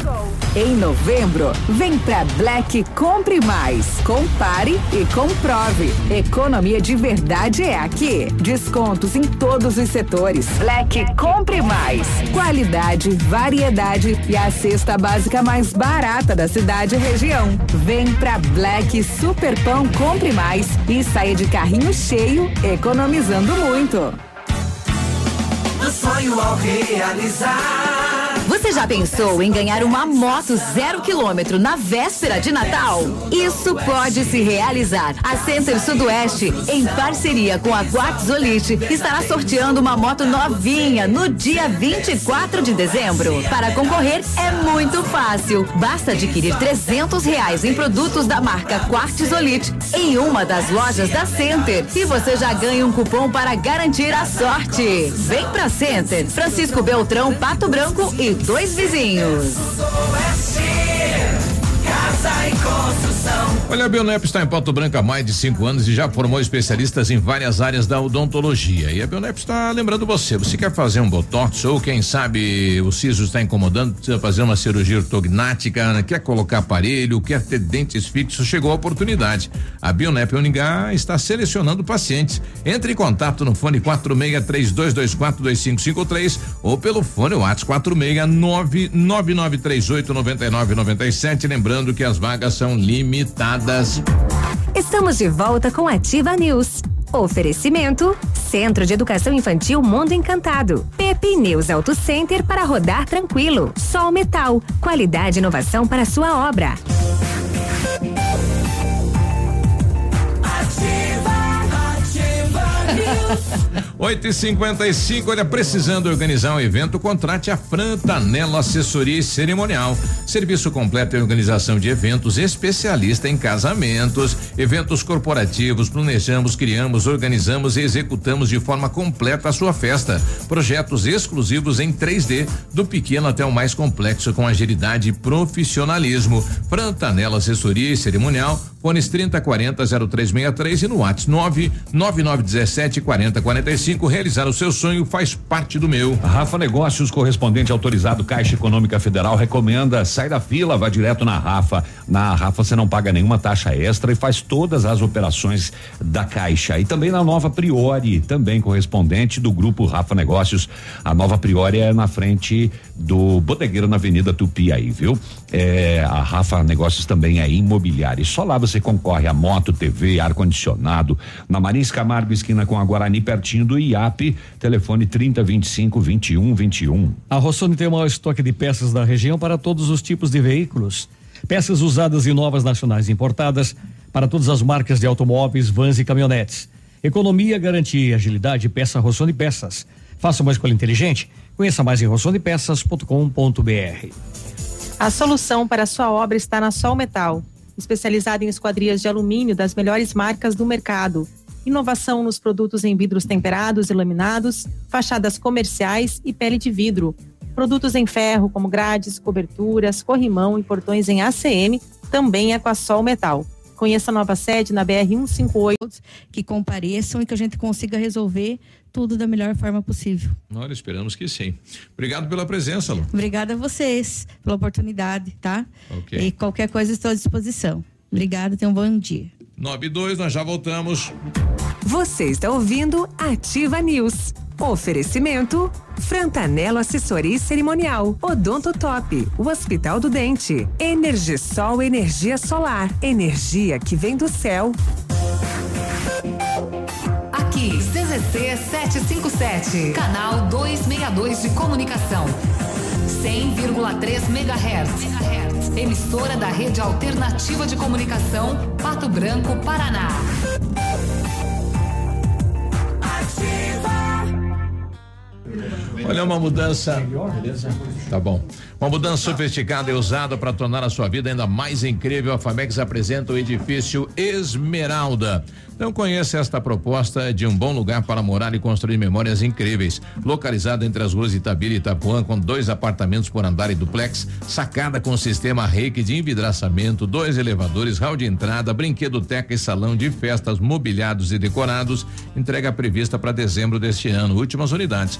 Em novembro, vem pra Black Compre Mais. Compare e comprove. Economia de verdade é aqui. Descontos em todos os setores. Black Compre Mais. Qualidade, variedade e a cesta básica mais barata da cidade e região. Vem pra Black Super Pão Compre Mais e saia de carrinho cheio, economizando muito. Do sonho ao realizar. Você já pensou em ganhar uma moto zero quilômetro na véspera de Natal? Isso pode se realizar. A Center Sudoeste, em parceria com a Quartzolite, estará sorteando uma moto novinha no dia 24 de dezembro. Para concorrer é muito fácil. Basta adquirir 300 reais em produtos da marca Quartzolite em uma das lojas da Center e você já ganha um cupom para garantir a sorte. Vem pra Center, Francisco Beltrão, Pato Branco e dois vizinhos. Casa e construção. Olha, a Bionep está em Pato Branco há mais de cinco anos e já formou especialistas em várias áreas da odontologia. E a Bionep está lembrando você, você quer fazer um botox ou quem sabe o siso está incomodando, precisa fazer uma cirurgia ortognática, quer colocar aparelho, quer ter dentes fixos, chegou a oportunidade. A Bionep Uningá está selecionando pacientes. Entre em contato no fone 4632242553 ou pelo fone WhatsApp 46999389997, lembrando que as vagas são limitadas. Estamos de volta com Ativa News. Oferecimento: Centro de Educação Infantil Mundo Encantado. Pepe News Auto Center para rodar tranquilo. Sol Metal. Qualidade e inovação para sua obra. 8 e 55 olha, precisando organizar um evento, contrate a Frantanelo Assessoria e Cerimonial. Serviço completo em organização de eventos, especialista em casamentos, eventos corporativos, planejamos, criamos, organizamos e executamos de forma completa a sua festa. Projetos exclusivos em 3D, do pequeno até o mais complexo, com agilidade e profissionalismo. Frantanelo Assessoria e Cerimonial, fones 3040 0363 e no WhatsApp 99917 4045. Realizar o seu sonho faz parte do meu. Rafa Negócios, correspondente autorizado Caixa Econômica Federal, recomenda sai da fila, vá direto na Rafa. Na Rafa você não paga nenhuma taxa extra e faz todas as operações da Caixa. E também na Nova Priori, também correspondente do grupo Rafa Negócios. A Nova Priori é na frente do Bodegueiro na Avenida Tupi aí, viu? É, a Rafa Negócios também é imobiliária. E só lá você concorre a moto, TV, ar condicionado. Na Marins Camargo esquina com a Guarani pertinho do IAP, telefone 3025 21 21. A Rossoni tem o maior estoque de peças da região para todos os tipos de veículos. Peças usadas e novas nacionais importadas para todas as marcas de automóveis, vans e caminhonetes. Economia, garantia e agilidade, peça Rossoni Peças. Faça uma escolha inteligente. Conheça mais em rossonepeças.com.br. A solução para a sua obra está na Sol Metal, especializada em esquadrias de alumínio das melhores marcas do mercado. Inovação nos produtos em vidros temperados e laminados, fachadas comerciais e pele de vidro. Produtos em ferro, como grades, coberturas, corrimão e portões em ACM, também é com a Sol Metal. Conheça a nova sede na BR 158. Que compareçam e que a gente consiga resolver tudo da melhor forma possível. Olha, esperamos que sim. Obrigado pela presença, Lu. Obrigada a vocês pela oportunidade, tá? Ok. E qualquer coisa estou à disposição. Obrigada, tenham um bom dia. 9 e 2, nós já voltamos. Você está ouvindo Ativa News. Oferecimento Frantanelo Assessoria Cerimonial, Odonto Top, o Hospital do Dente, Energisol Energia Solar, energia que vem do céu. CZC 757, canal 262 de comunicação. 100,3 MHz. Emissora da Rede Alternativa de Comunicação, Pato Branco, Paraná. Olha uma mudança. Tá bom. Uma mudança sofisticada e usada para tornar a sua vida ainda mais incrível. A Famex apresenta o edifício Esmeralda. Então conheça esta proposta de um bom lugar para morar e construir memórias incríveis. Localizado entre as ruas Itabira e Itapuã, com dois apartamentos por andar e duplex, sacada com sistema reiki de envidraçamento, dois elevadores, hall de entrada, brinquedoteca e salão de festas mobiliados e decorados. Entrega prevista para dezembro deste ano. Últimas unidades.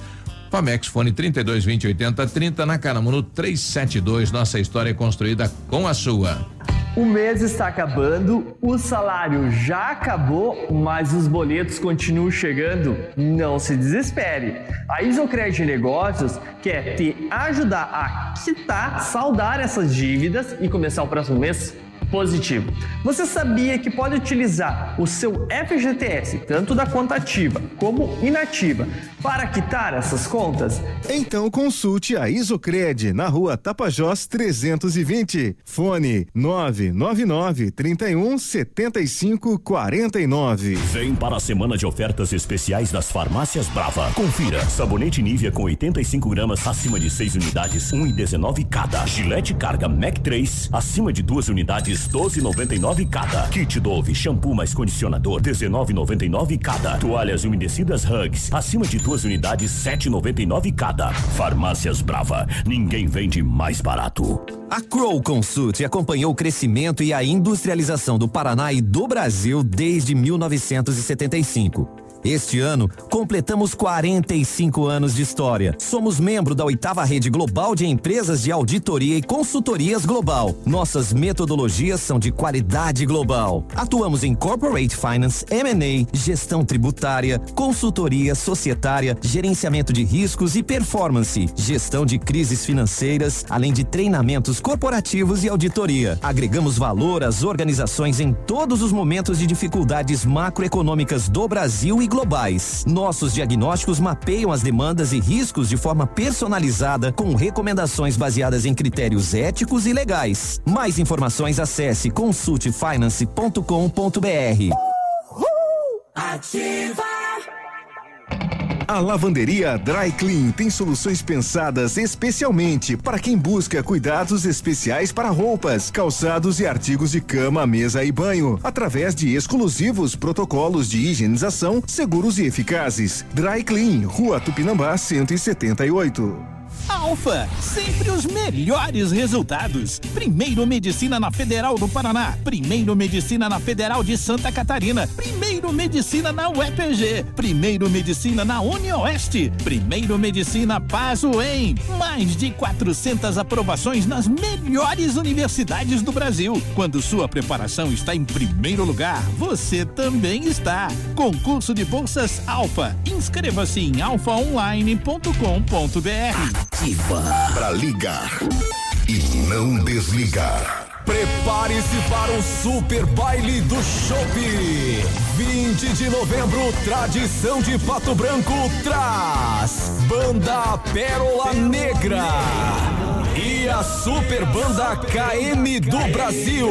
Famex Fone 32 20 80 30 na Caramuno 372. Nossa história é construída com a sua. O mês está acabando, o salário já acabou, mas os boletos continuam chegando. Não se desespere. A Isocred Negócios quer te ajudar a quitar, saldar essas dívidas e começar o próximo mês positivo. Você sabia que pode utilizar o seu FGTS, tanto da conta ativa como inativa, para quitar essas contas? Então consulte a Isocred na rua Tapajós 320. Fone 999 31 75 49. Vem para a semana de ofertas especiais das farmácias Brava. Confira. Sabonete Nivea com 85 gramas acima de 6 unidades, 1,19 cada. Gillette Carga Mac 3 acima de duas unidades, 12,99 cada. Kit Dove shampoo mais condicionador, 19,99 cada. Toalhas umedecidas Hugs acima de duas unidades, 7,99 cada. Farmácias Brava. Ninguém vende mais barato. A Crow Consult acompanhou o crescimento e a industrialização do Paraná e do Brasil desde 1975. Este ano, completamos 45 anos de história. Somos membro da oitava rede global de empresas de auditoria e consultorias global. Nossas metodologias são de qualidade global. Atuamos em corporate finance, M&A, gestão tributária, consultoria societária, gerenciamento de riscos e performance, gestão de crises financeiras, além de treinamentos corporativos e auditoria. Agregamos valor às organizações em todos os momentos de dificuldades macroeconômicas do Brasil e globais. Nossos diagnósticos mapeiam as demandas e riscos de forma personalizada, com recomendações baseadas em critérios éticos e legais. Mais informações acesse consultefinance.com.br. Ativa. A lavanderia Dry Clean tem soluções pensadas especialmente para quem busca cuidados especiais para roupas, calçados e artigos de cama, mesa e banho, através de exclusivos protocolos de higienização seguros e eficazes. Dry Clean, Rua Tupinambá 178. Alfa, sempre os melhores resultados. Primeiro Medicina na Federal do Paraná, primeiro Medicina na Federal de Santa Catarina, primeiro Medicina na UEPG, primeiro Medicina na UniOeste, primeiro Medicina Pazuem. Mais de 400 aprovações nas melhores universidades do Brasil. Quando sua preparação está em primeiro lugar, você também está. Concurso de bolsas Alfa. Inscreva-se em alfaonline.com.br. Para ligar e não desligar. Prepare-se para o Super Baile do Chopp. 20 de novembro, tradição de Pato Branco traz Banda Pérola Negra e a Super Banda KM do Brasil.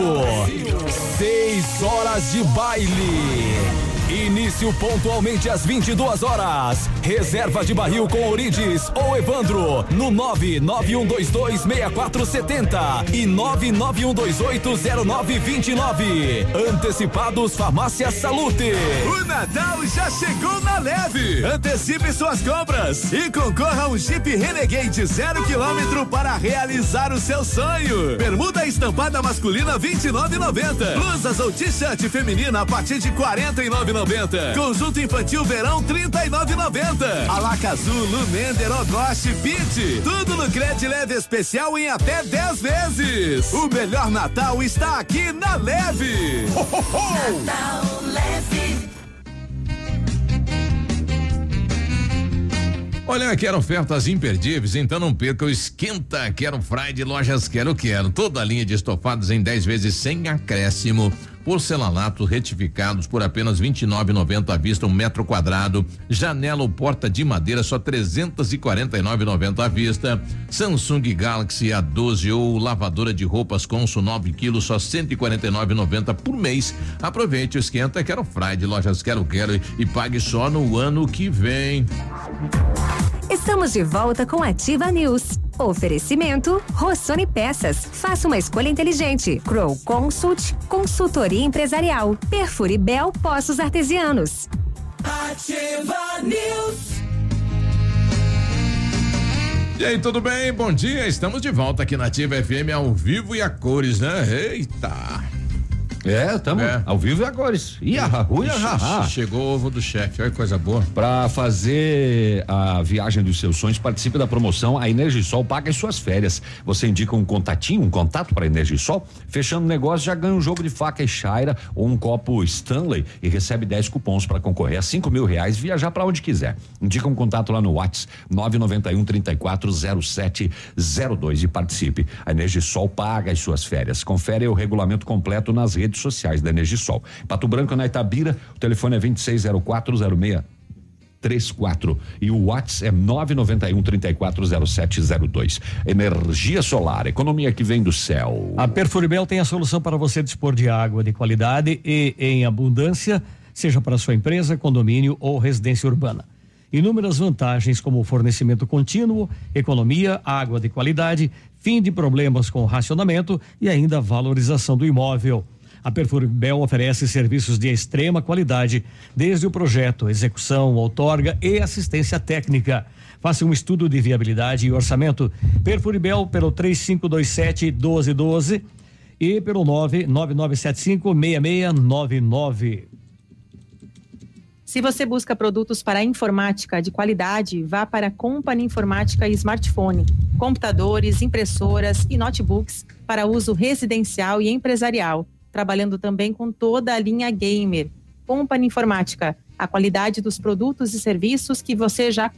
Seis horas de baile. Início pontualmente às 22 horas. Reserva de barril com Orides ou Evandro no 991226470 e 991280929. Antecipados Farmácia Salute. O Natal já chegou na leve. Antecipe suas compras e concorra a um Jeep Renegade zero quilômetro para realizar o seu sonho. Bermuda estampada masculina 29,90. Blusas ou t-shirt feminina a partir de 49,90. Conjunto infantil verão 39,90. Alacazul, Lumender, Ogoste, Pit. Tudo no Cred Leve Especial em até 10 vezes. O melhor Natal está aqui na Leve. Ho, ho, ho. Natal leve. Olha, quero ofertas imperdíveis, então não perca o Esquenta Quero Friday Lojas Quero Quero. Toda a linha de estofados em 10 vezes sem acréscimo. Porcelanato retificados por apenas 29,90 à vista um metro quadrado, janela ou porta de madeira só 349,90 à vista, Samsung Galaxy A12 ou lavadora de roupas Consul 9 quilos só 149,90 por mês. Aproveite o esquenta Quero Friday, lojas Quero Quero e pague só no ano que vem. Estamos de volta com Ativa News. Oferecimento Rossoni Peças. Faça uma escolha inteligente. Crow Consult, consultoria empresarial. Perfure Bel Poços Artesianos. Ativa News. E aí, tudo bem? Bom dia. Estamos de volta aqui na Ativa FM ao vivo e a cores, né? Eita. É, estamos ao vivo e agora. E a rua Chegou o ovo do chefe, olha que coisa boa. Para fazer a viagem dos seus sonhos, participe da promoção A Energisol paga as suas férias. Você indica um contatinho, um contato para Energisol, fechando o negócio já ganha um jogo de faca e chaira ou um copo Stanley e recebe 10 cupons para concorrer a 5 mil reais viajar para onde quiser. Indica um contato lá no WhatsApp 991 340702 e participe. A Energisol paga as suas férias. Confere o regulamento completo nas redes sociais da Energisol. Pato Branco na Itabira, o telefone é 260406 34 e o WhatsApp é 991 340702. Energia solar, economia que vem do céu. A Perfuribel tem a solução para você dispor de água de qualidade e em abundância, seja para sua empresa, condomínio ou residência urbana. Inúmeras vantagens como fornecimento contínuo, economia, água de qualidade, fim de problemas com racionamento e ainda valorização do imóvel. A Perfuribel oferece serviços de extrema qualidade, desde o projeto, execução, outorga e assistência técnica. Faça um estudo de viabilidade e orçamento. Perfuribel pelo 3527 1212 e pelo 99975 6699. Se você busca produtos para informática de qualidade, vá para a Company Informática e Smartphone. Computadores, impressoras e notebooks para uso residencial e empresarial. Trabalhando também com toda a linha gamer. Company Informática, a qualidade dos produtos e serviços que você já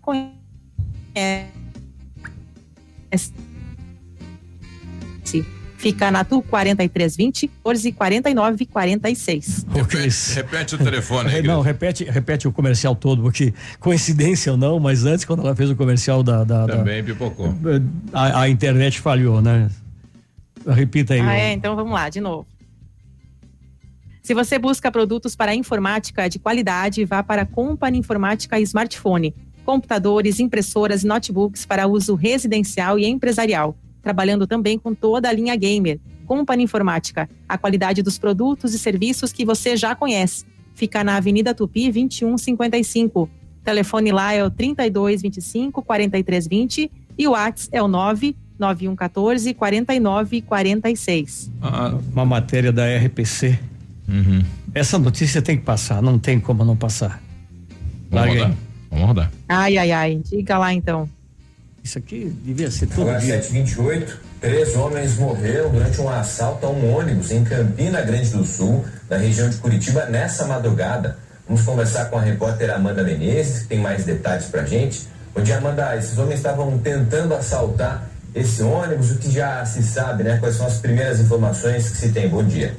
conhece. Fica na Tu 4320 1449 46. Repete, repete o telefone aí. Não, repete, repete o comercial todo, porque coincidência ou não, mas antes, quando ela fez o comercial da. da Também da, pipocou. A, a, internet falhou, né? Repita aí. Ah, é, então vamos lá, de novo. Se você busca produtos para informática de qualidade, vá para a Company Informática e Smartphone. Computadores, impressoras e notebooks para uso residencial e empresarial. Trabalhando também com toda a linha gamer. Company Informática, a qualidade dos produtos e serviços que você já conhece. Fica na Avenida Tupi 2155. Telefone lá é o 3225 4320 e o WhatsApp é o 99114 4946. Uma matéria da RPC. Uhum. Essa notícia tem que passar, não tem como não passar. Vamos Larga rodar. Vamos rodar. Ai, ai, ai. Diga lá então. Isso aqui devia ser todo Agora, dia. 728, três homens morreram durante um assalto a um ônibus em Campina Grande do Sul, na região de Curitiba, nessa madrugada. Vamos conversar com a repórter Amanda Menezes, que tem mais detalhes pra gente. Bom dia, Amanda. Esses homens estavam tentando assaltar esse ônibus, o que já se sabe, né? Quais são as primeiras informações que se tem? Bom dia.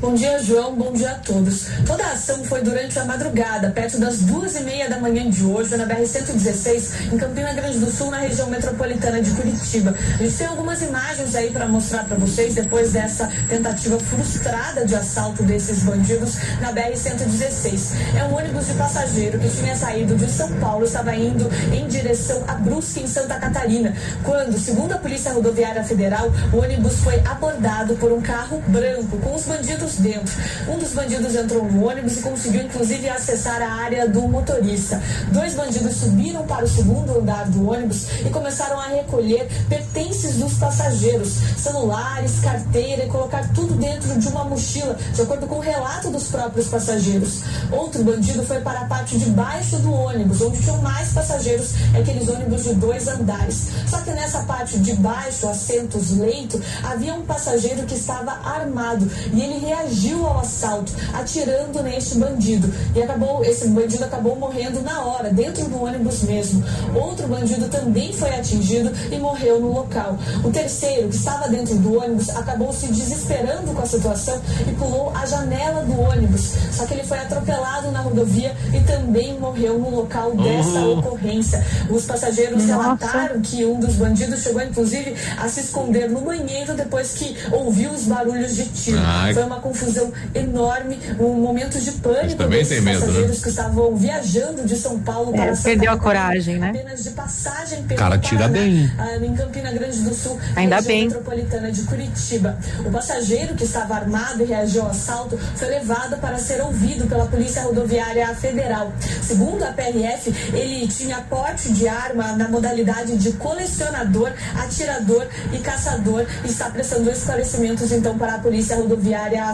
Bom dia, João. Bom dia a todos. Toda a ação foi durante a madrugada, perto das duas e meia da manhã de hoje, na BR-116, em Campina Grande do Sul, na região metropolitana de Curitiba. A gente tem algumas imagens aí para mostrar para vocês depois dessa tentativa frustrada de assalto desses bandidos na BR-116. É um ônibus de passageiro que tinha saído de São Paulo, estava indo em direção a Brusque, em Santa Catarina, quando, segundo a Polícia Rodoviária Federal, o ônibus foi abordado por um carro branco com os bandidos dentro. Um dos bandidos entrou no ônibus e conseguiu inclusive acessar a área do motorista. Dois bandidos subiram para o segundo andar do ônibus e começaram a recolher pertences dos passageiros, celulares, carteira e colocar tudo dentro de uma mochila, de acordo com o relato dos próprios passageiros. Outro bandido foi para a parte de baixo do ônibus, onde tinham mais passageiros, aqueles ônibus de dois andares. Só que nessa parte de baixo, assentos leito, havia um passageiro que estava armado e ele reagiu ao assalto, atirando neste bandido. E acabou, esse bandido acabou morrendo na hora, dentro do ônibus mesmo. Outro bandido também foi atingido e morreu no local. O terceiro, que estava dentro do ônibus, acabou se desesperando com a situação e pulou a janela do ônibus. Só que ele foi atropelado na rodovia e também morreu no local dessa Uhum. ocorrência. Os passageiros Nossa. relataram que um dos bandidos chegou inclusive a se esconder no banheiro depois que ouviu os barulhos de tiro. Foi uma confusão enorme, um momento de pânico também desses tem medo, né? passageiros que estavam viajando de São Paulo É, para Santa perdeu a coragem, né? Apenas de passagem pelo Cara, tira Paraná, bem. ah, em Campina Grande do Sul, Ainda região bem. metropolitana de Curitiba. O passageiro que estava armado e reagiu ao assalto foi levado para ser ouvido pela Polícia Rodoviária Federal. Segundo a PRF, ele tinha porte de arma na modalidade de colecionador, atirador e caçador e está prestando esclarecimentos então para a Polícia Rodoviária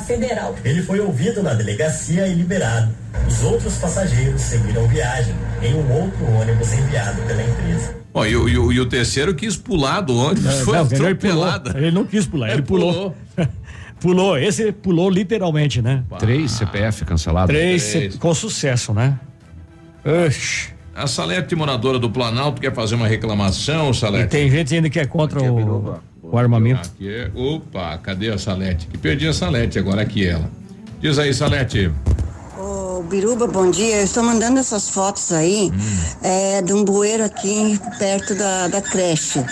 Federal. Ele foi ouvido na delegacia e liberado. Os outros passageiros seguiram viagem em um outro ônibus enviado pela empresa. Ó, e, o- e o- e o terceiro quis pular do ônibus, É, foi não, ele pulou. atropelado. Ele não quis pular, ele pulou. Pulou, esse pulou literalmente, né? Três CPF cancelado. Três, Três. com sucesso, né? Oxi. A Salete, moradora do Planalto, quer fazer uma reclamação, E Salete? tem gente ainda que é contra o, o armamento. Aqui é- opa, cadê a Salete? Que perdi a Salete, agora aqui ela. Diz aí, Salete. Biruba, bom dia. Eu estou mandando essas fotos aí é, de um bueiro aqui perto da, da creche.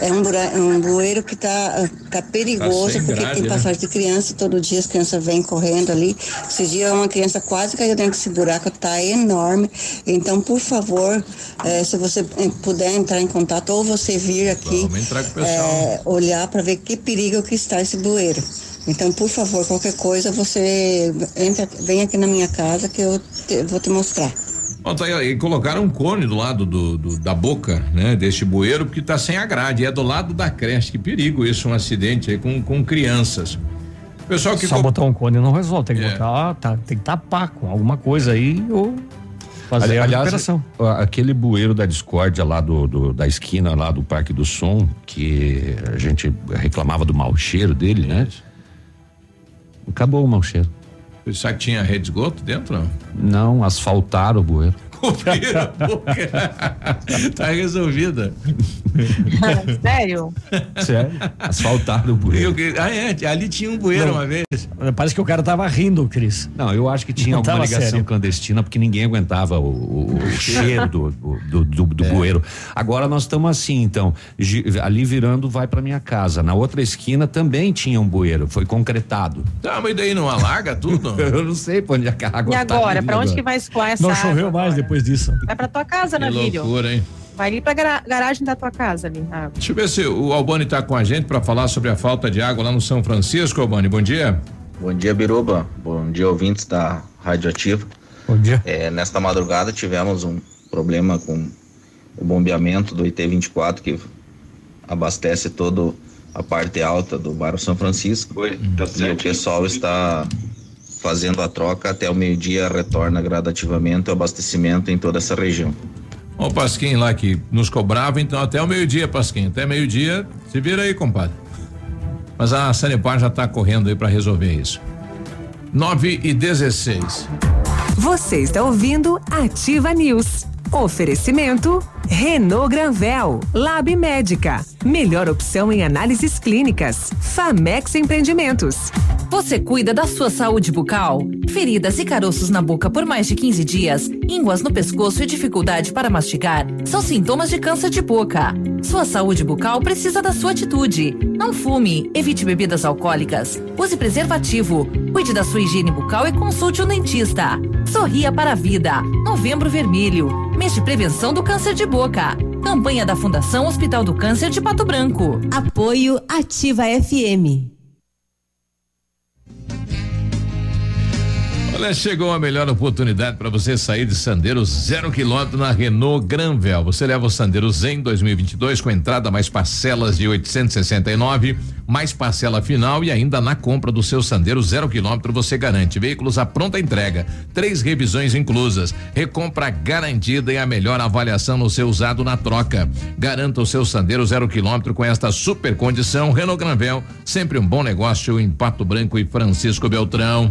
É um, um bueiro que tá, tá perigoso, sem porque grade, tem né? passagem de criança, todo dia as crianças vêm correndo ali. Esses dias uma criança quase caiu dentro desse buraco, tá enorme. Então, por favor, é, se você eh, puder entrar em contato ou você vir aqui é, olhar para ver que perigo que está esse bueiro. Então, por favor, qualquer coisa, você entra, vem aqui na minha casa que eu te- vou te mostrar. Ó, tá aí, e colocaram um cone do lado do, do- da boca, né, deste bueiro, porque tá sem a grade, é do lado da creche. Que perigo isso, um acidente aí com, com crianças. Pessoal que Só co- botar um cone não resolve, tem que É. botar, tá, tem que tapar com alguma coisa aí ou fazer Ali- a aliás, recuperação. aquele bueiro da discórdia lá do, do- da esquina lá do Parque do Som, que a gente reclamava do mau cheiro dele, né? Acabou o mau cheiro. Será que tinha rede de esgoto dentro? Não? Não, asfaltaram o bueiro. Cobriram a boca. tá resolvida. Sério? Sério? Asfaltaram o bueiro. Ah, é, ali tinha um bueiro Não. uma vez. Parece que o cara tava rindo, Cris. Não, eu acho que tinha Não alguma ligação sério. clandestina, porque ninguém aguentava o, o- o cheiro do, do, do, do É. bueiro. Agora nós estamos assim, então, ali virando vai para minha casa. Na outra esquina também tinha um bueiro, foi concretado. Tá, mas daí não alaga tudo? eu não sei pra onde a água E tá agora, indo pra onde agora. que vai escoar essa Não água choveu mais agora? Depois disso. Vai pra tua casa, Que Navírio. loucura, hein? Vai ali pra gara- garagem da tua casa ali. água. Deixa eu ver se o Albani tá com a gente para falar sobre a falta de água lá no São Francisco, Albani. Bom dia. Bom dia, Biruba. Bom dia, ouvintes da Rádio Ativa. Bom dia. É, nesta madrugada tivemos um problema com o bombeamento do IT-24 que abastece toda a parte alta do bairro São Francisco. e o pessoal está fazendo a troca até o meio-dia, retorna gradativamente o abastecimento em toda essa região. Ó, o Pasquim lá que nos cobrava, então até o meio-dia, Pasquim. Até meio-dia, se vira aí, compadre. Mas a Sanepar já tá correndo aí para resolver isso. 9 e 16. Você está ouvindo Ativa News. Oferecimento Renault Granvel, Lab Médica, melhor opção em análises clínicas. Famex Empreendimentos. Você cuida da sua saúde bucal? Feridas e caroços na boca por mais de 15 dias, ínguas no pescoço e dificuldade para mastigar são sintomas de câncer de boca. Sua saúde bucal precisa da sua atitude. Não fume, evite bebidas alcoólicas, use preservativo, cuide da sua higiene bucal e consulte um dentista. Sorria para a vida. Novembro Vermelho, mês de prevenção do câncer de boca. Campanha da Fundação Hospital do Câncer de Pato Branco. Apoio Ativa FM. Olha, chegou a melhor oportunidade para você sair de Sandero zero quilômetro na Renault Granvel. Você leva o Sandero Zen 2022 com entrada mais parcelas de 869, mais parcela final e ainda na compra do seu Sandero zero quilômetro você garante veículos à pronta entrega, três revisões inclusas, recompra garantida e a melhor avaliação no seu usado na troca. Garanta o seu Sandero zero quilômetro com esta super condição Renault Granvel, sempre um bom negócio em Pato Branco e Francisco Beltrão.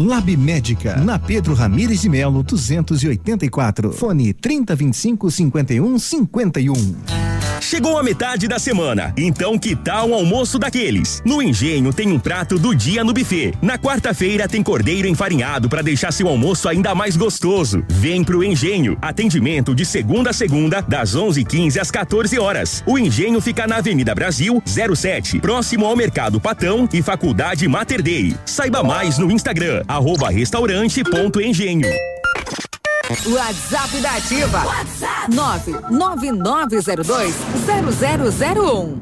Lab Médica, na Pedro Ramires de Melo, 284. Fone 3025 51 51. Chegou a metade da semana, então que tal um almoço daqueles? No Engenho tem um prato do dia no buffet. Na quarta-feira tem cordeiro enfarinhado para deixar seu almoço ainda mais gostoso. Vem pro Engenho. Atendimento de segunda a segunda, das 11:15 às 14 horas. O Engenho fica na Avenida Brasil, 07, próximo ao Mercado Patão e Faculdade Mater Dei. Saiba mais no Instagram arroba restaurante.engenho. WhatsApp da Ativa. WhatsApp 999020001.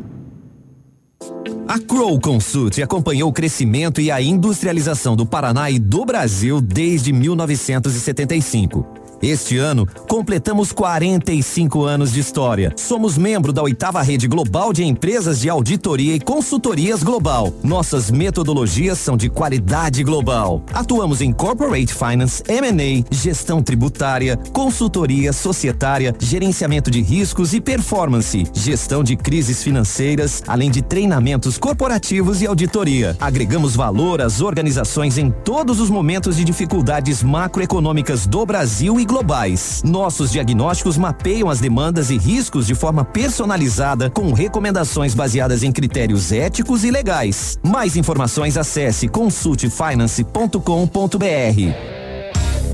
A Crow Consult acompanhou o crescimento e a industrialização do Paraná e do Brasil desde 1975. Este ano, completamos 45 anos de história. Somos membro da oitava rede global de empresas de auditoria e consultorias global. Nossas metodologias são de qualidade global. Atuamos em corporate finance, M&A, gestão tributária, consultoria societária, gerenciamento de riscos e performance, gestão de crises financeiras, além de treinamentos corporativos e auditoria. Agregamos valor às organizações em todos os momentos de dificuldades macroeconômicas do Brasil e globais. Nossos diagnósticos mapeiam as demandas e riscos de forma personalizada, com recomendações baseadas em critérios éticos e legais. Mais informações acesse consultfinance.com.br.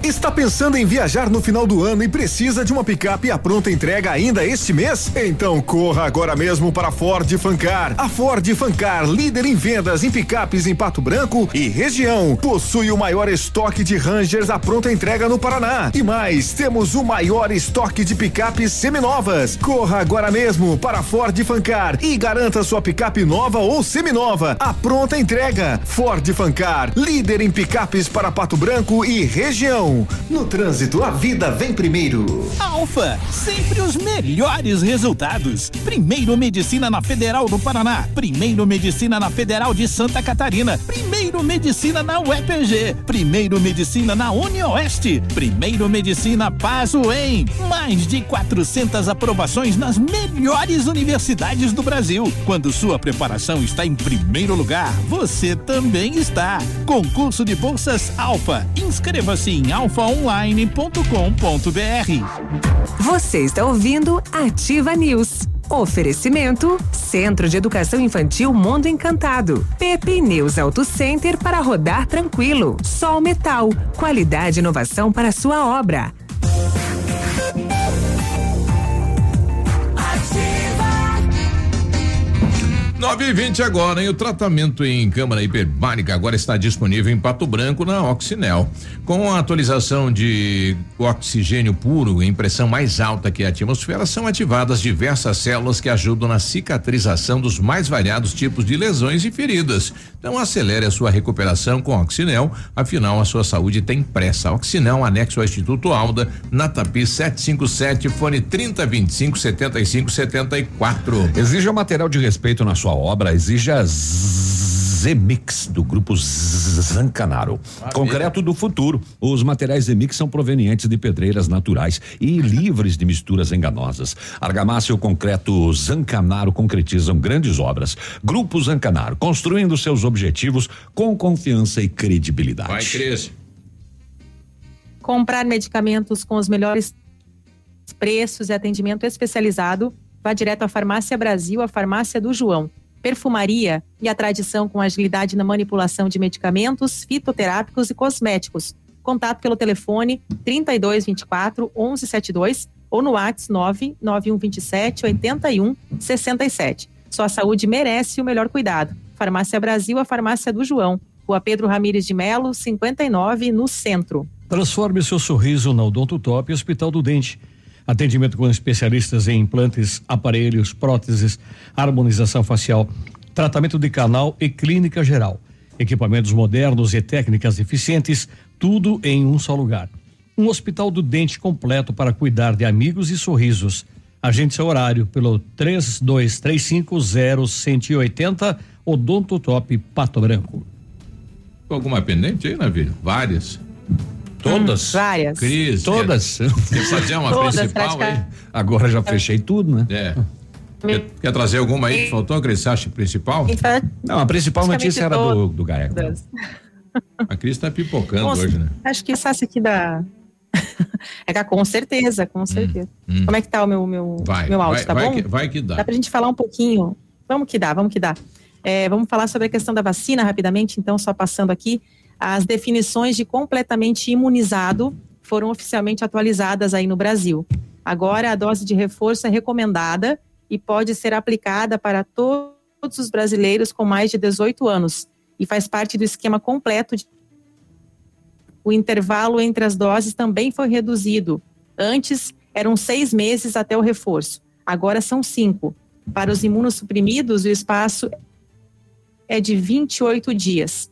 Está pensando em viajar no final do ano e precisa de uma picape à pronta entrega ainda este mês? Então corra agora mesmo para a Ford Fancar. A Ford Fancar, líder em vendas em picapes em Pato Branco e região, possui o maior estoque de Rangers à pronta entrega no Paraná. E mais, temos o maior estoque de picapes seminovas. Corra agora mesmo para a Ford Fancar e garanta sua picape nova ou seminova à pronta entrega. Ford Fancar, líder em picapes para Pato Branco e região. No trânsito, a vida vem primeiro. Alfa, sempre os melhores resultados. Primeiro Medicina na Federal do Paraná. Primeiro Medicina na Federal de Santa Catarina. Primeiro Medicina na UEPG. Primeiro Medicina na UniOeste. Primeiro Medicina Pazuem. Mais de 400 aprovações nas melhores universidades do Brasil. Quando sua preparação está em primeiro lugar, você também está. Concurso de bolsas Alfa. Inscreva-se em alfaonline.com.br. Você está ouvindo Ativa News. Oferecimento Centro de Educação Infantil Mundo Encantado. Pepe News Auto Center para rodar tranquilo. Sol Metal. Qualidade e inovação para sua obra. Nove e vinte agora, hein? O tratamento em câmara hiperbárica agora está disponível em Pato Branco na Oxinel. Com a atualização de oxigênio puro em pressão mais alta que a atmosfera, são ativadas diversas células que ajudam na cicatrização dos mais variados tipos de lesões e feridas. Então acelere a sua recuperação com Oxinel, afinal a sua saúde tem pressa. Oxinel, anexo ao Instituto Alda, na Tapi 757, fone 3025 7574. Exija material de respeito na sua obra, exija Zemix do grupo Zancanaro. Concreto do futuro. Os materiais Zemix são provenientes de pedreiras naturais e livres de misturas enganosas. Argamassa e o concreto Zancanaro concretizam grandes obras. Grupo Zancanaro, construindo seus objetivos com confiança e credibilidade. Vai, Cris. Comprar medicamentos com os melhores preços e atendimento especializado, vá direto à Farmácia Brasil, a farmácia do João. Perfumaria e a tradição com agilidade na manipulação de medicamentos, fitoterápicos e cosméticos. Contato pelo telefone 3224 1172 ou no WhatsApp 99127 8167. Sua saúde merece o melhor cuidado. Farmácia Brasil, a farmácia do João. Rua Pedro Ramires de Melo, 59, no centro. Transforme seu sorriso na Odonto Top Hospital do Dente. Atendimento com especialistas em implantes, aparelhos, próteses, harmonização facial, tratamento de canal e clínica geral. Equipamentos modernos e técnicas eficientes, tudo em um só lugar. Um hospital do dente completo para cuidar de amigos e sorrisos. Agende seu horário pelo 32350180 Odonto Top Pato Branco. Alguma pendente aí, Navírio? Várias. Todas? Hum, várias. Cris. Todas. Quer, fazer uma Todas, principal aí? praticamente. Agora já fechei tudo, né? É. Quer, quer trazer alguma aí que faltou, Cris? Você acha principal? Não, a principal Praticamente notícia era do, todas. do Gaeco. A Cris tá pipocando Nossa, hoje, né? Acho que essa aqui da. é com certeza, com certeza. hum. Como é que tá o meu, meu, Vai, meu áudio, vai, tá vai bom? que- vai que dá. Dá pra gente falar um pouquinho. Vamos que dá, vamos que dá. É, vamos falar sobre a questão da vacina rapidamente, então, só passando aqui. As definições de completamente imunizado foram oficialmente atualizadas aí no Brasil. Agora, a dose de reforço é recomendada e pode ser aplicada para to- todos os brasileiros com mais de 18 anos e faz parte do esquema completo de o intervalo entre as doses também foi reduzido. Antes, eram seis meses até o reforço. Agora são cinco. Para os imunossuprimidos, o espaço é de 28 dias.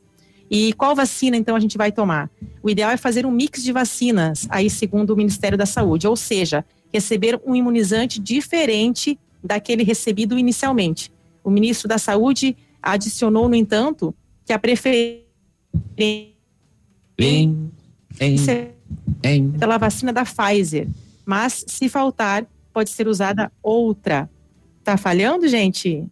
E qual vacina, então, a gente vai tomar? O ideal é fazer um mix de vacinas, aí segundo o Ministério da Saúde, ou seja, receber um imunizante diferente daquele recebido inicialmente. O ministro da Saúde adicionou, no entanto, que a preferência pela vacina da Pfizer, mas se faltar, pode ser usada outra. Tá falhando, gente?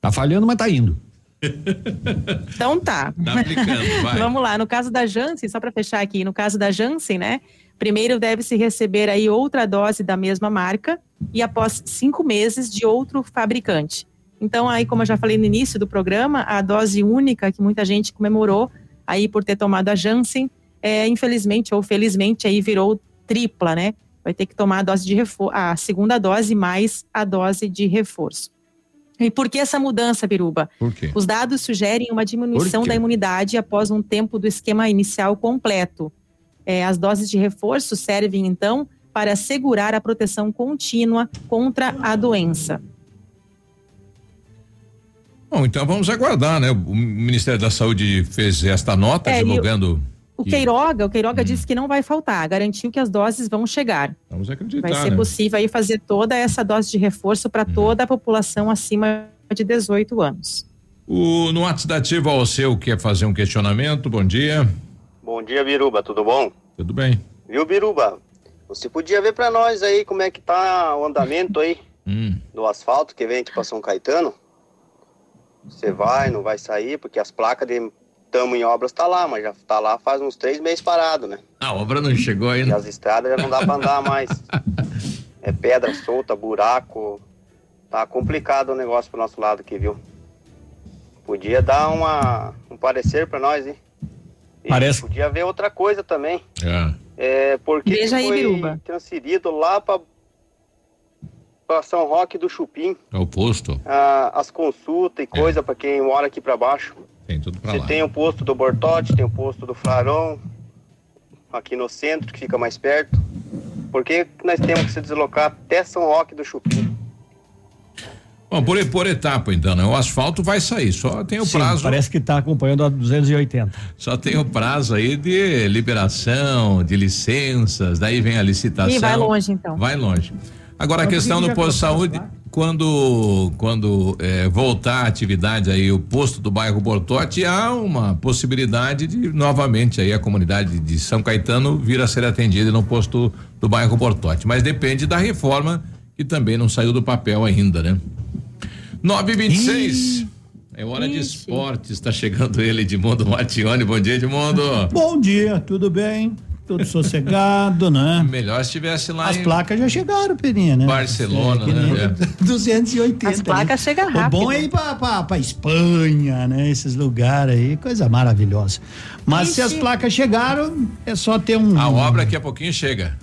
Tá falhando, mas tá indo. Então tá. Tá. Vamos lá, no caso da Janssen, só para fechar aqui, no caso da Janssen, né? Primeiro deve-se receber aí outra dose da mesma marca e após cinco meses de outro fabricante. Então aí, como eu já falei no início do programa, a dose única que muita gente comemorou aí por ter tomado a Janssen, é, infelizmente ou felizmente aí virou tripla, né? Vai ter que tomar a dose de reforço, a segunda dose mais a dose de reforço. E por que essa mudança, Biruba? Por quê? Os dados sugerem uma diminuição da imunidade após um tempo do esquema inicial completo. É, as doses de reforço servem, então, para assegurar a proteção contínua contra a doença. Bom, então vamos aguardar, né? O Ministério da Saúde fez esta nota É, e o- divulgando. O que- Queiroga, Hum. Queiroga disse que não vai faltar, garantiu que as doses vão chegar. Vamos acreditar, Vai ser né? possível aí fazer toda essa dose de reforço para Hum. toda a população acima de 18 anos. O, no WhatsApp da Ativa, o seu quer fazer um questionamento? Bom dia. Bom dia, Biruba, tudo bom? Tudo bem? Viu, Biruba? Você podia ver pra nós aí como é que tá o andamento aí Hum. do asfalto que vem aqui pra São Caetano? Você vai, não vai sair, porque as placas de tamo em obras tá lá, mas já tá lá faz uns três meses parado, né? A obra não chegou E ainda. as estradas já não dá pra andar mais. É pedra solta, buraco. Tá complicado o negócio pro nosso lado aqui, viu? Podia dar uma, um parecer pra nós, hein? E Parece- Podia ver outra coisa também. É. É, porque Veja aí, foi Biruba. transferido lá para São Roque do Chupim, É o posto. ah, as consultas e coisa para quem mora aqui para baixo. Tem tudo pra Você lá. tem o posto do Bortote, tem o posto do Flaron, aqui no centro, que fica mais perto. Por que nós temos que se deslocar até São Roque do Chupim? Bom, por, por etapa, então, né? O asfalto vai sair, só tem o Sim, prazo. parece que está acompanhando a 280. Só tem o prazo aí de liberação, de licenças, daí vem a licitação. E vai longe, então. Vai longe. Agora a questão do posto de saúde, quando quando eh, voltar a atividade aí o posto do bairro Bortote, há uma possibilidade de novamente aí a comunidade de São Caetano vir a ser atendida no posto do bairro Bortote, mas depende da reforma que também não saiu do papel ainda, né? 926. É hora de esportes, está chegando ele, Edmundo Matione. Bom dia, Edmundo. Bom dia, tudo bem? Tudo sossegado, né? Melhor se estivesse lá As em placas já chegaram, Peninha, né? Barcelona, É, que nem né? 280. As placas né? chegam O rápido. bom é ir pra, pra, pra Espanha, né? Esses lugares aí, coisa maravilhosa. Mas se as Ixi. placas chegaram, é só ter um. A obra daqui a pouquinho chega.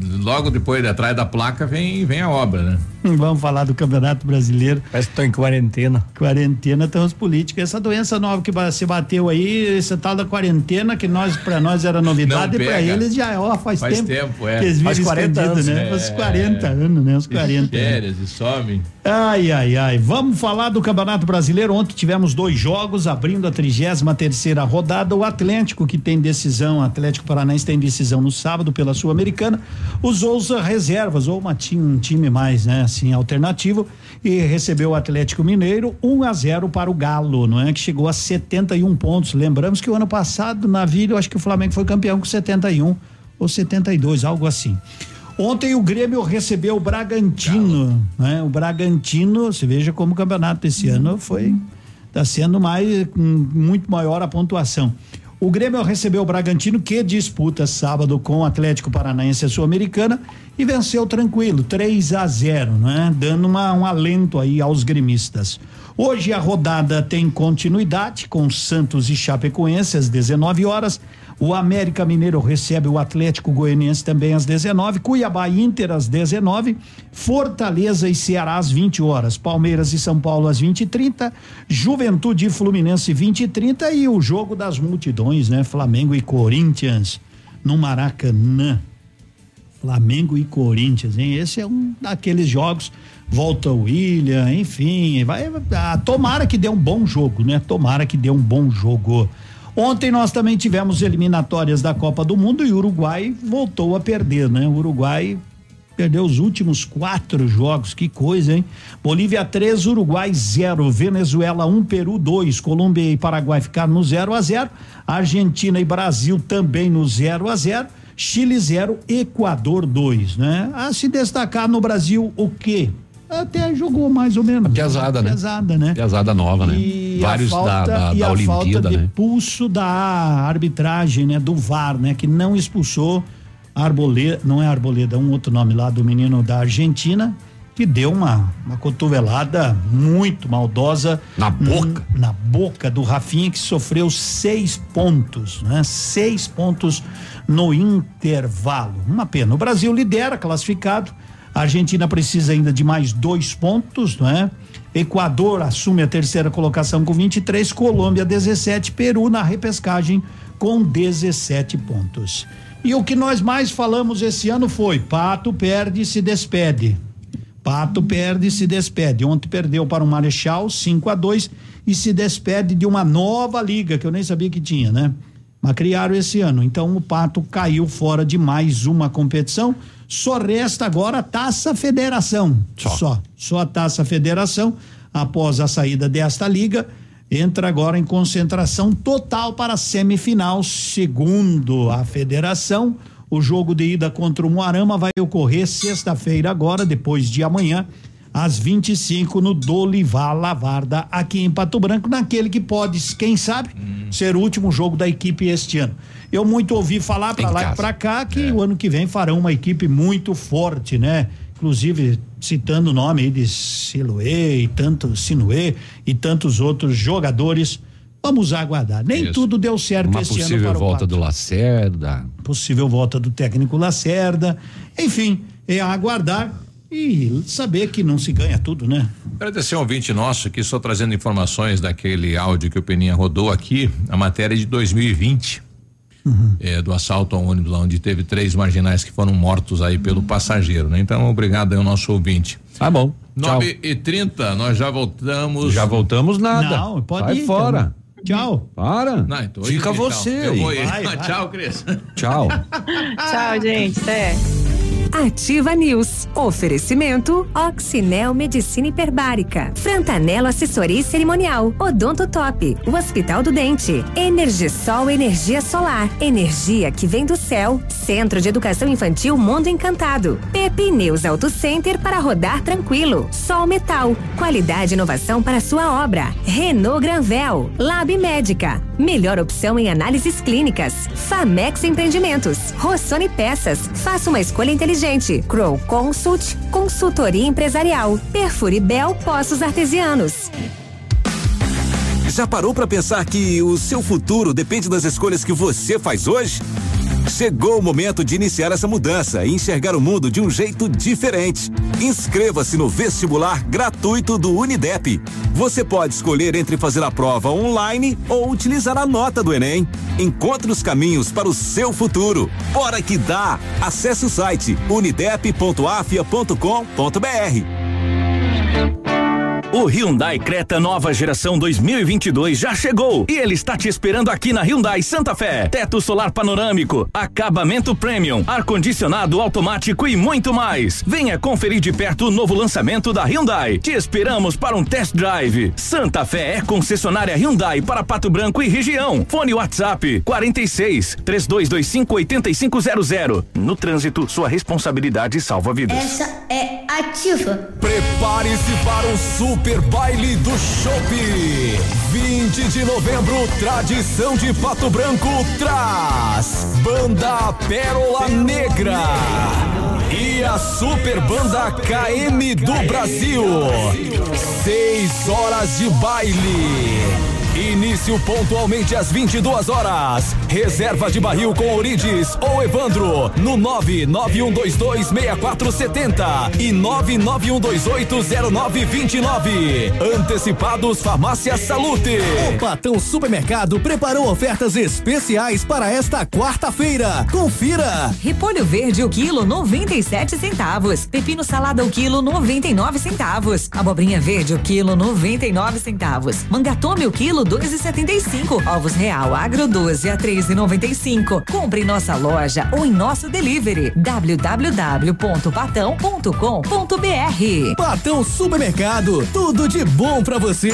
logo depois, de atrás da placa, vem, vem a obra, né? Vamos falar do Campeonato Brasileiro. Parece que estão em quarentena. Quarentena estão os políticos. Essa doença nova que se bateu aí, essa tal da quarentena, que nós, pra nós era novidade, e pra pega. eles já, ó, faz, Faz tempo. tempo, é. Que eles Faz vivem 40 escondido, anos, né? é. Faz 40 anos, né? Uns 40. né? Férias e some. Ai, ai, ai. Vamos falar do Campeonato Brasileiro. Ontem tivemos dois jogos, abrindo a 33 terceira rodada. O Atlético, que tem decisão, Atlético Paranaense tem decisão no sábado pela Sul-Americana, usou os reservas, ou uma, um time mais, né, assim, alternativo, e recebeu o Atlético Mineiro 1 a 0 para o Galo, não é? Que chegou a 71 pontos. Lembramos que o ano passado, na Vila, eu acho que o Flamengo foi campeão com 71 ou 72, algo assim. Ontem o Grêmio recebeu o Bragantino, né? O Bragantino, você veja como o campeonato desse ano foi tá sendo mais hum, muito maior a pontuação. O Grêmio recebeu o Bragantino que disputa sábado com o Atlético Paranaense Sul-Americana e venceu tranquilo, 3 a 0, né? Dando uma, um alento aí aos gremistas. Hoje a rodada tem continuidade com Santos e Chapecoense às 19 horas. O América Mineiro recebe o Atlético Goianiense também às 19, Cuiabá Inter às 19, Fortaleza e Ceará às 20 horas, Palmeiras e São Paulo às 20 e 30, Juventude e Fluminense 20 e 30 e o jogo das multidões, né? Flamengo e Corinthians no Maracanã. Flamengo e Corinthians, hein? Esse é um daqueles jogos. Volta o William, enfim, vai. Ah, tomara que dê um bom jogo, né? Tomara que dê um bom jogo. Ontem nós também tivemos eliminatórias da Copa do Mundo e o Uruguai voltou a perder, né? O Uruguai perdeu os últimos quatro jogos, que coisa, hein? Bolívia 3, Uruguai 0, Venezuela 1, um, Peru 2, Colômbia e Paraguai ficaram no 0 a 0, Argentina e Brasil também no 0 a 0. Chile 0, Equador 2, né? A se destacar no Brasil o quê? Até jogou mais ou menos. Pesada, né? Pesada, né? Pesada nova, né? E Vários a falta, da, da, e da a Olimpíada, falta de né? pulso da arbitragem, né? Do VAR, né? Que não expulsou Arboleda, não é Arboleda, um outro nome lá do menino da Argentina, que deu uma, uma cotovelada muito maldosa. Na boca? Na boca do Rafinha, que sofreu seis pontos, né? Seis pontos no intervalo. Uma pena. O Brasil lidera, classificado. A Argentina precisa ainda de mais dois pontos, não é? Equador assume a terceira colocação com 23, Colômbia 17, Peru na repescagem com 17 pontos. E o que nós mais falamos esse ano foi: Pato perde e se despede. Pato perde e se despede. Ontem perdeu para o Marechal 5 a 2 e se despede de uma nova liga que eu nem sabia que tinha, né? Mas criaram esse ano. Então o Pato caiu fora de mais uma competição. Só resta agora a Taça Federação. Só. Só, Só a Taça Federação, após a saída desta liga, entra agora em concentração total para a semifinal, segundo a federação. O jogo de ida contra o Moarama vai ocorrer sexta-feira agora, depois de amanhã, às 25 no Dolivar Lavarda, aqui em Pato Branco, naquele que pode, quem sabe, ser o último jogo da equipe este ano. Eu muito ouvi falar para lá e casa. para cá que o ano que vem farão uma equipe muito forte, né? Inclusive citando o nome aí de Siloé e tanto Sinuê e tantos outros jogadores. Vamos aguardar. Nem Isso. tudo deu certo Uma esse ano possível para o volta do Lacerda. possível volta do técnico Lacerda. Enfim, é aguardar e saber que não se ganha tudo, né? Agradecer ao ouvinte nosso aqui, só trazendo informações daquele áudio que o Peninha rodou aqui, a matéria de 2020. É, do assalto ao ônibus lá onde teve três marginais que foram mortos aí pelo passageiro, né? Então, obrigado aí ao nosso ouvinte. Tá bom. Tchau. 9 e 30 nós já voltamos. Já voltamos nada. Não, pode Sai ir, fora. Tchau. Para. Não, então, Fica então, você Eu aí. vou ir. Vai, vai. Tchau, Cris. Tchau. Tchau, gente. Até. Ativa News. Oferecimento Oxinel Medicina Hiperbárica. Frantanelo Assessoria Cerimonial. Odonto Top. O Hospital do Dente. Energisol Energia Solar. Energia que vem do céu. Centro de Educação Infantil Mundo Encantado. Pepineus Auto Center para rodar tranquilo. Sol Metal. Qualidade e inovação para sua obra. Renault Granvel. Lab Médica. Melhor opção em análises clínicas. Famex Empreendimentos. Rossoni Peças. Faça uma escolha inteligente. Crow Consult. Consultoria Empresarial. Perfuribel Poços Artesianos. Já parou pra pensar que o seu futuro depende das escolhas que você faz hoje? Chegou o momento de iniciar essa mudança e enxergar o mundo de um jeito diferente. Inscreva-se no vestibular gratuito do Unidep. Você pode escolher entre fazer a prova online ou utilizar a nota do Enem. Encontre os caminhos para o seu futuro. Bora que dá! Acesse o site unidep.afia.com.br. O Hyundai Creta nova geração 2022 já chegou e ele está te esperando aqui na Hyundai Santa Fé. Teto solar panorâmico, acabamento premium, ar-condicionado automático e muito mais. Venha conferir de perto o novo lançamento da Hyundai. Te esperamos para um test drive. Santa Fé é concessionária Hyundai para Pato Branco e região. Fone WhatsApp 46 3225 8500. No trânsito, sua responsabilidade salva vidas. Essa é ativa. Prepare-se para um super baile do Chopp. 20 de novembro, tradição de Pato Branco traz Banda Pérola Negra e a super banda KM do Brasil. Seis horas de baile. Início pontualmente às 22 horas. Reserva de barril com Orides ou Evandro no 991226470 e 991280929. Antecipados Farmácia Salute. O Patão Supermercado preparou ofertas especiais para esta quarta-feira. Confira. Repolho verde o quilo 97 centavos. Pepino salada o quilo 99 centavos. Abobrinha verde o quilo 99 centavos. Mangatome o quilo 2,75. Ovos Real Agro 12 a 13,95. Compre em nossa loja ou em nosso delivery www.patão.com.br. Patão Supermercado, tudo de bom pra você.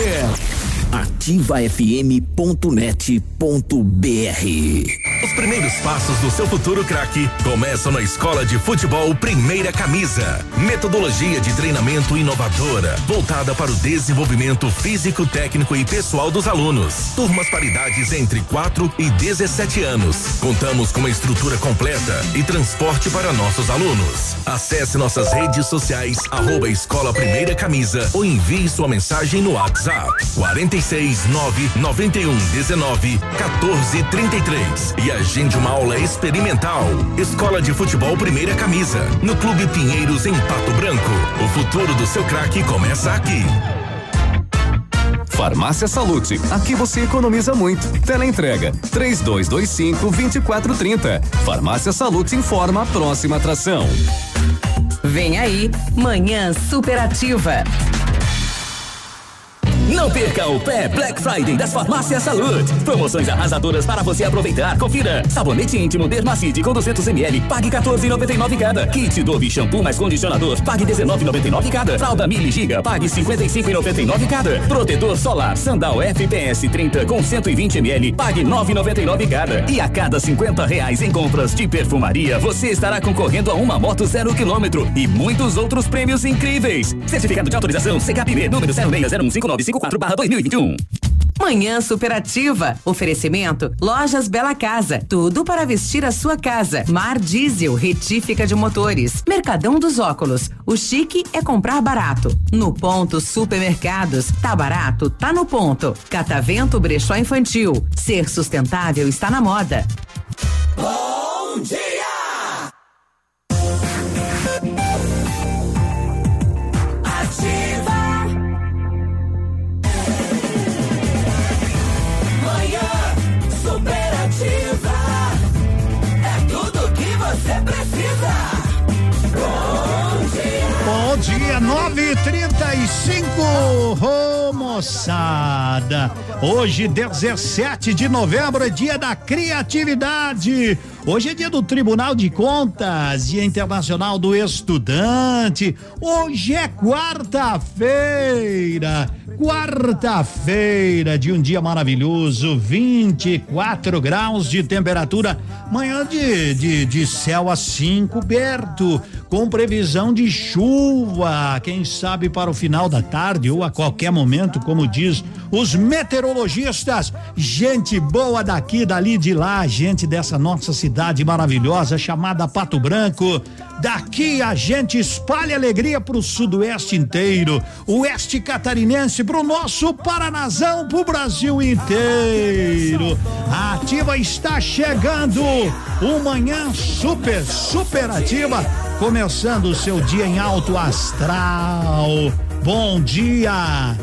ativafm.net.br Os primeiros passos do seu futuro craque começam na Escola de Futebol Primeira Camisa. Metodologia de treinamento inovadora, voltada para o desenvolvimento físico, técnico e pessoal dos alunos. Turmas paridades entre 4 e 17 anos. Contamos com uma estrutura completa e transporte para nossos alunos. Acesse nossas redes sociais, arroba Escola Primeira Camisa ou envie sua mensagem no WhatsApp 46 9 91 19 14 33 e agende uma aula experimental. Escola de Futebol Primeira Camisa, no Clube Pinheiros em Pato Branco. O futuro do seu craque começa aqui. Farmácia Salute, aqui você economiza muito. Teleentrega 3225 2430. Farmácia Salute informa a próxima atração. Vem aí, Manhã Superativa. Não perca o pé Black Friday das Farmácias Saúde. Promoções arrasadoras para você aproveitar. Confira. Sabonete íntimo Dermacide com 200 ml, pague 14,99 cada. Kit Dove shampoo mais condicionador, pague 19,99 cada. Fralda Mili Giga, pague 55,99 cada. Protetor solar Sandal FPS 30 com 120 ml, pague 9,99 cada. E a cada 50 reais em compras de perfumaria, você estará concorrendo a uma moto zero quilômetro e muitos outros prêmios incríveis. Certificado de autorização CKPB número 06015954 2021. Manhã Superativa. Oferecimento Lojas Bela Casa. Tudo para vestir a sua casa. Mar Diesel, retífica de motores. Mercadão dos Óculos. O chique é comprar barato. No ponto Supermercados. Tá barato? Tá no ponto. Catavento Brechó Infantil. Ser sustentável está na moda. Bom dia! 9:35. Ô oh, moçada, hoje 17 de novembro é dia da criatividade. Hoje é dia do Tribunal de Contas, Dia Internacional do Estudante. Hoje é quarta-feira. Quarta-feira de um dia maravilhoso, 24 graus de temperatura, manhã de, de, de céu assim coberto com previsão de chuva, quem sabe para o final da tarde ou a qualquer momento, como diz os meteorologistas. Gente boa daqui, dali, de lá, gente dessa nossa cidade maravilhosa chamada Pato Branco. Daqui a gente espalha alegria pro sudoeste inteiro, oeste catarinense pro nosso Paranazão, pro Brasil inteiro. A ativa está chegando Um manhã super, super ativa, começando o seu dia em alto astral. Bom dia!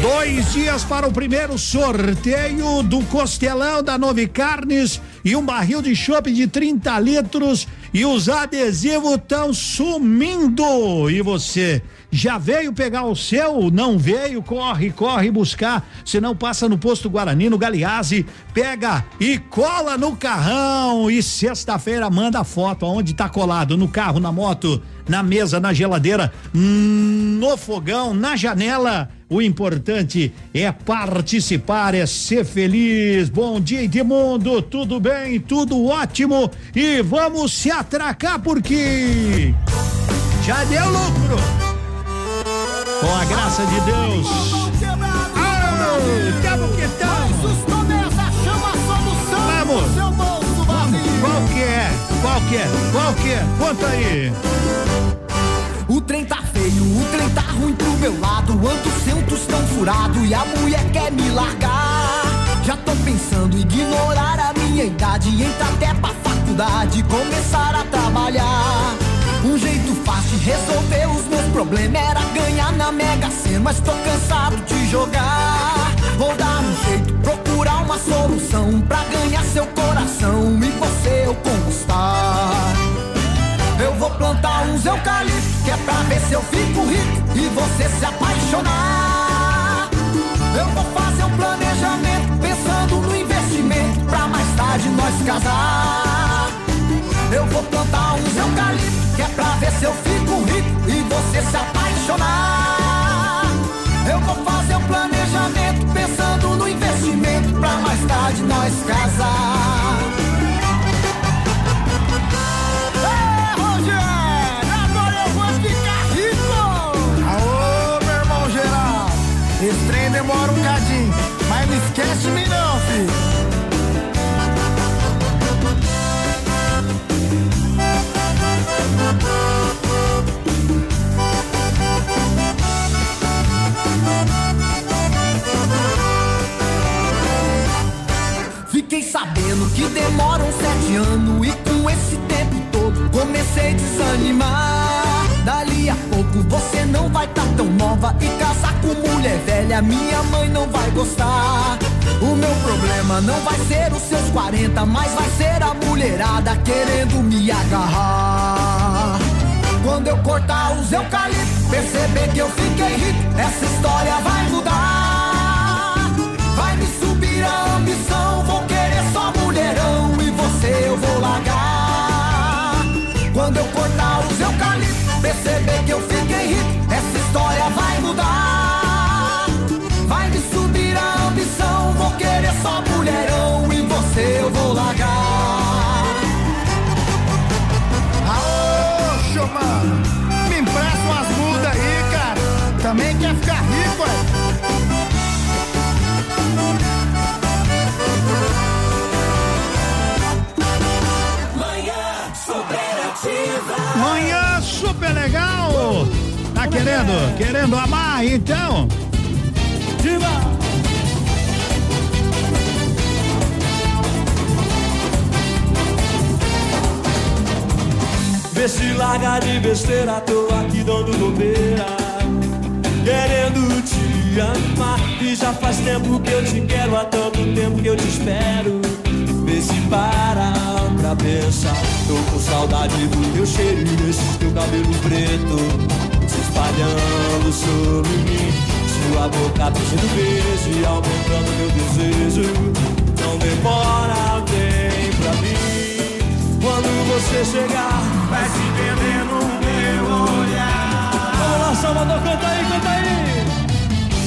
Dois dias para o primeiro sorteio do costelão da Nove Carnes e um barril de chopp de 30 litros e os adesivos estão sumindo. E você já veio pegar o seu? Não veio? Corre, corre buscar. Se não passa no posto Guarani, no Galeazzi, pega e cola no carrão. E sexta-feira manda foto aonde tá colado, no carro, na moto, na mesa, na geladeira, no fogão, na janela. O importante é participar, é ser feliz. Bom dia, Edmundo. Tudo bem? Tudo ótimo. E vamos se atracar porque já deu lucro. Com a graça de Deus. Que. Vamos. Vamos. Qual que é? Qual que é? Qual que é? Conta aí. O trem tá feio, o trem tá ruim pro meu lado. Ando sem um tostão furado e a mulher quer me largar. Já tô pensando em ignorar a minha idade, entrar até pra faculdade, começar a trabalhar. Um jeito fácil de resolver os meus problemas era ganhar na Mega Sena, mas tô cansado de jogar. Vou dar um jeito, procurar uma solução pra ganhar seu coração e você eu conquistar. Eu vou plantar uns eucaliptos, que é pra ver se eu fico rico e você se apaixonar. Eu vou fazer um planejamento, pensando no investimento, pra mais tarde nós casar. Eu vou plantar uns eucaliptos, que é pra ver se eu fico rico e você se apaixonar. Eu vou fazer um planejamento, pensando no investimento, pra mais tarde nós casar. Rogério, agora eu vou ficar rico! Aô, meu irmão geral. Esse trem demora um cadinho, mas não esquece de sabendo que demoram sete anos e com esse tempo todo comecei a desanimar. Dali a pouco você não vai tá tão nova e casar com mulher velha, minha mãe não vai gostar. O meu problema não vai ser os seus 40, mas vai ser a mulherada querendo me agarrar. Quando eu cortar os eucaliptos, perceber que eu fiquei rico, essa história vai mudar. Querendo? Querendo amar, então? Diva! Vê se larga de besteira, tô aqui dando bobeira. Querendo te amar. E já faz tempo que eu te quero, há tanto tempo que eu te espero. Vê se para pra pensar. Tô com saudade do teu cheiro, desse teu cabelo preto. Espalhando sobre mim. Sua boca trazendo beijo e aumentando meu desejo. Não demora, vem pra mim. Quando você chegar, vai se perder no meu olhar. Vamos lá, Salvador, canta aí, canta aí.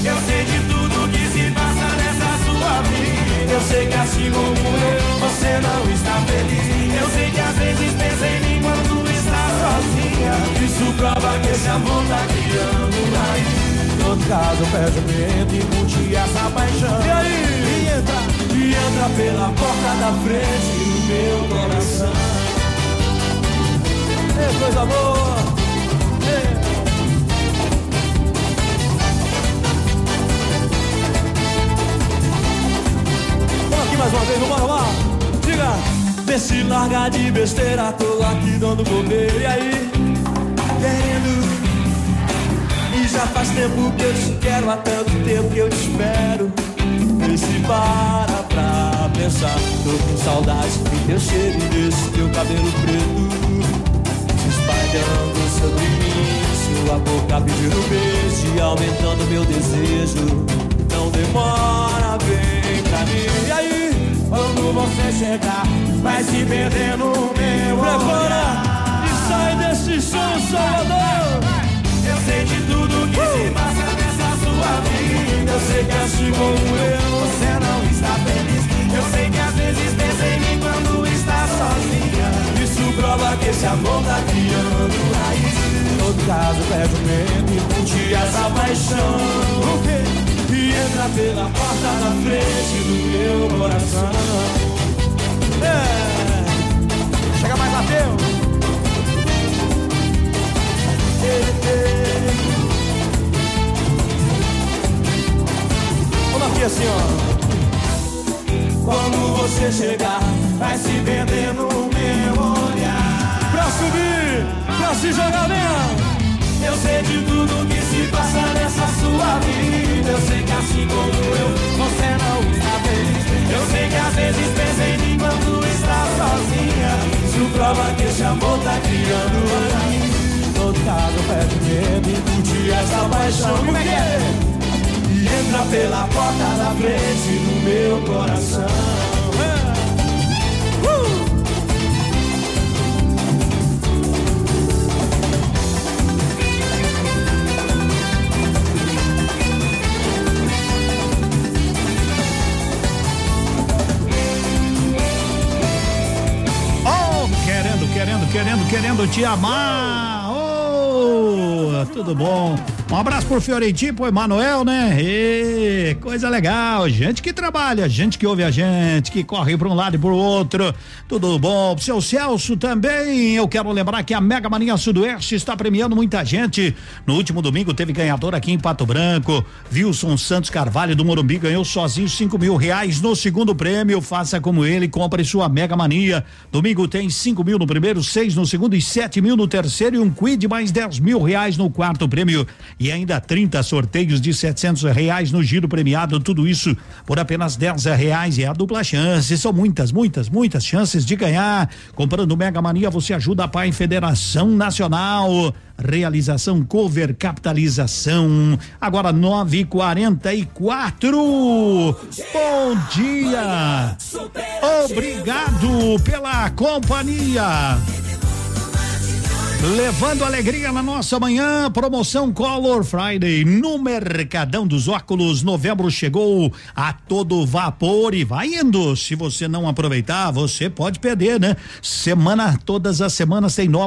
Eu sei de tudo que se passa nessa sua vida. Eu sei que assim como eu, você não está feliz. Eu sei que às vezes pensa em mim quando Isso prova que esse amor tá criando raiz. Outro caso, perde o medo e curte essa paixão. E aí? E entra, e entra pela porta da frente do meu coração. Ei, coisa boa! Ei. Aqui mais uma vez, vamos lá, vamos lá. Diga! Tá de besteira, tô aqui dando bobeira. E aí? Querendo. E já faz tempo que eu te quero, há tanto tempo que eu te espero. Vê se para pra pensar. Tô com saudade do teu cheiro e desse teu cabelo preto. Se espalhando sobre mim. Sua boca pedindo beijo e aumentando meu desejo. Não demora, vem pra mim. E aí? Quando você chegar, vai se perder no meu Prepara olhar. E desse som, Salvador. Eu sei de tudo que se passa nessa sua vida. Eu sei que assim como eu, você não está feliz. Eu sei que às vezes pensa em mim quando está sozinha. Isso prova que esse amor tá criando raiz. Em todo caso, perde o medo e curte essa paixão. E entra pela porta da frente do meu coração. É. Chega mais, Mateus. Vamos aqui assim, ó. Quando você chegar, Vai se perder no meu olhar. pra subir, pra se jogar mesmo. Eu sei de tudo que se passa nessa sua vida. Eu sei que assim como eu, você não está feliz. Eu sei que às vezes pensa em mim quando está sozinha. Isso prova que esse amor tá criando todo caso, perde medo e curte essa paixão. Como é que é? E entra pela porta da frente do meu coração. Oh, querendo, querendo, querendo, querendo te amar. Tudo bom? Um abraço pro Fiorentinho, pro Emanuel, né? Ê, coisa legal. Gente que trabalha, gente que ouve a gente, que corre para um lado e pro outro. Tudo bom? Pro seu Celso também. Eu quero lembrar que a Mega Mania Sudoeste está premiando muita gente. No último domingo teve ganhador aqui em Pato Branco. Wilson Santos Carvalho do Morumbi ganhou sozinho cinco mil reais no segundo prêmio. Faça como ele, compre sua Mega Mania. Domingo tem cinco mil no primeiro, seis no segundo e sete mil no terceiro e um quid mais dez mil reais no quarto prêmio e ainda 30 sorteios de 700 reais no giro premiado. Tudo isso por apenas 10 reais e a dupla chance. São muitas, muitas, muitas chances de ganhar. Comprando Mega Mania, você ajuda a Pai Federação Nacional. Realização cover capitalização. Agora 9:44. Bom dia. Obrigado pela companhia. Levando alegria na nossa manhã, promoção Color Friday no Mercadão dos Óculos. Novembro chegou a todo vapor e vai indo. Se você não aproveitar, você pode perder, né? Semana, todas as semanas tem nova